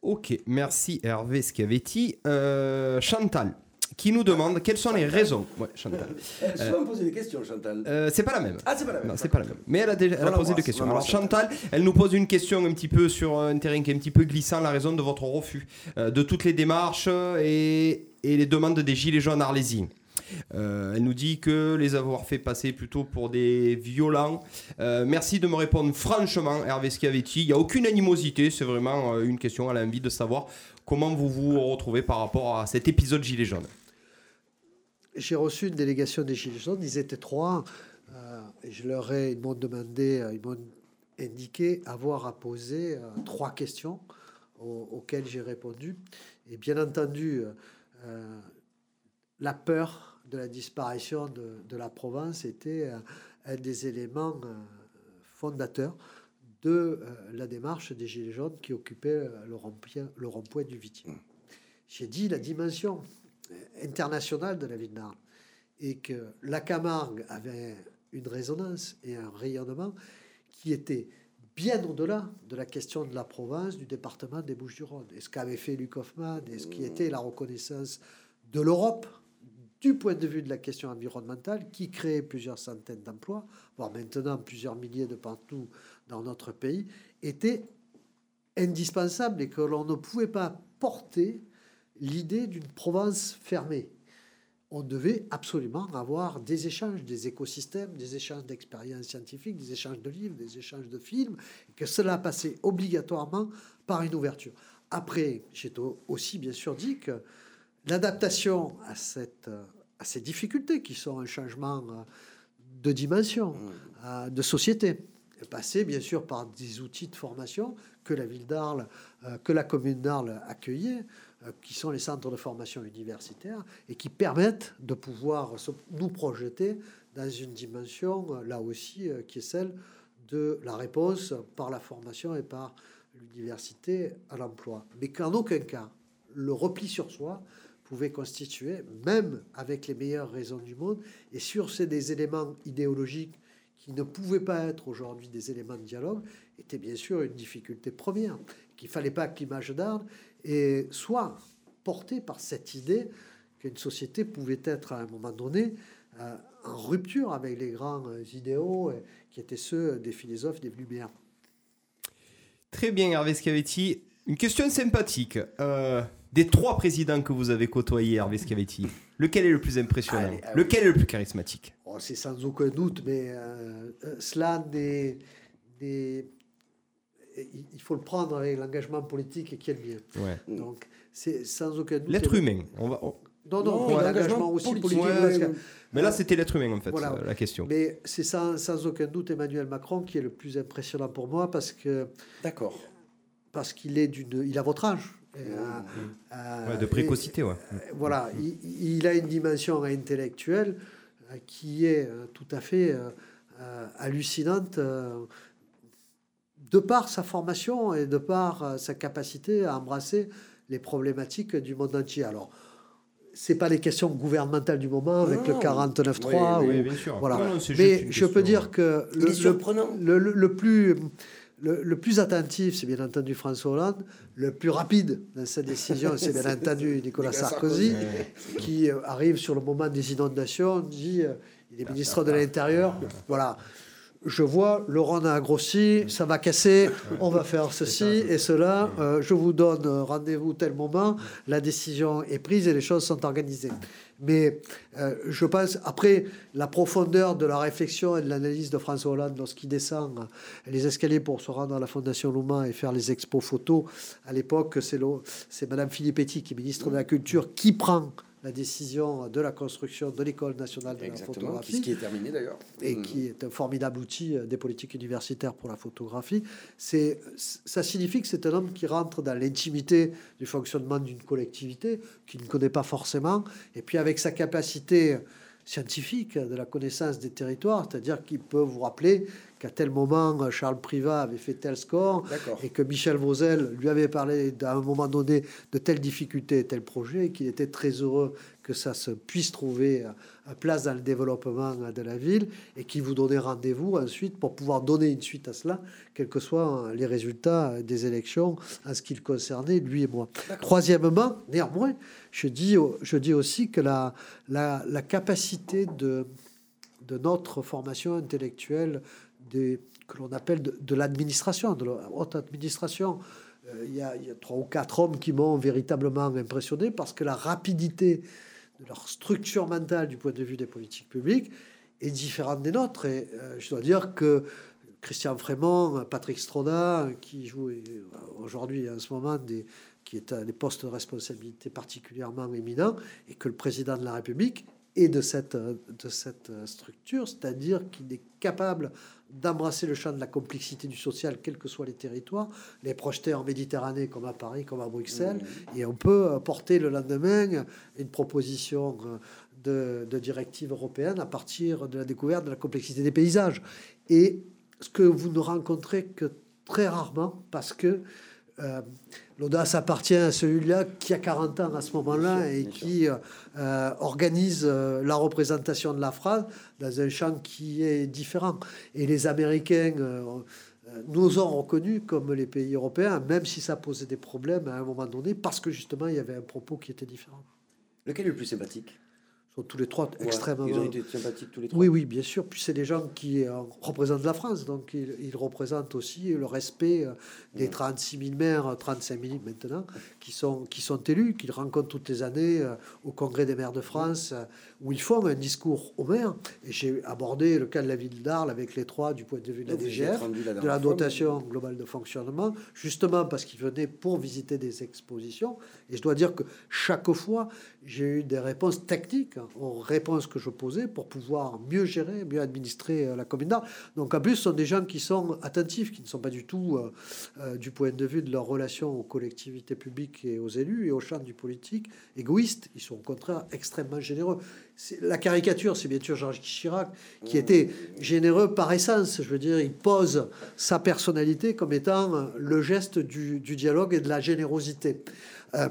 Ok, merci Hervé Scavetti. Euh, Chantal, qui nous demande quelles sont les raisons. Ouais, Chantal. Elle Euh, souvent poser des questions, Chantal. Euh, c'est pas la même. Ah, c'est pas la même. Non, c'est pas la même. Mais elle a déjà elle a Voilà, posé deux questions. Alors Chantal, elle nous pose une question un petit peu sur un terrain qui est un petit peu glissant, la raison de votre refus euh, de toutes les démarches et, et les demandes des gilets jaunes arlésiens. Euh, elle nous dit que les avoir fait passer plutôt pour des violents. Euh, merci de me répondre franchement, Hervé Scavetti. Il n'y a aucune animosité, c'est vraiment euh, une question. Elle a envie de savoir comment vous vous retrouvez par rapport à cet épisode gilet jaune. J'ai reçu une délégation des Gilets jaunes, ils étaient trois, euh, et je leur ai, ils m'ont demandé, euh, ils m'ont indiqué avoir à poser euh, trois questions au- auxquelles j'ai répondu. Et bien entendu, la peur de la disparition de, la Provence était un des éléments fondateurs de la démarche des Gilets jaunes qui occupait le rond-point du Vitier. J'ai dit la dimension internationale de la ville d'Arles et que la Camargue avait une résonance et un rayonnement qui était bien au-delà de la question de la province, du département des Bouches-du-Rhône. Et ce qu'avait fait Luc Hoffman et ce qui était la reconnaissance de l'Europe du point de vue de la question environnementale, qui créait plusieurs centaines d'emplois, voire maintenant plusieurs milliers de partout dans notre pays, était indispensable et que l'on ne pouvait pas porter l'idée d'une Provence fermée. On devait absolument avoir des échanges, des écosystèmes, des échanges d'expériences scientifiques, des échanges de livres, des échanges de films, et que cela passait obligatoirement par une ouverture. Après, j'ai au- aussi bien sûr dit que l'adaptation à, cette, à ces difficultés qui sont un changement euh, de dimension, euh, de société, passé bien sûr par des outils de formation que la ville d'Arles, euh, que la commune d'Arles accueillait, qui sont les centres de formation universitaire et qui permettent de pouvoir nous projeter dans une dimension, euh, là aussi, euh, qui est celle de la réponse par la formation et par l'université à l'emploi. Mais qu'en aucun cas, le repli sur soi pouvait constituer, même avec les meilleures raisons du monde, et sur ces des éléments idéologiques qui ne pouvaient pas être aujourd'hui des éléments de dialogue, était bien sûr une difficulté première, qu'il fallait pas que l'image d'Arles et soit portée par cette idée qu'une société pouvait être à un moment donné euh, en rupture avec les grands euh, idéaux euh, qui étaient ceux des philosophes des Lumières. Très bien, Hervé Scavetti. Une question sympathique. Euh, des trois présidents que vous avez côtoyés, Hervé Scavetti, lequel est le plus impressionnant Allez. Lequel est le plus charismatique Oh, c'est sans aucun doute, mais cela des, des- il faut le prendre avec l'engagement politique qui est le mien. Ouais. Donc, c'est sans aucun doute. L'être humain. On va, on- Non, non, Ouais. l'engagement aussi politique. Ouais, que- ouais. Mais là, c'était l'être humain, en fait, Voilà. euh, la question. Mais c'est sans, sans aucun doute Emmanuel Macron qui est le plus impressionnant pour moi parce que. D'accord. Parce qu'il est d'une. Il a votre âge. Et, euh, euh, Mmh. Ouais, de et- précocité, ouais. euh, voilà, il, il a une dimension intellectuelle euh, qui est euh, tout à fait euh, euh, hallucinante euh, de par sa formation et de par euh, sa capacité à embrasser les problématiques du monde entier. Alors, c'est pas les questions gouvernementales du moment avec Non. le 49.3 Oui, oui, ou bien sûr. voilà. Non, non, c'est Mais je peux dire que est le, surprenant. le, le- le plus le, plus attentif, c'est bien entendu François Hollande. Le plus rapide dans sa décision, c'est bien entendu Nicolas Sarkozy, qui euh, arrive sur le moment des inondations, dit euh, il est ministre de l'Intérieur. Voilà. Je vois, Rhône a grossi, ça va casser, on va faire ceci et cela. euh, je vous donne rendez-vous tel moment, la décision est prise et les choses sont organisées. Mais euh, je pense, après, la profondeur de la réflexion et de l'analyse de François Hollande lorsqu'il descend les escaliers pour se rendre à la Fondation Louma et faire les expos photos, à l'époque, c'est Madame Filippetti, qui est ministre de la Culture, qui prend la décision de la construction de l'École nationale de la photographie qui, est terminé d'ailleurs. et Mm. qui est un formidable outil euh, des politiques universitaires pour la photographie. C'est, ça signifie que c'est un homme qui rentre dans l'intimité du fonctionnement d'une collectivité qu'il ne connaît pas forcément, et puis avec sa capacité scientifique de la connaissance des territoires, c'est-à-dire qu'il peut vous rappeler qu'à tel moment euh, Charles Privat avait fait tel score et que Michel Vauzel lui avait parlé à un moment donné de telle difficulté et tel projet et qu'il était très heureux que ça se puisse trouver euh, à place dans le développement euh, de la ville et qui vous donnait rendez-vous ensuite pour pouvoir donner une suite à cela, quels que soient euh, les résultats euh, des élections en ce qui le concernait, lui et moi. Troisièmement, néanmoins, je dis, au- je dis aussi que la, la, la capacité de, de notre formation intellectuelle que l'on appelle de, l'administration, de la haute administration. Euh, Il y, a, trois ou quatre hommes qui m'ont véritablement impressionné parce que la rapidité de leur structure mentale du point de vue des politiques publiques est différente des nôtres. Et euh, je dois dire que Christian Frémont, Patrick Stroda, qui joue euh, aujourd'hui en ce moment qui est à des postes de responsabilité particulièrement éminents, et que le président de la République est de cette, de cette structure, c'est-à-dire qu'il est capable d'embrasser le champ de la complexité du social, quels que soient les territoires, les projeter en Méditerranée comme à Paris, comme à Bruxelles, et on peut euh, porter le lendemain une proposition euh, de, de directive européenne à partir de la découverte de la complexité des paysages. Et ce que vous ne rencontrez que très rarement, parce que euh, l'audace appartient à celui-là qui a 40 ans à ce moment-là et qui euh, euh, organise la représentation de la phrase dans un champ qui est différent. Et les Américains nous ont reconnus comme les pays européens, même si ça posait des problèmes à un moment donné, parce que justement il y avait un propos qui était différent. Lequel est le plus sympathique? Sont tous les trois Ouais, extrêmement. Ils ont été sympathiques tous les trois. Oui, oui, bien sûr. Puis c'est des gens qui euh, représentent la France, donc ils, ils représentent aussi le respect euh, des 36 000 maires, 35 000 maintenant, qui sont, qui sont élus, qu'ils rencontrent toutes les années euh, au Congrès des maires de France, où ils font un discours aux maires. Et j'ai abordé le cas de la ville d'Arles avec les trois du point de vue de la êtes DGF, de la dotation globale de fonctionnement, justement parce qu'ils venaient pour visiter des expositions. Et je dois dire que chaque fois, j'ai eu des réponses techniques aux réponses que je posais pour pouvoir mieux gérer, mieux administrer euh, la commune d'Arles. Donc en plus, ce sont des gens qui sont attentifs, qui ne sont pas du tout, euh, euh, du point de vue de leur relation aux collectivités publiques et aux élus et au champ du politique, égoïstes. Ils sont au contraire extrêmement généreux. La caricature, c'est bien sûr Georges Chirac, qui était généreux par essence. Je veux dire, il pose sa personnalité comme étant le geste du, du dialogue et de la générosité. Euh,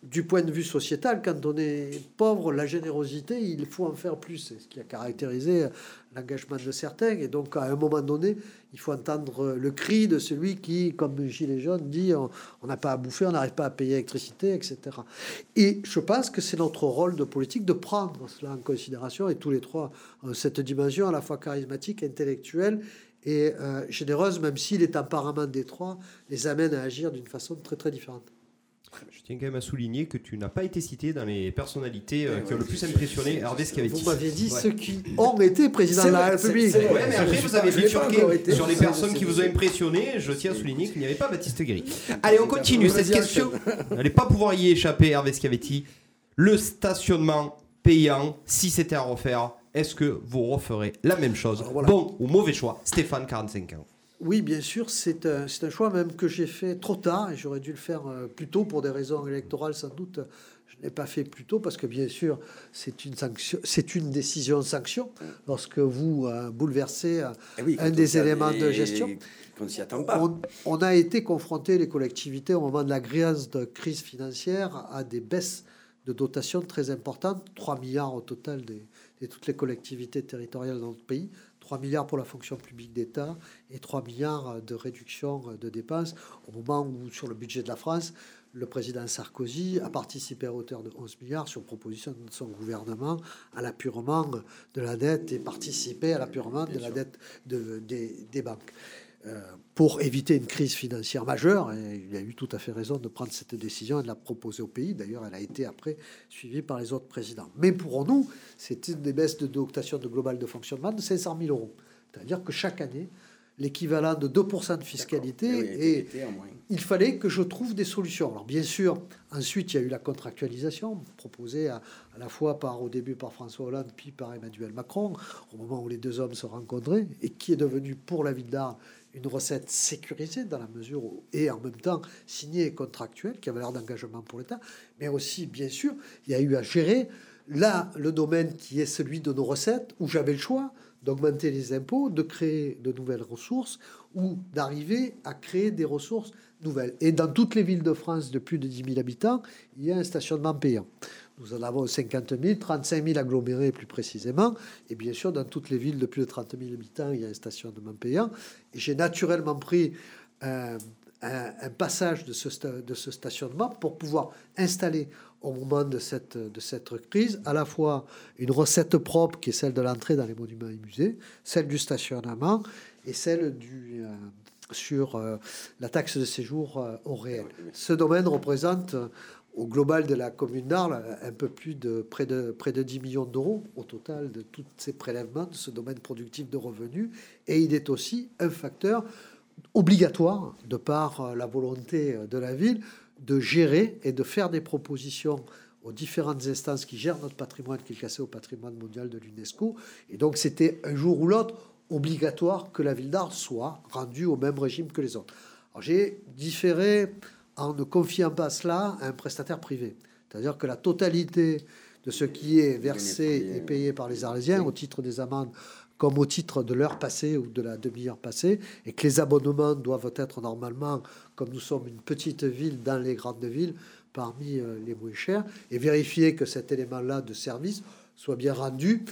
du point de vue sociétal, quand on est pauvre, la générosité, il faut en faire plus. C'est ce qui a caractérisé l'engagement de certains. Et donc, à un moment donné, il faut entendre le cri de celui qui, comme Gilet jaune, dit on n'a pas à bouffer, on n'arrive pas à payer l'électricité, etc. Et je pense que c'est notre rôle de politique de prendre cela en considération. Et tous les trois cette dimension à la fois charismatique, intellectuelle et euh, généreuse, même si les tempéraments des trois les amènent à agir d'une façon très très différente. Je tiens quand même à souligner que tu n'as pas été cité dans les personnalités euh, qui ont le plus impressionné Hervé Scavetti. Vous m'aviez dit Ouais. ceux qui ont été présidents C'est de la République. Ouais, mais après, vous avez bifurqué sur les personnes qui vous ont impressionné. Je tiens à souligner qu'il n'y avait pas Baptiste Guéry. Allez, on continue. Cette question, vous n'allez pas pouvoir y échapper, Hervé Scavetti. Le stationnement payant, si c'était à refaire, est-ce que vous referez la même chose? Voilà. Bon ou mauvais choix Stéphane, 45 ans. Oui, bien sûr, c'est un, c'est un choix même que j'ai fait trop tard et j'aurais dû le faire euh, plus tôt pour des raisons électorales sans doute. Je n'ai pas fait plus tôt parce que bien sûr, c'est une sanction, c'est une décision sanction lorsque vous euh, bouleversez euh, Eh oui, un on des éléments de gestion. Qu'on s'y attend pas. On, on a été confronté, les collectivités, au moment de la crise, de crise financière, à des baisses de dotation très importantes, 3 milliards au total des, de toutes les collectivités territoriales dans notre pays, 3 milliards pour la fonction publique d'État et 3 milliards de réduction de dépenses au moment où, sur le budget de la France, le président Sarkozy a participé à hauteur de 11 milliards sur proposition de son gouvernement à l'apurement de la dette et participé à l'apurement de la dette de- des, des banques. Euh, pour éviter une crise financière majeure, et il a eu tout à fait raison de prendre cette décision et de la proposer au pays. D'ailleurs, elle a été après suivie par les autres présidents. Mais pour nous, une des baisses de dotation de global de fonctionnement de 500 000 euros. C'est-à-dire que chaque année, l'équivalent de 2% de fiscalité Eh oui, et moins. il fallait que je trouve des solutions. Alors bien sûr, ensuite il y a eu la contractualisation proposée à, à la fois par au début par François Hollande puis par Emmanuel Macron au moment où les deux hommes se rencontraient et qui est devenu pour la ville d'Arles une recette sécurisée dans la mesure où, et en même temps signée et contractuelle qui avait l'air d'engagement pour l'État, mais aussi bien sûr il y a eu à gérer là le domaine qui est celui de nos recettes où j'avais le choix d'augmenter les impôts, de créer de nouvelles ressources ou d'arriver à créer des ressources nouvelles. Et dans toutes les villes de France de plus de 10 000 habitants, il y a un stationnement payant. Nous en avons 50 000, 35 000 agglomérés plus précisément. Et bien sûr, dans toutes les villes de plus de 30 000 habitants, il y a un stationnement payant. Et j'ai naturellement pris un, un- un passage de ce, sta- de ce stationnement pour pouvoir installer au moment de cette, de cette crise à la fois une recette propre qui est celle de l'entrée dans les monuments et musées, celle du stationnement et celle du, euh, sur euh, la taxe de séjour euh, au réel. Ce domaine représente euh, au global de la commune d'Arles un peu plus de près de près de 10 millions d'euros au total de tous ces prélèvements de ce domaine productif de revenus et il est aussi un facteur obligatoire de par euh, la volonté euh, de la ville de gérer et de faire des propositions aux différentes instances qui gèrent notre patrimoine, qui est classé au patrimoine mondial de l'UNESCO. Et donc, c'était un jour ou l'autre obligatoire que la ville d'Arles soit rendue au même régime que les autres. J'ai différé en ne confiant pas cela à un prestataire privé. C'est-à-dire que la totalité de ce qui est versé et payé par les Arlésiens au titre des amendes comme au titre de l'heure passée ou de la demi-heure passée, et que les abonnements doivent être normalement, comme nous sommes une petite ville dans les grandes villes, parmi euh, les moins chers, et vérifier que cet élément-là de service soit bien rendu.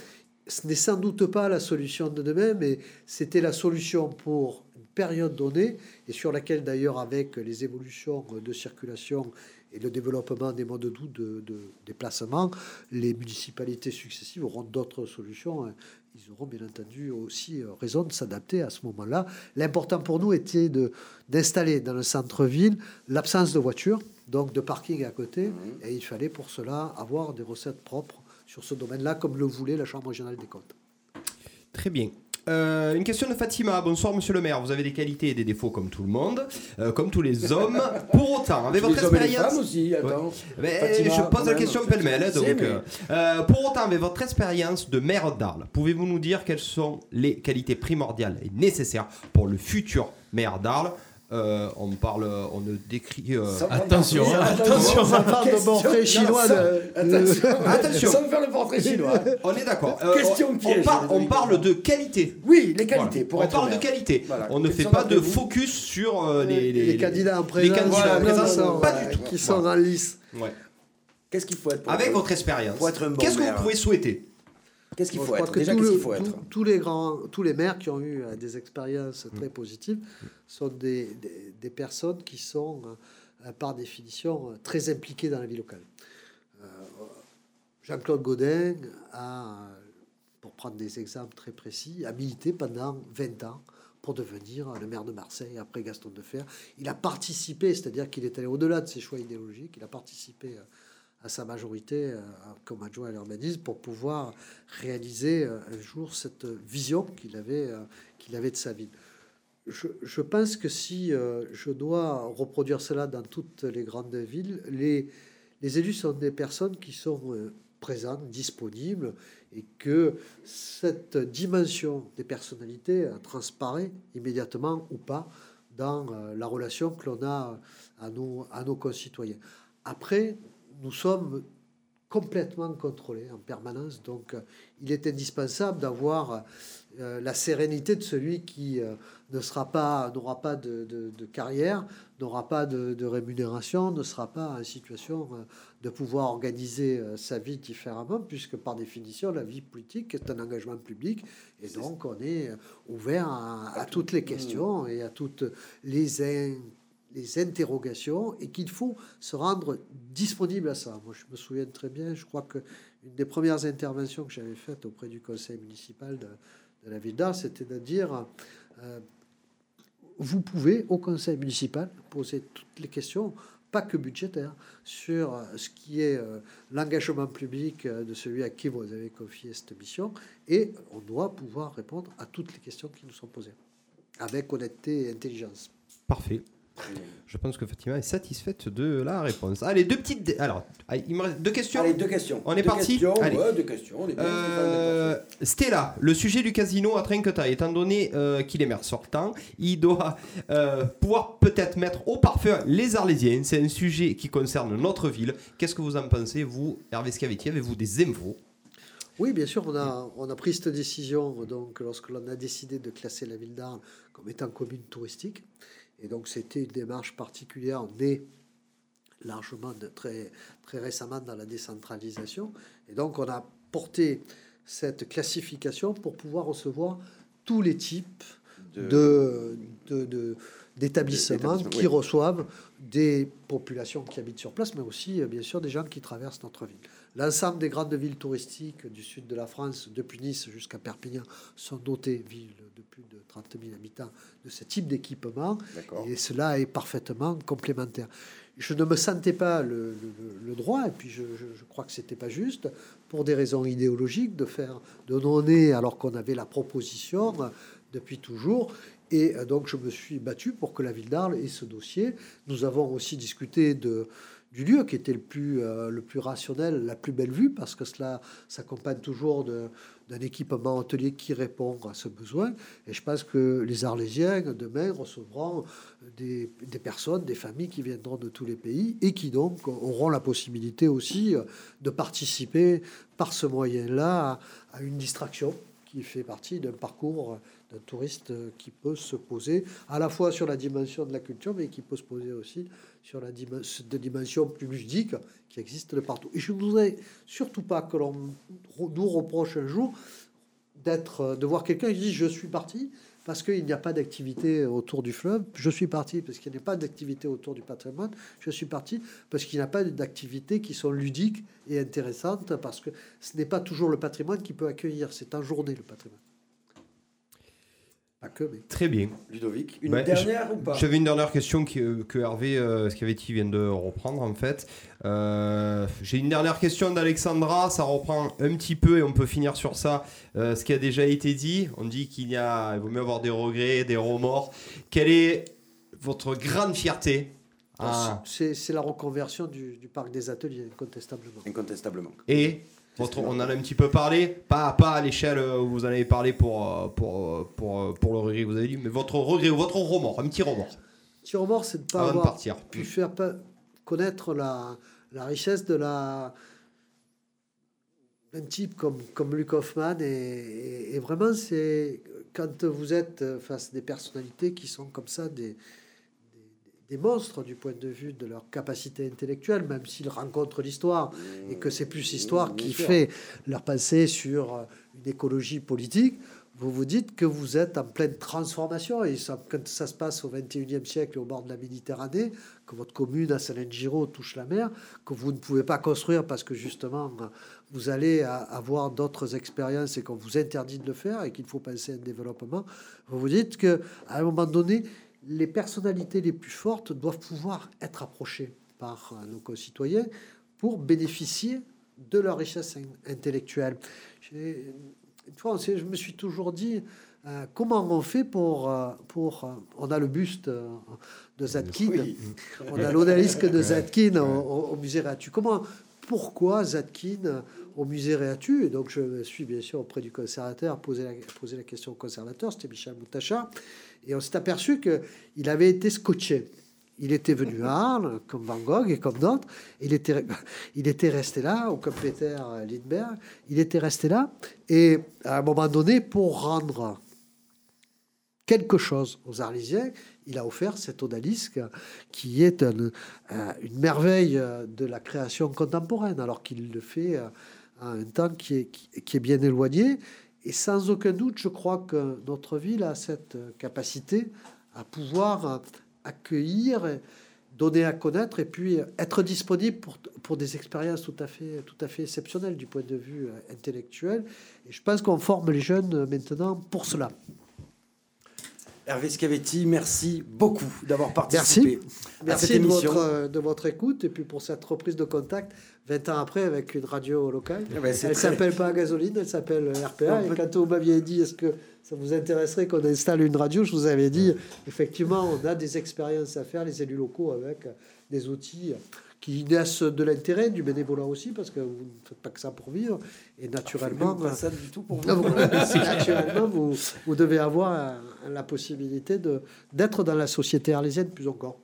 Ce n'est sans doute pas la solution de demain, mais c'était la solution pour période donnée, et sur laquelle d'ailleurs, avec les évolutions de circulation et le développement des modes doux de, de déplacement, les municipalités successives auront d'autres solutions. Ils auront bien entendu aussi euh, raison de s'adapter à ce moment-là. L'important pour nous était de d'installer dans le centre-ville l'absence de voitures, donc de parking à côté, et il fallait pour cela avoir des recettes propres sur ce domaine-là, comme le voulait la Chambre régionale des comptes. Très bien. Euh, une question de Fatima. Bonsoir, monsieur le maire. Vous avez des qualités et des défauts comme tout le monde, euh, comme tous les hommes. Pour autant, avec votre les hommes et les expérience. femmes aussi, attends. Mais Fatima, je pose la même, question pêle-mêle. hein, donc, euh, euh, pour autant, avec votre expérience de maire d'Arles, pouvez-vous nous dire quelles sont les qualités primordiales et nécessaires pour le futur maire d'Arles Euh, On parle, on ne décrit. euh, Attention, hein, attention. Ça parle de portrait non, chinois sans- de- Attention, Attention. Sans faire le portrait chinois. On est d'accord. Euh, Question on, on par- on parle de qualité. Oui, les qualités. Voilà. Pour on être parle de qualité. Voilà. On ne fait pas de focus sur euh, les, les, les- candidats en les candidats Voilà, en présence. non, non, pas du tout. qui sont Voilà. en lice. Ouais. Qu'est-ce qu'il faut être pour Avec votre expérience, qu'est-ce que vous pouvez souhaiter Qu'est-ce qu'il faut être que Déjà, tout qu'est-ce le- qu'il faut être tout- tous les grands, tous les maires qui ont eu euh, des expériences très positives sont des, des- des personnes qui sont, euh, par définition, euh, très impliquées dans la vie locale. Euh, Jean-Claude Godin a, pour prendre des exemples très précis, a milité pendant 20 ans pour devenir le maire de Marseille après Gaston Defer. Il a participé, c'est-à-dire qu'il est allé au-delà de ses choix idéologiques, il a participé euh, sa majorité euh, comme adjoint à l'urbanisme pour pouvoir réaliser euh, un jour cette vision qu'il avait, euh, qu'il avait de sa ville. Je, je pense que si je dois reproduire cela dans toutes les grandes villes, les, les élus sont des personnes qui sont présentes, disponibles, et que cette dimension des personnalités transparaît immédiatement ou pas dans la relation que l'on a à nos, à nos concitoyens. Après, nous sommes complètement contrôlé en permanence. Donc, euh, il est indispensable d'avoir euh, la sérénité de celui qui euh, ne sera pas, n'aura pas de, de- de carrière, n'aura pas de, de rémunération, ne sera pas en situation euh, de pouvoir organiser sa vie différemment, puisque par définition, la vie politique est un engagement public, et donc on est ouvert à, à toutes les questions et à toutes les, les interrogations, et qu'il faut se rendre disponible à ça. Moi, je me souviens très bien, je crois que une des premières interventions que j'avais faites auprès du conseil municipal de, la ville c'était de dire euh, vous pouvez, au conseil municipal, poser toutes les questions, pas que budgétaires, sur ce qui est euh, l'engagement public euh, de celui à qui vous avez confié cette mission, et on doit pouvoir répondre à toutes les questions qui nous sont posées, avec honnêteté et intelligence. Parfait. Je pense que Fatima est satisfaite de la réponse. Allez, deux petites. dé- Alors, allez, il me reste deux questions. Allez, deux questions. On est Deux parti. questions, Allez. ouais, deux questions, on est bien, Euh, Stella, le sujet du casino à Trinquetail, étant donné euh, qu'il est maire sortant, il doit euh, pouvoir peut-être mettre au parfum les Arlésiens. C'est un sujet qui concerne notre ville. Qu'est-ce que vous en pensez, vous, Hervé Scavetti Avez-vous des infos? Oui, bien sûr, on a, on a pris cette décision donc, lorsque l'on a décidé de classer la ville d'Arles comme étant commune touristique. Et donc, c'était une démarche particulière née largement de très, très récemment dans la décentralisation. Et donc, on a porté cette classification pour pouvoir recevoir tous les types De- d'établissements qui oui. reçoivent des populations qui habitent sur place, mais aussi, euh, bien sûr, des gens qui traversent notre ville. L'ensemble des grandes villes touristiques du sud de la France, depuis Nice jusqu'à Perpignan, sont dotées, villes de plus de 30 000 habitants, de ce type d'équipement. Et cela est parfaitement complémentaire. Je ne me sentais pas le, le- le droit, et puis je, je- je crois que c'était pas juste, pour des raisons idéologiques, de faire, de donner, alors qu'on avait la proposition depuis toujours. Et donc, je me suis battu pour que la ville d'Arles ait ce dossier. Nous avons aussi discuté de, du lieu qui était le plus, euh, le plus rationnel, la plus belle vue, parce que cela s'accompagne toujours d'un équipement hôtelier qui répond à ce besoin. Et je pense que les Arlésiens, demain, recevront des, personnes, des familles qui viendront de tous les pays et qui donc auront la possibilité aussi euh, de participer par ce moyen-là à une distraction qui fait partie d'un parcours d'un touriste qui peut se poser à la fois sur la dimension de la culture, mais qui peut se poser aussi sur la dimension, plus ludique qui existe de partout. Et je ne voudrais surtout pas que l'on nous reproche un jour d'être, de voir quelqu'un qui dit je suis parti parce qu'il n'y a pas d'activité autour du fleuve. Je suis parti parce qu'il n'y a pas d'activité autour du patrimoine. Je suis parti parce qu'il n'y a pas d'activités qui sont ludiques et intéressantes parce que ce n'est pas toujours le patrimoine qui peut accueillir. C'est en journée le patrimoine. Que, mais. Très bien. Ludovic, une Bah, dernière je- ou pas? J'avais une dernière question qui, euh, que Hervé euh, Scavetti vient de reprendre en fait. Euh, J'ai une dernière question d'Alexandra, ça reprend un petit peu et on peut finir sur ça. euh, ce qui a déjà été dit, on dit qu'il y a, il vaut mieux avoir des regrets, des remords. Quelle est votre grande fierté? Ah. C'est c'est la reconversion du, du parc des ateliers, incontestablement. Incontestablement. Et? Votre, on en a un petit peu parlé, pas, pas à l'échelle où vous en avez parlé pour, euh, pour, euh, pour, euh, pour le regret que vous avez dit, mais votre regret ou votre remords, un petit remords. Petit remords, c'est de ne pas Avant de avoir partir. pu faire connaître la, la richesse de la d'un type comme, comme Luc Hoffman. Et, et- et vraiment, c'est quand vous êtes face à des personnalités qui sont comme ça, des, des, monstres du point de vue de leur capacité intellectuelle, même s'ils rencontrent l'histoire, et que c'est plus l'histoire bien qui fait leur pensée sur euh, une écologie politique, vous vous dites que vous êtes en pleine transformation. Et ça, quand ça se passe au 21e siècle au bord de la Méditerranée, que votre commune à Salengiro touche la mer, que vous ne pouvez pas construire parce que justement vous allez avoir d'autres expériences et qu'on vous interdit de le faire et qu'il faut penser à un développement, vous vous dites que à un moment donné, les personnalités les plus fortes doivent pouvoir être approchées par euh, nos concitoyens pour bénéficier de leur richesse in- intellectuelle. S'est- je me suis toujours dit, euh, comment on fait pour... euh, pour on a le buste de Zadkine, Oui. on a l'odalisque de. Zadkine au, musée Réatu. Comment, pourquoi Zadkine au musée Réatu? Et donc, je suis bien sûr auprès du conservateur posé la, posé la question au conservateur, c'était Michel Moutacha, et on s'est aperçu qu'il avait été scotché. Il était venu à Arles, comme Van Gogh et comme d'autres. Il était, il était resté là, ou comme Peter Lindbergh. Il était resté là. Et à un moment donné, pour rendre quelque chose aux Arlésiens, il a offert cet odalisque qui est un- une merveille de la création contemporaine, alors qu'il le fait euh, à un temps qui est, qui est bien éloigné. Et sans aucun doute, je crois que notre ville a cette capacité à pouvoir accueillir, donner à connaître et puis être disponible pour, pour des expériences tout à, fait, tout à fait exceptionnelles du point de vue intellectuel. Et je pense qu'on forme les jeunes maintenant pour cela. Hervé Scavetti, merci beaucoup d'avoir Merci. participé Merci de votre, euh, de votre écoute et puis pour cette reprise de contact 20 ans après avec une radio locale. Ben, c'est elle s'appelle pas Gasoline, elle s'appelle RPA. On Et quand vous m'aviez dit est-ce que ça vous intéresserait qu'on installe une radio, je vous avais dit effectivement on a des expériences à faire, les élus locaux, avec euh, des outils qui naissent de l'intérêt, du bénévolat aussi, parce que vous ne faites pas que ça pour vivre. Et naturellement, Même pas ça du tout pour vous. Ah, naturellement, vous, vous devez avoir la possibilité d'être dans la société arlésienne plus encore.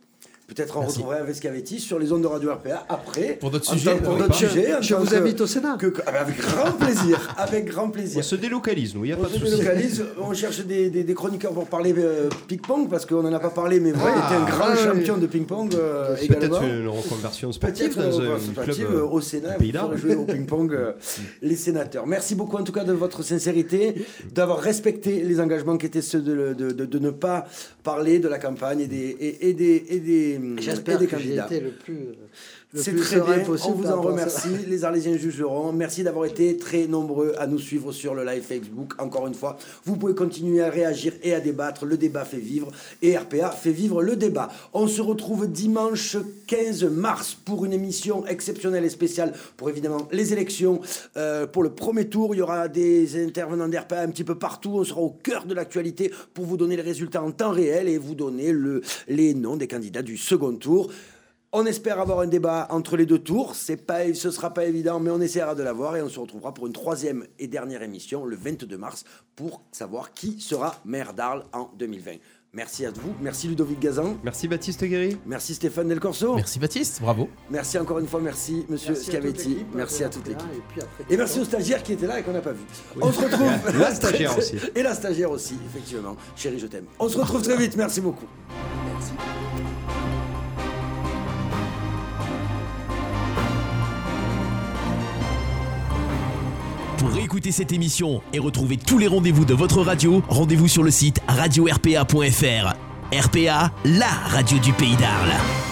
Peut-être on retrouverait Hervé Scavetti sur les ondes de Radio RPA après. Pour d'autres sujets, Pour d'autres sujets. Je vous invite au Sénat. que- ah, avec grand plaisir. Avec grand plaisir. On se délocalise, nous, il n'y a On pas de se souci. délocalise, on cherche des, des- des chroniqueurs pour parler euh, ping-pong parce qu'on n'en a pas parlé, mais vrai, Ah, il était un grand ah, oui. champion de ping-pong euh, Peut-être également. une reconversion sportive Peut-être dans un sportive, club euh, au Sénat, Pays faudrait jouer au ping-pong euh, les sénateurs. Merci beaucoup en tout cas de votre sincérité, d'avoir respecté les engagements qui étaient ceux de, de- de- de ne pas parler de la campagne et des, et, et des, et des, et J'espère que j'ai été le plus, le C'est très bien, possible on vous en remercie, les Arlésiens jugeront. Merci d'avoir été très nombreux à nous suivre sur le live Facebook. Encore une fois, vous pouvez continuer à réagir et à débattre. Le débat fait vivre et RPA fait vivre le débat. On se retrouve dimanche 15 mars pour une émission exceptionnelle et spéciale pour évidemment les élections. Euh, pour le premier tour, il y aura des intervenants d'RPA un petit peu partout. On sera au cœur de l'actualité pour vous donner les résultats en temps réel et vous donner le, les noms des candidats du second tour. On espère avoir un débat entre les deux tours. C'est pas, ce sera pas évident, mais on essaiera de l'avoir et on se retrouvera pour une troisième et dernière émission le 22 mars pour savoir qui sera maire d'Arles en 2020. Merci à vous. Merci Ludovic Gazan. Merci Baptiste Guéry. Merci Stéphane Del Corso. Merci Baptiste, bravo. Merci encore une fois. Merci Monsieur Merci Scavetti. Merci à toute l'équipe. Et, merci aux stagiaires qui étaient là et qu'on n'a pas vu. On se retrouve. La stagiaire aussi. Et la stagiaire aussi, effectivement. Chérie, je t'aime. On se retrouve très vite. Merci beaucoup. Merci. Pour réécouter cette émission et retrouver tous les rendez-vous de votre radio, rendez-vous sur le site radio-rpa.fr. RPA, la radio du pays d'Arles.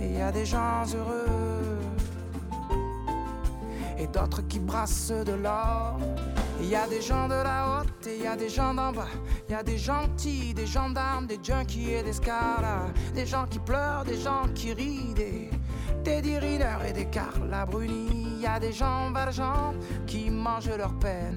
Et il des gens heureux et d'autres qui brassent de l'or. Il y a des gens de la haute et il y a des gens d'en bas. Il y a des gentils, des gendarmes, des junkies et des scaras. Des gens qui pleurent, des gens qui rient, des Teddy Riner et des Carla Bruni. Il y a des gens valjean qui mangent leur peine.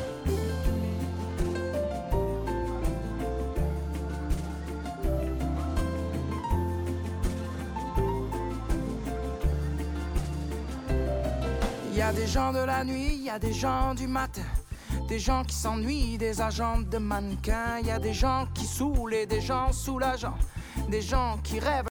Y a des gens de la nuit, y a des gens du matin. Des gens qui s'ennuient, des agents de mannequins. Y a des gens qui saoulent et des gens soulageants. Des gens qui rêvent